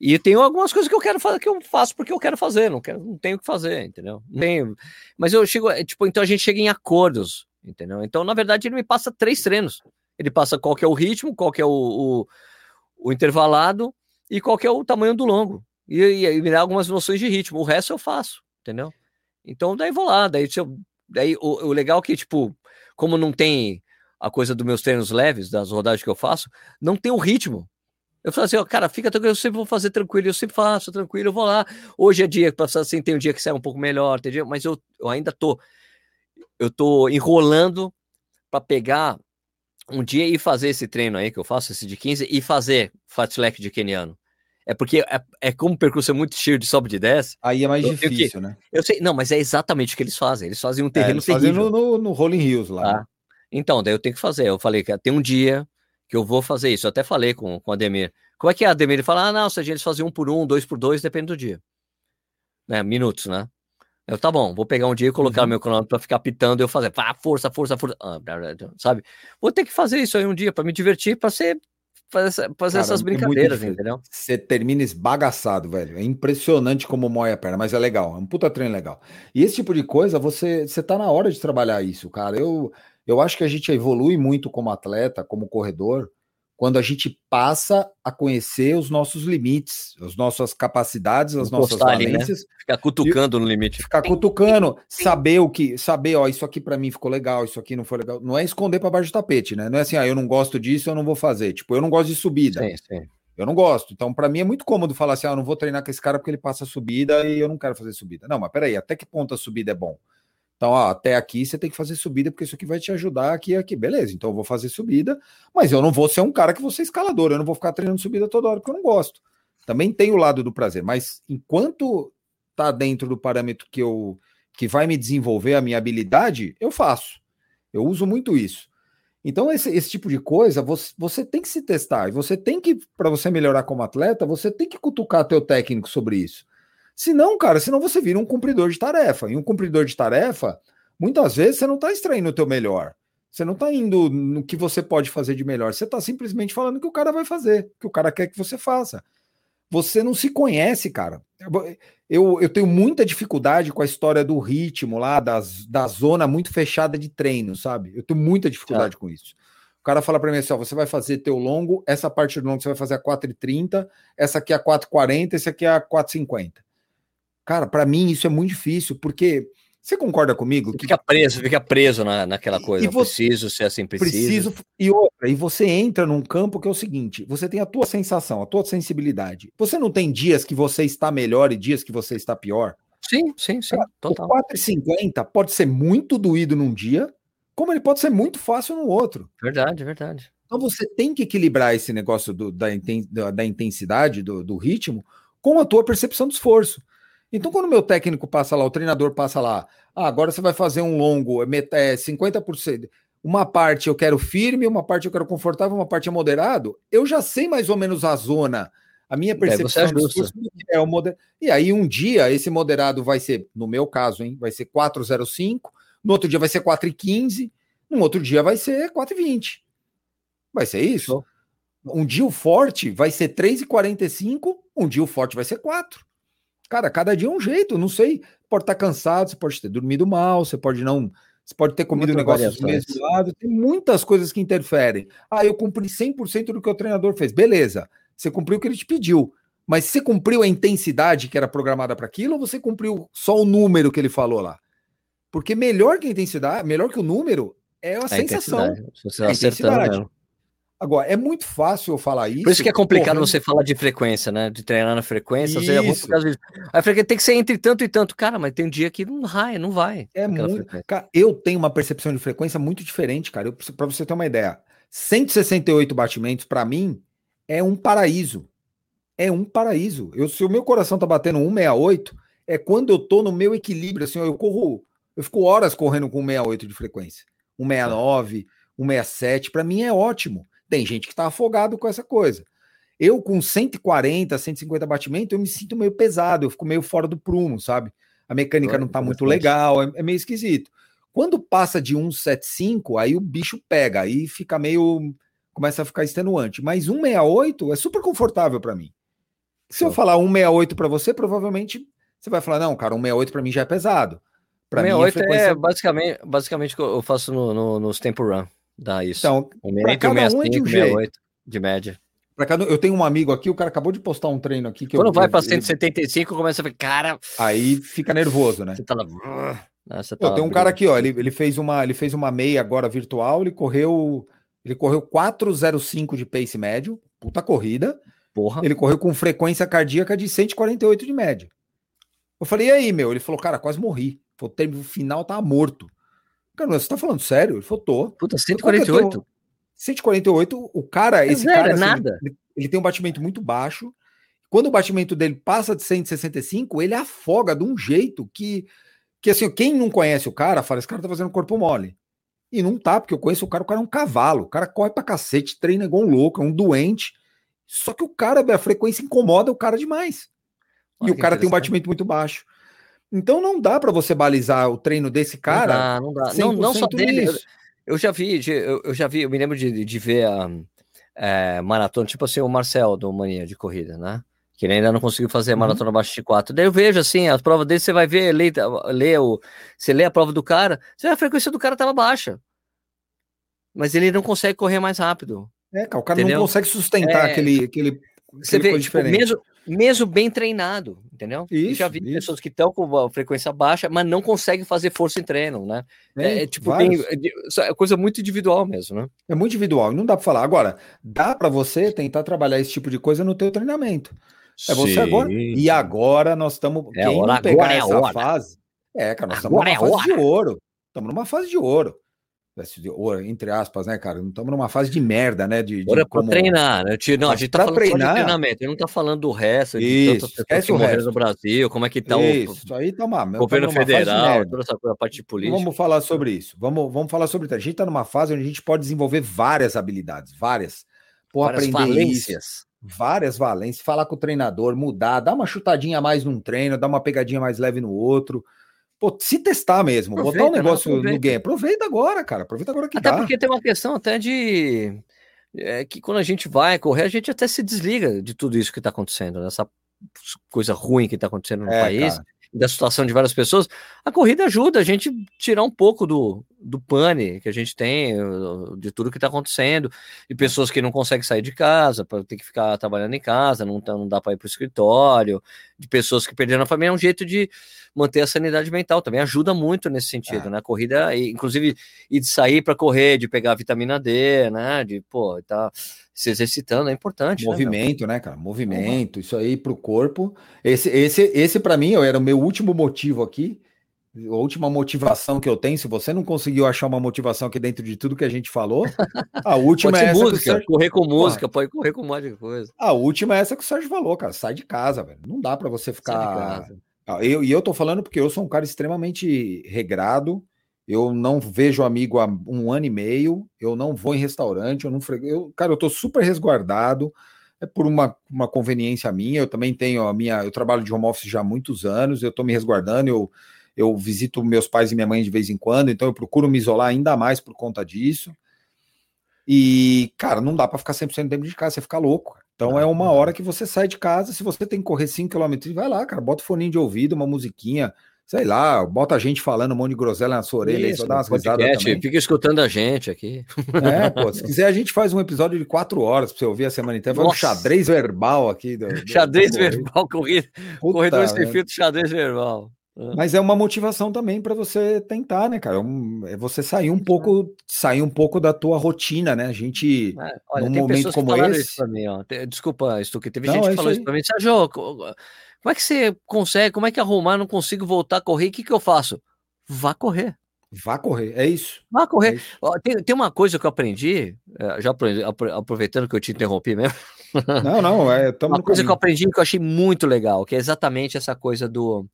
e tenho algumas coisas que eu quero fazer que eu faço porque eu quero fazer, não quero, não tenho o que fazer, entendeu? Não tenho, mas eu chego, é, tipo, então a gente chega em acordos, entendeu? Então na verdade ele me passa três treinos, ele passa qual que é o ritmo, qual que é o, o, o intervalado e qual que é o tamanho do longo e, e, e me dá algumas noções de ritmo. O resto eu faço, entendeu? Então daí vou lá, daí, eu, daí o, o legal é que, tipo, como não tem a coisa dos meus treinos leves, das rodagens que eu faço, não tem o ritmo. Eu falo assim, ó, cara, fica tranquilo, eu sempre vou fazer tranquilo, eu sempre faço tranquilo, eu vou lá. Hoje é dia, pra- assim, tem um dia que sai um pouco melhor, tem dia, mas eu, eu ainda tô, eu tô enrolando para pegar um dia e fazer esse treino aí que eu faço, esse de 15, e fazer fatslack de keniano. É porque é, é como o percurso é muito cheio de sobe de 10, Aí é mais Eu tenho que- difícil, né? eu sei, não, mas é exatamente o que eles fazem. Eles fazem um É, terreno eles fazem terrível. no, no, no Rolling Hills lá. tá? né? Então, daí eu tenho que fazer. Eu falei que tem um dia que eu vou fazer isso. Eu até falei com, com o Ademir. Como é que é, Ademir? Ele fala, ah, não, se a gente fazer um por um, dois por dois, depende do dia. Né? Minutos, né? Eu, tá bom, vou pegar um dia e colocar Uhum. meu cronômetro pra ficar pitando e eu fazer, pá, força, força, força, ah, sabe? Vou ter que fazer isso aí um dia pra me divertir, pra ser, fazer, fazer Cara, essas é brincadeiras, difícil. entendeu? Você termina esbagaçado, velho. É impressionante como moe a perna, mas é legal, é um puta treino legal. E esse tipo de coisa, você, você tá na hora de trabalhar isso, cara. Eu, eu acho que a gente evolui muito como atleta, como corredor, quando a gente passa a conhecer os nossos limites, as nossas capacidades, as nossas né? valências, Ficar cutucando no limite. ficar cutucando, saber o que, saber, ó, isso aqui pra mim ficou legal, isso aqui não foi legal. Não é esconder pra baixo do tapete, né? Não é assim, ah, eu não gosto disso, eu não vou fazer. Tipo, eu não gosto de subida. Sim, sim. Eu não gosto. Então, pra mim é muito cômodo falar assim: ah, eu não vou treinar com esse cara porque ele passa subida e eu não quero fazer subida. Não, mas peraí, até que ponto a subida é bom? Então, ó, até aqui você tem que fazer subida porque isso aqui vai te ajudar aqui aqui. Beleza, então eu vou fazer subida, mas eu não vou ser um cara que vou ser escalador, eu não vou ficar treinando subida toda hora porque eu não gosto. Também tem o lado do prazer, mas enquanto tá dentro do parâmetro que eu que vai me desenvolver a minha habilidade, eu faço. Eu uso muito isso. Então, esse, esse tipo de coisa, você, você tem que se testar. E você tem que, para você melhorar como atleta, você tem que cutucar teu técnico sobre isso. Se não, cara, senão você vira um cumpridor de tarefa. E um cumpridor de tarefa, muitas vezes você não está extraindo o teu melhor. Você não está indo no que você pode fazer de melhor. Você está simplesmente falando que o cara vai fazer, que o cara quer que você faça. Você não se conhece, cara. Eu, eu tenho muita dificuldade com a história do ritmo lá, das, da zona muito fechada de treino, sabe? Eu tenho muita dificuldade com isso. O cara fala para mim assim: ó, você vai fazer teu longo, essa parte do longo você vai fazer a 4,30, essa aqui é a 4,40, esse aqui é a 4,50. Cara, para mim isso é muito difícil, porque você concorda comigo? Fica preso, fica preso na, naquela coisa. E você- preciso ser assim, preciso. Preciso. E outra, e você entra num campo que é o seguinte: você tem a tua sensação, a tua sensibilidade. Você não tem dias que você está melhor e dias que você está pior? Sim, sim, sim, total. O 4,50 pode ser muito doído num dia, como ele pode ser muito fácil no outro. Verdade, verdade. Então você tem que equilibrar esse negócio do- da- da intensidade, do, do ritmo, com a tua percepção de esforço. Então, quando o meu técnico passa lá, o treinador passa lá, ah, agora você vai fazer um longo, é met- é 50%. Uma parte eu quero firme, uma parte eu quero confortável, uma parte é moderado, eu já sei mais ou menos a zona, a minha você percepção esforço é o moder... E aí, um dia, esse moderado vai ser, no meu caso, hein, vai ser 4,05, no outro dia vai ser 4,15, no outro dia vai ser 4,20. Vai ser isso? Um dia o forte vai ser 3,45, Um dia o forte vai ser 4. Cara, cada dia é um jeito, não sei. Pode estar cansado, você pode ter dormido mal, você pode não. Você pode ter comido um Muitas negócio do variações. mesmo lado, tem muitas coisas que interferem. Ah, eu cumpri 100% do que o treinador fez. Beleza, você cumpriu o que ele te pediu. Mas você cumpriu a intensidade que era programada para aquilo ou você cumpriu só o número que ele falou lá? Porque melhor que a intensidade, melhor que o número é a É sensação. você É acertando. Agora, é muito fácil eu falar isso. Por isso que é complicado correndo- você falar de frequência, né? De treinar na frequência. Você é Isso. por causa disso. A frequência tem que ser entre tanto e tanto. Cara, mas tem um dia que não vai, não vai. É muito. Cara, eu tenho uma percepção de frequência muito diferente, cara. Para você ter uma ideia, 168 batimentos para mim é um paraíso. É um paraíso. Eu, se o meu coração tá batendo 168, é quando eu tô no meu equilíbrio. Assim, eu corro, eu fico horas correndo com 168 de frequência. 169, 167, para mim é ótimo. Tem gente que tá afogado com essa coisa. Eu com 140, 150 batimentos, eu me sinto meio pesado, eu fico meio fora do prumo, sabe? A mecânica não tá muito interessante. legal, é, é meio esquisito. Quando passa de 175, aí o bicho pega, aí fica meio. começa a ficar extenuante. Mas 168 é super confortável para mim. Se eu falar 168 para você, provavelmente você vai falar: não, cara, 168 para mim já é pesado. Para mim, a 68 frequência. é basicamente, basicamente o que eu faço no, no- nos tempo run. Dá isso. Então, Um entre um é de um 65 e jeito. 68 de média. pra cada... eu tenho um amigo aqui, o cara acabou de postar um treino aqui que Quando eu, vai para eu- 175, começa a ver, cara, Aí fica nervoso, né? você tá lá. você tá tem um cara aqui, ó, ele, ele fez uma, ele fez uma meia agora virtual, ele correu, ele correu 405 de pace médio, puta corrida. Porra. Ele correu com frequência cardíaca de 148 de média. Eu falei, e aí, meu? Ele falou, cara, quase morri. O final tava morto. Cara, você tá falando sério? Ele falou, tô. Puta, Qual que é o 148. 148, cara, esse zero, cara, é assim, nada. Ele, ele tem um batimento muito baixo. Quando o batimento dele passa de 165, ele afoga de um jeito que, que assim, quem não conhece o cara, fala, esse cara tá fazendo corpo mole. E não tá, porque eu conheço o cara, o cara é um cavalo, o cara corre pra cacete, treina igual um louco, é um doente. Só que o cara, a frequência incomoda o cara demais. Olha e o cara tem um batimento muito baixo. Então não dá pra você balizar o treino desse cara. não dá, não dá. Não, não só 100% dele. Eu, eu já vi, eu, eu já vi, eu me lembro de, de ver a é, maratona, tipo assim, o Marcel do Mania de corrida, né? Que ele ainda não conseguiu fazer a Uhum. maratona abaixo de 4. Daí eu vejo assim, as provas dele, você vai ver, lê, lê o, você lê a prova do cara, você vê a frequência do cara tava baixa. Mas ele não consegue correr mais rápido. É, cara, o cara Entendeu? não consegue sustentar É, aquele, aquele, Você aquele vê, tipo, diferente. mesmo, mesmo bem treinado, entendeu? Eu Isso, já vi isso. pessoas que estão com frequência baixa, mas não conseguem fazer força em treino, né? É, Tem é tipo, vários. é é coisa muito individual mesmo, né? É muito individual, não dá pra falar. Agora, dá pra você tentar trabalhar esse tipo de coisa no teu treinamento. É você agora. E agora nós estamos. É quem hora, não pegar agora é a essa hora. fase. É, cara, nós estamos numa é fase de ouro. Estamos numa fase de ouro. De ouro, Entre aspas, né, cara? Não estamos numa fase de merda, né? De, de Agora é como- treinar, né? Tio, Não, a Mas gente tá falando só de treinar- treinamento, ele não tá falando do resto, de Isso, esquece que o resto. no Brasil, como é que tá Isso, o isso aí tá uma, governo fase de federal, toda essa coisa, a parte de política. Vamos falar sobre isso. Vamos, vamos falar sobre isso. A gente está numa fase onde a gente pode desenvolver várias habilidades, várias. Pô, Várias aprender isso, valências. várias valências, falar com o treinador, mudar, dar uma chutadinha a mais num treino, dar uma pegadinha mais leve no outro. Pô, se testar mesmo, botar Aproveita, um né? negócio no Aproveita. game. Aproveita agora, cara. Aproveita agora que Até dá. porque tem uma questão até de é, que quando a gente vai correr, a gente até se desliga de tudo isso que está acontecendo, dessa coisa ruim que está acontecendo no É, país, cara. Da situação de várias pessoas. A corrida ajuda a gente tirar um pouco do, do pane que a gente tem, de tudo que está acontecendo, de pessoas que não conseguem sair de casa, para ter que ficar trabalhando em casa, não, tá- não dá para ir para o escritório, de pessoas que perderam a família, é um jeito de manter a sanidade mental, também ajuda muito nesse sentido, É. né? A corrida, e, inclusive, e de sair para correr, de pegar a vitamina D, né? De, pô, tá se exercitando, é importante. né? Movimento, né, cara? Movimento, isso aí pro corpo. Esse, esse, esse para mim, eu era o meu último motivo aqui. A última motivação que eu tenho, se você não conseguiu achar uma motivação aqui dentro de tudo que a gente falou, a última é essa o música, Sérgio- correr com música, pode correr com um monte de coisa. A última é essa que o Sérgio falou, cara. Sai de casa, velho. Não dá pra você ficar. casa. Ah, Eu, e eu tô falando porque eu sou um cara extremamente regrado. Eu não vejo amigo há um ano e meio. Eu não vou em restaurante. Eu não fre... eu, cara, eu tô super resguardado. É por uma, uma conveniência minha. Eu também tenho a minha. Eu trabalho de home office já há muitos anos. Eu tô me resguardando. Eu, eu visito meus pais e minha mãe de vez em quando. Então eu procuro me isolar ainda mais por conta disso. E, cara, não dá pra ficar 100% dentro de casa. Você fica louco. Então é uma hora que você sai de casa, se você tem que correr 5 km, vai lá, cara, bota o foninho de ouvido, uma musiquinha, sei lá, bota a gente falando um monte de groselha na sua orelha aí, Isso, só dá umas risadas fica escutando a gente aqui. É, pô, se quiser a gente faz um episódio de 4 horas pra você ouvir a semana inteira, vai um xadrez verbal aqui. Do, do- Xadrez do verbal, corrida, Puta corredores sem merda. filtro, xadrez verbal. Mas é uma motivação também para você tentar, né, cara? É um- É você sair um pouco, sair um pouco da tua rotina, né? A gente É, olha, Num momento como esse- mim, Desculpa, Stuque, teve Não, gente é que falou isso aí. pra mim. Sérgio, como é que você consegue, como é que arrumar, não consigo voltar a correr, o que que eu faço? Vá correr, vá correr, é isso. vá É correr. isso. Ó, Tem, tem uma coisa que eu aprendi, eh, já aproveitando que eu te interrompi mesmo, Não, não, é, uma coisa que eu caminho. aprendi que eu achei muito legal, que é exatamente essa coisa do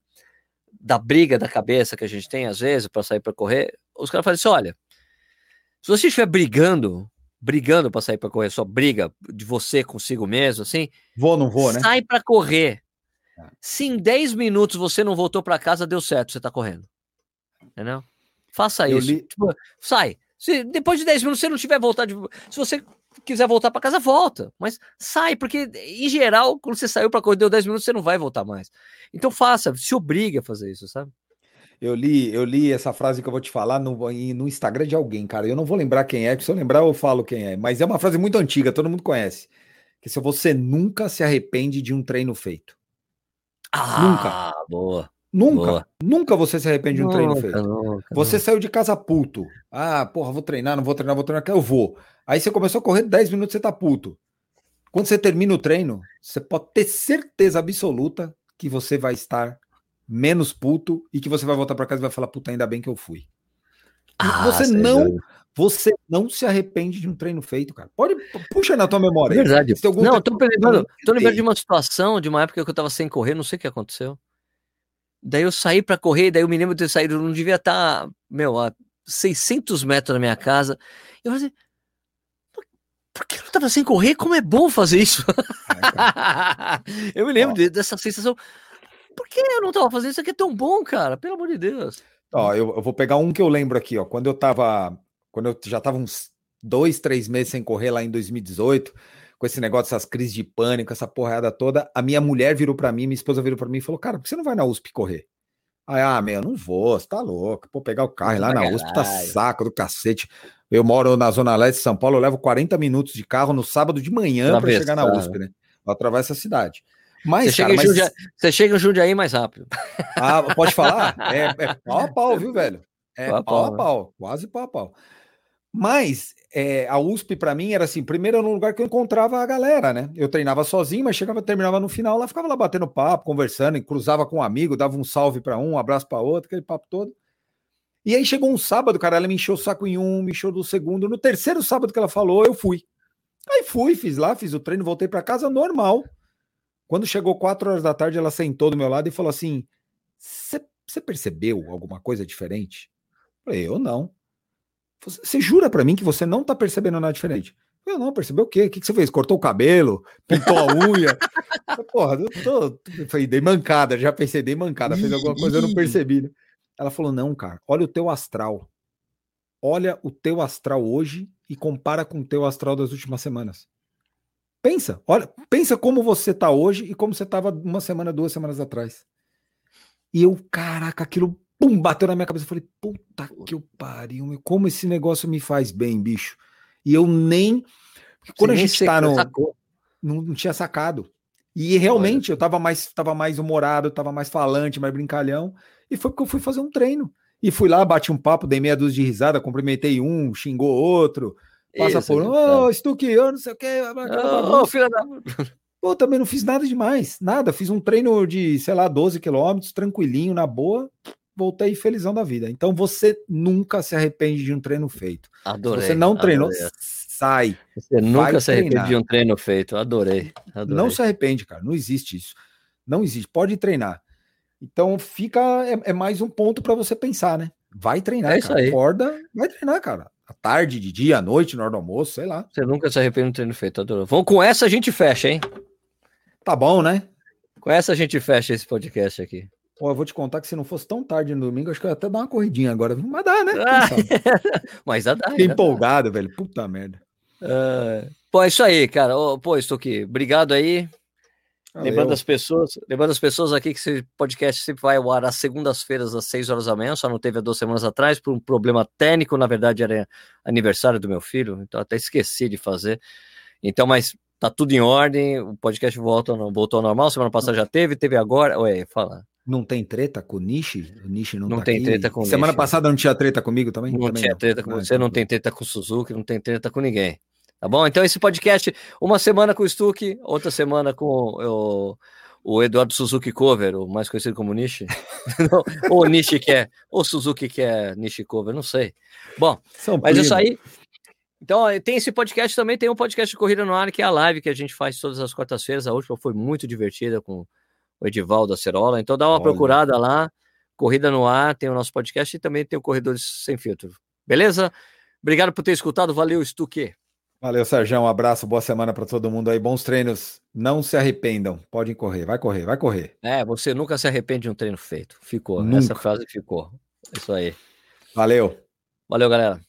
da briga da cabeça que a gente tem às vezes para sair para correr. Os caras falam assim: olha, se você estiver brigando, brigando para sair para correr, só briga de você consigo mesmo, assim, Vou, não vou, né? sai para correr. Se em 10 minutos você não voltou para casa, deu certo, você tá correndo. Entendeu? Faça Eu isso. li- Tipo, sai. Se depois de 10 minutos você não tiver vontade, de- se você quiser voltar para casa, volta. Mas sai, porque em geral, quando você saiu para correr, deu 10 minutos, você não vai voltar mais. Então faça, se obrigue a fazer isso, sabe? Eu li, eu li essa frase que eu vou te falar no, no Instagram de alguém, cara. Eu não vou lembrar quem é, porque se eu lembrar eu falo quem é. Mas é uma frase muito antiga, todo mundo conhece. Que se você nunca se arrepende de um treino feito. Ah, boa. Nunca, Boa. nunca você se arrepende de um treino Nunca, feito. nunca, Você saiu de casa puto. Ah, porra, vou treinar, não vou treinar, vou treinar, eu vou. Aí você começou a correr 10 minutos, você tá puto. Quando você termina o treino, você pode ter certeza absoluta que você vai estar menos puto e que você vai voltar para casa e vai falar, puta, ainda bem que eu fui. Ah, você sei não. Você não se arrepende de um treino feito, cara. Pode puxa na tua memória. É verdade. Se algum Não, tô lembrando, tô lembrando de uma situação, de uma época que eu tava sem correr, não sei o que aconteceu. Daí eu saí pra correr, daí eu me lembro de ter saído, eu não devia estar, meu, a 600 metros da minha casa. Eu falei assim, por, que eu tava sem correr? Como é bom fazer isso? É, eu me lembro de- dessa sensação. Por que eu não tava fazendo isso aqui? É tão bom, cara, pelo amor de Deus. Ó, eu, eu vou pegar um que eu lembro aqui, ó. Quando eu tava. Quando eu já tava uns dois, três meses sem correr lá em 2018, com esse negócio, essas crises de pânico, essa porrada toda, a minha mulher virou pra mim, minha esposa virou pra mim e falou: Cara, por que você não vai na USP correr? Aí, ah, meu, não vou, você tá louco. Pô, pegar o carro lá na USP tá saco do cacete. Eu moro na Zona Leste de São Paulo, eu levo 40 minutos de carro no sábado de manhã pra chegar na USP, né? Eu atravesso a cidade. Mas, Você chega, cara, em mas- Jundiaí, você chega em Jundiaí mais rápido. ah, pode falar? É, é pau a pau, viu, velho? É Pau a pau a pau, né? pau, quase pau a pau. Mas é, a USP pra mim era assim, primeiro era um lugar que eu encontrava a galera, né? Eu treinava sozinho, mas chegava, terminava no final, lá ficava lá batendo papo, conversando, cruzava com um amigo, dava um salve pra um, um abraço pra outro, aquele papo todo. E aí chegou um sábado, cara, ela me encheu o saco em um, me encheu do segundo. No terceiro sábado que ela falou, eu fui. Aí fui, fiz lá, fiz o treino, voltei pra casa normal. Quando chegou quatro horas da tarde, ela sentou do meu lado e falou assim: Você percebeu alguma coisa diferente? Eu falei, eu não. Você, jura pra mim que você não tá percebendo nada diferente? Eu não, percebeu o quê? O que, que você fez? Cortou o cabelo? Pintou a unha? Porra, eu tô. Eu falei, dei mancada, já pensei, dei mancada, fez alguma coisa, eu não percebi, né? Ela falou: não, cara, olha o teu astral. Olha o teu astral hoje e compara com o teu astral das últimas semanas. Pensa, olha, pensa como você tá hoje e como você tava uma semana, duas semanas atrás. E eu, caraca, aquilo pum, bateu na minha cabeça. Eu falei, puta que eu pariu, meu, como esse negócio me faz bem, bicho. E eu nem. Quando Você a gente tá no. Não, não tinha sacado. E realmente eu tava mais, tava mais humorado, tava mais falante, mais brincalhão. E foi porque eu fui fazer um treino. E fui lá, bati um papo, dei meia dúzia de risada, cumprimentei um, xingou outro. Passa Isso, por um, ô, Stuque, eu não sei o que. Ô, oh, filha da. Pô, também não fiz nada demais, nada. Fiz um treino de, sei lá, 12 quilômetros, tranquilinho, na boa. Voltei felizão da vida. Então você nunca se arrepende de um treino feito. Adorei. Se você não treinou, adorei. sai. Você nunca se arrepende treinar. de um treino feito. Adorei. adorei. Não se arrepende, cara. Não existe isso. Não existe. Pode treinar. Então fica. É, é mais um ponto para você pensar, né? Vai treinar, É isso cara. aí. Acorda, vai treinar, cara. À tarde, de dia, à noite, na hora do almoço, sei lá. Você nunca se arrepende de um treino feito. Adorei. Vamos com essa a gente fecha, hein? Tá bom, né? Com essa a gente fecha esse podcast aqui. Pô, eu vou te contar que se não fosse tão tarde no domingo, acho que eu ia até dar uma corridinha agora. Mas dá, né? Ah? Mas dá. Fiquei empolgado, velho. Puta merda. Ah, Pô, é isso aí, cara. Ô, pô, estou aqui. Obrigado aí. Valeu. Lembrando as pessoas, lembrando as pessoas aqui que esse podcast sempre vai ao ar às segundas-feiras, às 6 horas da manhã, só não teve há duas semanas atrás, por um problema técnico, na verdade era aniversário do meu filho, então até esqueci de fazer. Então, mas tá tudo em ordem, o podcast volta, voltou ao normal, semana passada já teve, teve agora. Ué, fala. Não tem treta com o Nishi? O Nishi não, Não tá tem aqui? treta com Semana Nishi. passada não tinha treta comigo também? Não Também tinha treta com Ah, você, então não tudo tem treta com o Suzuki, não tem treta com ninguém. Tá bom? Então, esse podcast, uma semana com o Stuck, outra semana com o, o Eduardo Suzuki Cover, o mais conhecido como Nishi. Não, ou Nishi que é, ou Suzuki que é Nishi Cover, não sei. Bom, São mas isso primos. aí. Então, tem esse podcast também, tem um podcast de Corrida no Ar, que é a live que a gente faz todas as quartas-feiras. A última foi muito divertida com o Edivaldo Acerola. Então, dá uma Olha. procurada lá. Corrida no Ar, tem o nosso podcast e também tem o Corredores Sem Filtro. Beleza? Obrigado por ter escutado. Valeu, Stuque. Valeu, Sérgio. Um abraço, boa semana para todo mundo aí. Bons treinos. Não se arrependam. Podem correr. Vai correr, vai correr. É, você nunca se arrepende de um treino feito. Ficou. Nunca. Essa frase ficou. Isso aí. Valeu. Valeu, galera.